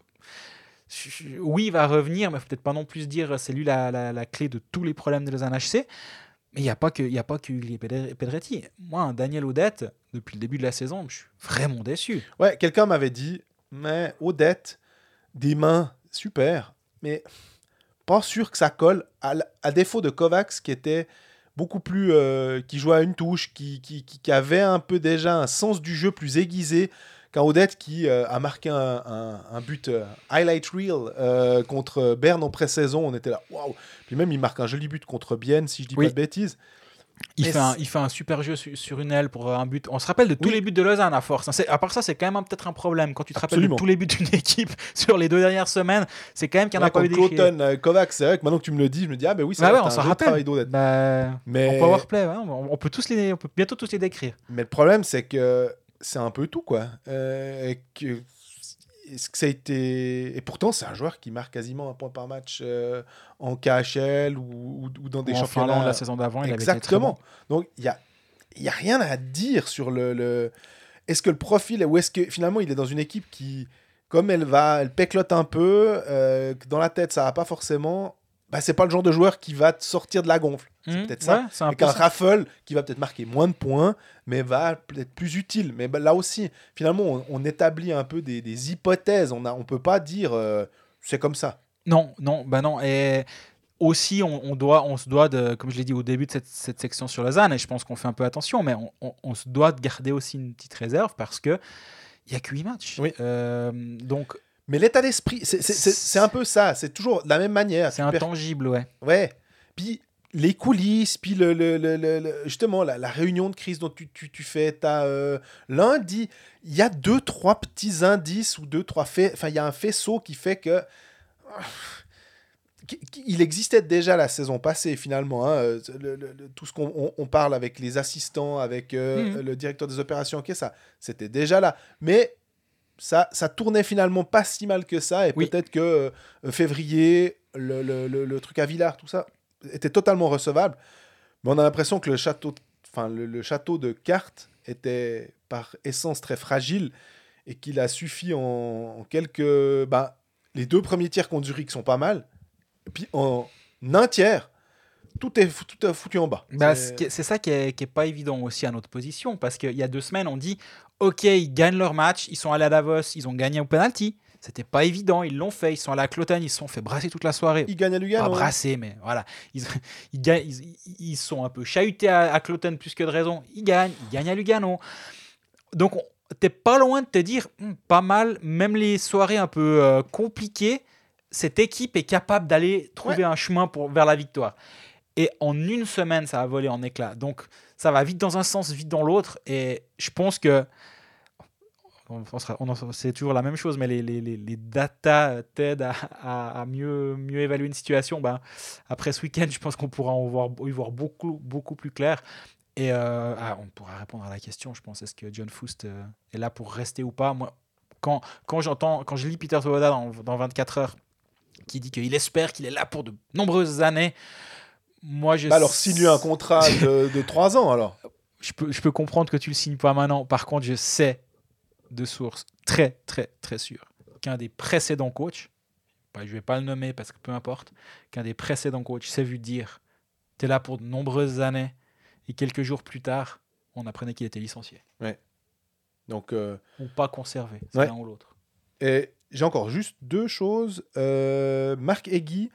oui, il va revenir, mais faut peut-être pas non plus dire c'est lui la, la- la clé de tous les problèmes de Lausanne HC. Mais il n'y a pas que il a pas que Pedretti. Moi, Daniel Odette, depuis le début de la saison, je suis vraiment déçu. Ouais, quelqu'un m'avait dit, mais Odette, des mains, super, mais pas sûr que ça colle, à, défaut de Kovacs qui était beaucoup plus... euh, qui jouait à une touche, qui, qui- qui avait un peu déjà un sens du jeu plus aiguisé qu'un Odette qui euh, a marqué un, un- un but euh, highlight reel euh, contre Berne en pré-saison. On était là, waouh Puis même, il marque un joli but contre Bienne, si je dis Oui. pas de bêtises. Il fait, un, c'est- il fait un super jeu su- sur une aile pour un but. On se rappelle de tous Oui. les buts de Lausanne à force. hein. À part ça, c'est quand même peut-être un problème. Quand tu te rappelles de tous les buts d'une équipe sur les deux dernières semaines, c'est quand même qu'il n'y en a pas eu des. Cloton, c'est vrai que maintenant que tu me le dis, je me dis, ah ben oui, c'est Bah vrai, ouais, on un s'en rappelle. travail d'Odette. Bah, Mais... En powerplay, ouais, on, on peut tous les, on peut bientôt tous les décrire. Mais le problème, c'est que c'est un peu tout, quoi. Euh, et que, est-ce que ça a été... Et pourtant, c'est un joueur qui marque quasiment un point par match euh, en KHL ou, ou- ou dans des Ou en championnats. Finlande la saison d'avant, il avait été Exactement. bon. Donc, il n'y a, y a rien à dire sur le... le- Est-ce que le profil... Ou est-ce que finalement, il est dans une équipe qui, comme elle va... Elle péclote un peu, euh, dans la tête, ça va pas forcément... Bah, c'est pas le genre de joueur qui va te sortir de la gonfle. C'est Mhm, peut-être ça. ouais, c'est un Avec un raffle qui va peut-être marquer moins de points, mais va peut-être plus utile. Mais bah, là aussi, finalement, on, on établit un peu des, des hypothèses. On ne on peut pas dire euh, c'est comme ça. Non, non, bah non. Et aussi, on, on doit, on se doit de, comme je l'ai dit au début de cette, cette section sur Lausanne, et je pense qu'on fait un peu attention, mais on, se doit de garder aussi une petite réserve parce que il y a que 8 matchs. Oui. Euh, donc, Mais l'état d'esprit, c'est- un peu ça. C'est toujours de la même manière. c'est intangible, ouais. Ouais. Puis les coulisses, puis le, le- le- le- justement la, la réunion de crise dont tu, tu, tu fais, t'as euh, lundi, il y a deux, trois petits indices ou deux, trois faits. Enfin, il y a un faisceau qui fait que. Il existait déjà la saison passée finalement. hein, euh, le- le- le- tout ce qu'on on- on parle avec les assistants, avec euh, Mhm. le directeur des opérations, ok, ça, c'était déjà là. Mais ça, ça tournait finalement pas si mal que ça. Et Oui. peut-être que euh, février, le, le- le- le truc à Villars, tout ça, était totalement recevable. Mais on a l'impression que le château, enfin, le, château de cartes était par essence très fragile et qu'il a suffi en, en quelques. bah, les deux premiers tiers contre Zurich sont pas mal. Et puis en un tiers, tout est, tout est foutu en bas. Bah, C'est- ça qui est, qui est pas évident aussi à notre position parce qu'il y a deux semaines on dit ok ils gagnent leur match ils sont allés à Davos ils ont gagné au penalty. C'était pas évident ils l'ont fait ils sont allés à Cloton ils se sont fait brasser toute la soirée. Il gagne à pas Lugano. brasser mais voilà. Ils, ils, gagnent- ils, ils sont un peu chahutés à, à plus que de raison. Ils gagnent ils gagnent à Lugano. Donc on- t'es pas loin de te dire Hmm, pas mal même les soirées un peu euh, compliquées cette équipe est capable d'aller trouver un chemin pour, vers la victoire et en une semaine, ça a volé en éclats. Donc, ça va vite dans un sens, vite dans l'autre. Et je pense que. c'est toujours la même chose, mais les, les, data t'aident à, mieux, évaluer une situation. Ben, après ce week-end, je pense qu'on pourra y voir beaucoup, plus clair. Et euh, ah, on pourra répondre à la question, je pense, est-ce que John Foust euh, est là pour rester ou pas? Moi, quand, j'entends, quand je lis Peter Svoboda dans 24 heures, qui dit qu'il espère qu'il est là pour de nombreuses années, moi je Bah alors, signe-lui un contrat de, de 3 ans alors. je peux, je peux comprendre que tu le signes pas maintenant. Par contre, je sais de sources très, très, très sûres qu'un des précédents coachs, bah, je vais pas le nommer parce que peu importe, qu'un des précédents coachs s'est vu dire tu es là pour de nombreuses années et quelques jours plus tard, on apprenait qu'il était licencié. Donc, euh, Ou pas conservé, c'est Ouais. l'un ou l'autre. et j'ai encore juste deux choses. Euh, Marc Egui,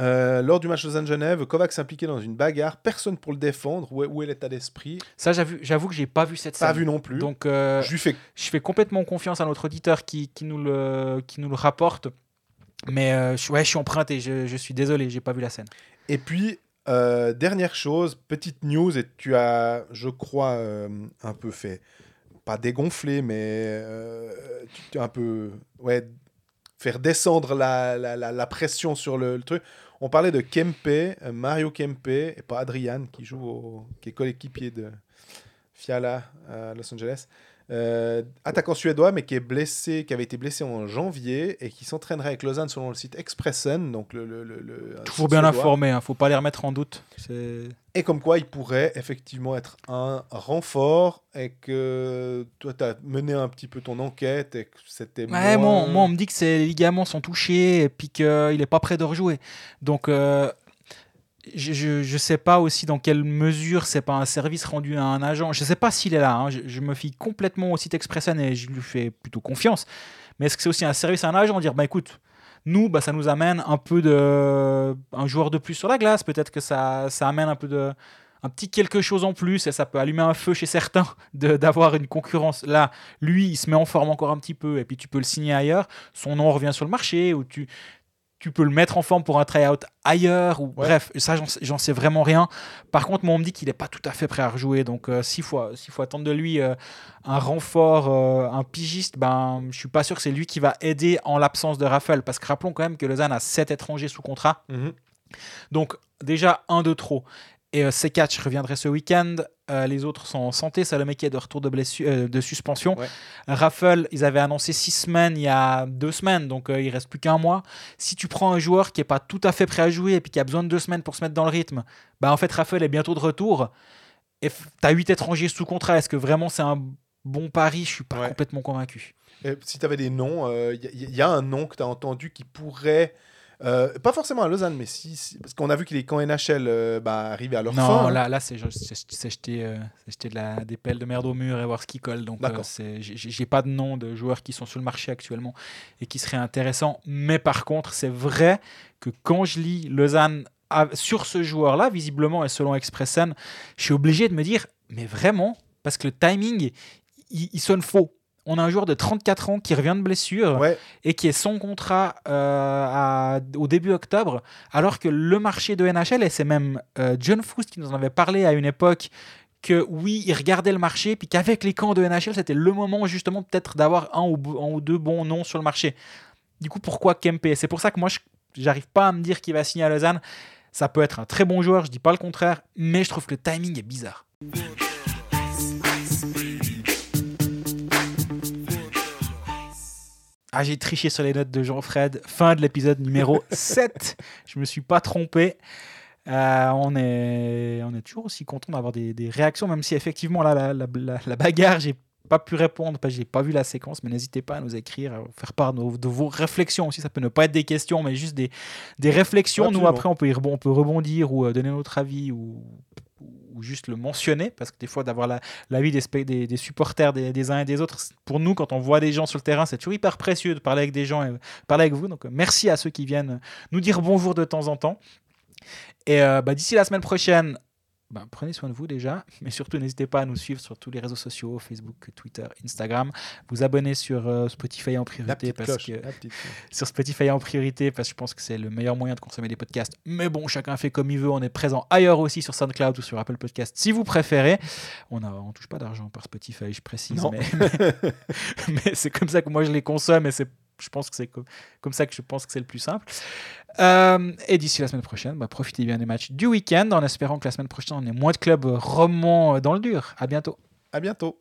euh, lors du match de Genève, Kovac s'impliquait dans une bagarre. Personne pour le défendre. Où est, où est l'état d'esprit? Ça, j'avoue que j'ai pas vu cette scène. Pas vu non plus. Donc, euh, je lui fais je fais complètement confiance à notre auditeur qui, qui, nous, le, qui nous le rapporte. Mais euh, je, ouais, je suis emprunté, je, je suis désolé, j'ai pas vu la scène. Et puis, dernière chose, petite news, et tu as, je crois, un peu fait, pas dégonfler, mais tu tu as un peu, ouais, faire descendre la, la, la- la pression sur le, le truc. On parlait de Kempe, euh, Mario Kempe, et pas Adrian, qui joue, au, qui est coéquipier de Fiala à Los Angeles. Euh, attaquant suédois, mais qui est blessé, qui avait été blessé en janvier et qui s'entraînerait avec Lausanne selon le site Expressen, donc le, Toujours bien suédois. informé, hein, faut pas les remettre en doute. Et comme quoi, il pourrait effectivement être un renfort et que toi, tu as mené un petit peu ton enquête et que c'était Ouais, moins... moi, moi, on me dit que ses ligaments sont touchés et puis qu'il n'est pas prêt de rejouer. Donc, euh, je, je sais pas aussi dans quelle mesure c'est pas un service rendu à un agent. Je sais pas s'il est là. hein. Je, me fie complètement au site Expressen et je lui fais plutôt confiance. Mais est-ce que c'est aussi un service à un agent Dire, bah écoute, nous, bah, ça nous amène un peu de. un joueur de plus sur la glace. Peut-être que ça, ça amène un peu de. Un petit quelque chose en plus et ça peut allumer un feu chez certains d'avoir une concurrence. Là, lui, il se met en forme encore un petit peu et puis tu peux le signer ailleurs. Son nom revient sur le marché ou tu, tu peux le mettre en forme pour un try-out ailleurs. Ou, Bref, ça, j'en sais- j'en sais vraiment rien. Par contre, moi, on me dit qu'il n'est pas tout à fait prêt à rejouer. Donc, euh, s'il faut, s'il faut attendre de lui euh, un renfort, euh, un pigiste, ben, je suis pas sûr que c'est lui qui va aider en l'absence de Raphaël. Parce que rappelons quand même que Lausanne a 7 étrangers sous contrat. Mhm. Donc, déjà, un de trop. Et euh, C4 reviendrait ce week-end. Euh, les autres sont en santé. Salomé qui est de retour de, blessure, euh, de suspension. Ouais. Raffle, ils avaient annoncé six semaines il y a deux semaines. Donc, euh, il reste plus qu'un mois. Si tu prends un joueur qui n'est pas tout à fait prêt à jouer et puis qui a besoin de deux semaines pour se mettre dans le rythme, bah, en fait, Raffle est bientôt de retour. Et tu as huit étrangers sous contrat. Est-ce que vraiment c'est un bon pari? Je suis pas Ouais. complètement convaincu. Et si tu avais des noms, il y, y a un nom que tu as entendu qui pourrait... euh, pas forcément à Lausanne, mais si, si- parce qu'on a vu que les camps NHL euh, bah, arrivaient à leur Non, fin. hein. là, là c'est jeter, euh, jeter de la, des pelles de merde au mur et voir ce qui colle. Donc, euh, j'ai pas de nom de joueurs qui sont sur le marché actuellement et qui seraient intéressants. Mais par contre, c'est vrai que quand je lis Lausanne sur ce joueur-là, visiblement et selon Expressen, je suis obligé de me dire, mais vraiment, parce que le timing, il, il sonne faux. On a un joueur de 34 ans qui revient de blessure Ouais, et qui est sans contrat euh, à- au début octobre, alors que le marché de NHL, et c'est même euh, John Foust qui nous en avait parlé à une époque, que oui, il regardait le marché, puis qu'avec les camps de NHL, c'était le moment justement peut-être d'avoir un, ou bo- un ou deux bons noms sur le marché. Du coup, pourquoi Kempe? C'est pour ça que moi, je j'arrive pas à me dire qu'il va signer à Lausanne. Ça peut être un très bon joueur, je dis pas le contraire, mais je trouve que le timing est bizarre. Ah, j'ai triché sur les notes de Jean-Fred. Fin de l'épisode numéro 7. Je me suis pas trompé. Euh, on, est, on est toujours aussi content d'avoir des, des réactions, même si effectivement, là, la, la, la- la bagarre, j'ai pas pu répondre parce que j'ai pas vu la séquence. Mais n'hésitez pas à nous écrire, à faire part de, de vos réflexions aussi. Ça peut ne pas être des questions, mais juste des, des réflexions. Nous, après, on peut, y on peut rebondir ou euh, donner notre avis ou, juste le mentionner parce que des fois, d'avoir la- l'avis des, spe- des, des supporters des, des uns et des autres, pour nous, quand on voit des gens sur le terrain, c'est toujours hyper précieux de parler avec des gens et parler avec vous. Donc, euh, merci à ceux qui viennent nous dire bonjour de temps en temps. Et euh, bah, d'ici la semaine prochaine, bah, prenez soin de vous déjà, mais surtout n'hésitez pas à nous suivre sur tous les réseaux sociaux, Facebook, Twitter, Instagram, vous abonner sur euh, Spotify en priorité parce cloche. que sur Spotify en priorité parce que je pense que c'est le meilleur moyen de consommer des podcasts. Mais bon, chacun fait comme il veut. On est présent ailleurs aussi sur SoundCloud ou sur Apple Podcast si vous préférez. On ne touche pas d'argent par Spotify, je précise. Non. Mais, mais- mais c'est comme ça que moi je les consomme et c'est je pense que c'est co- comme ça que je pense que c'est le plus simple. Euh, et d'ici la semaine prochaine, bah, profitez bien des matchs du week-end en espérant que la semaine prochaine on ait moins de clubs romans dans le dur. À bientôt. À bientôt.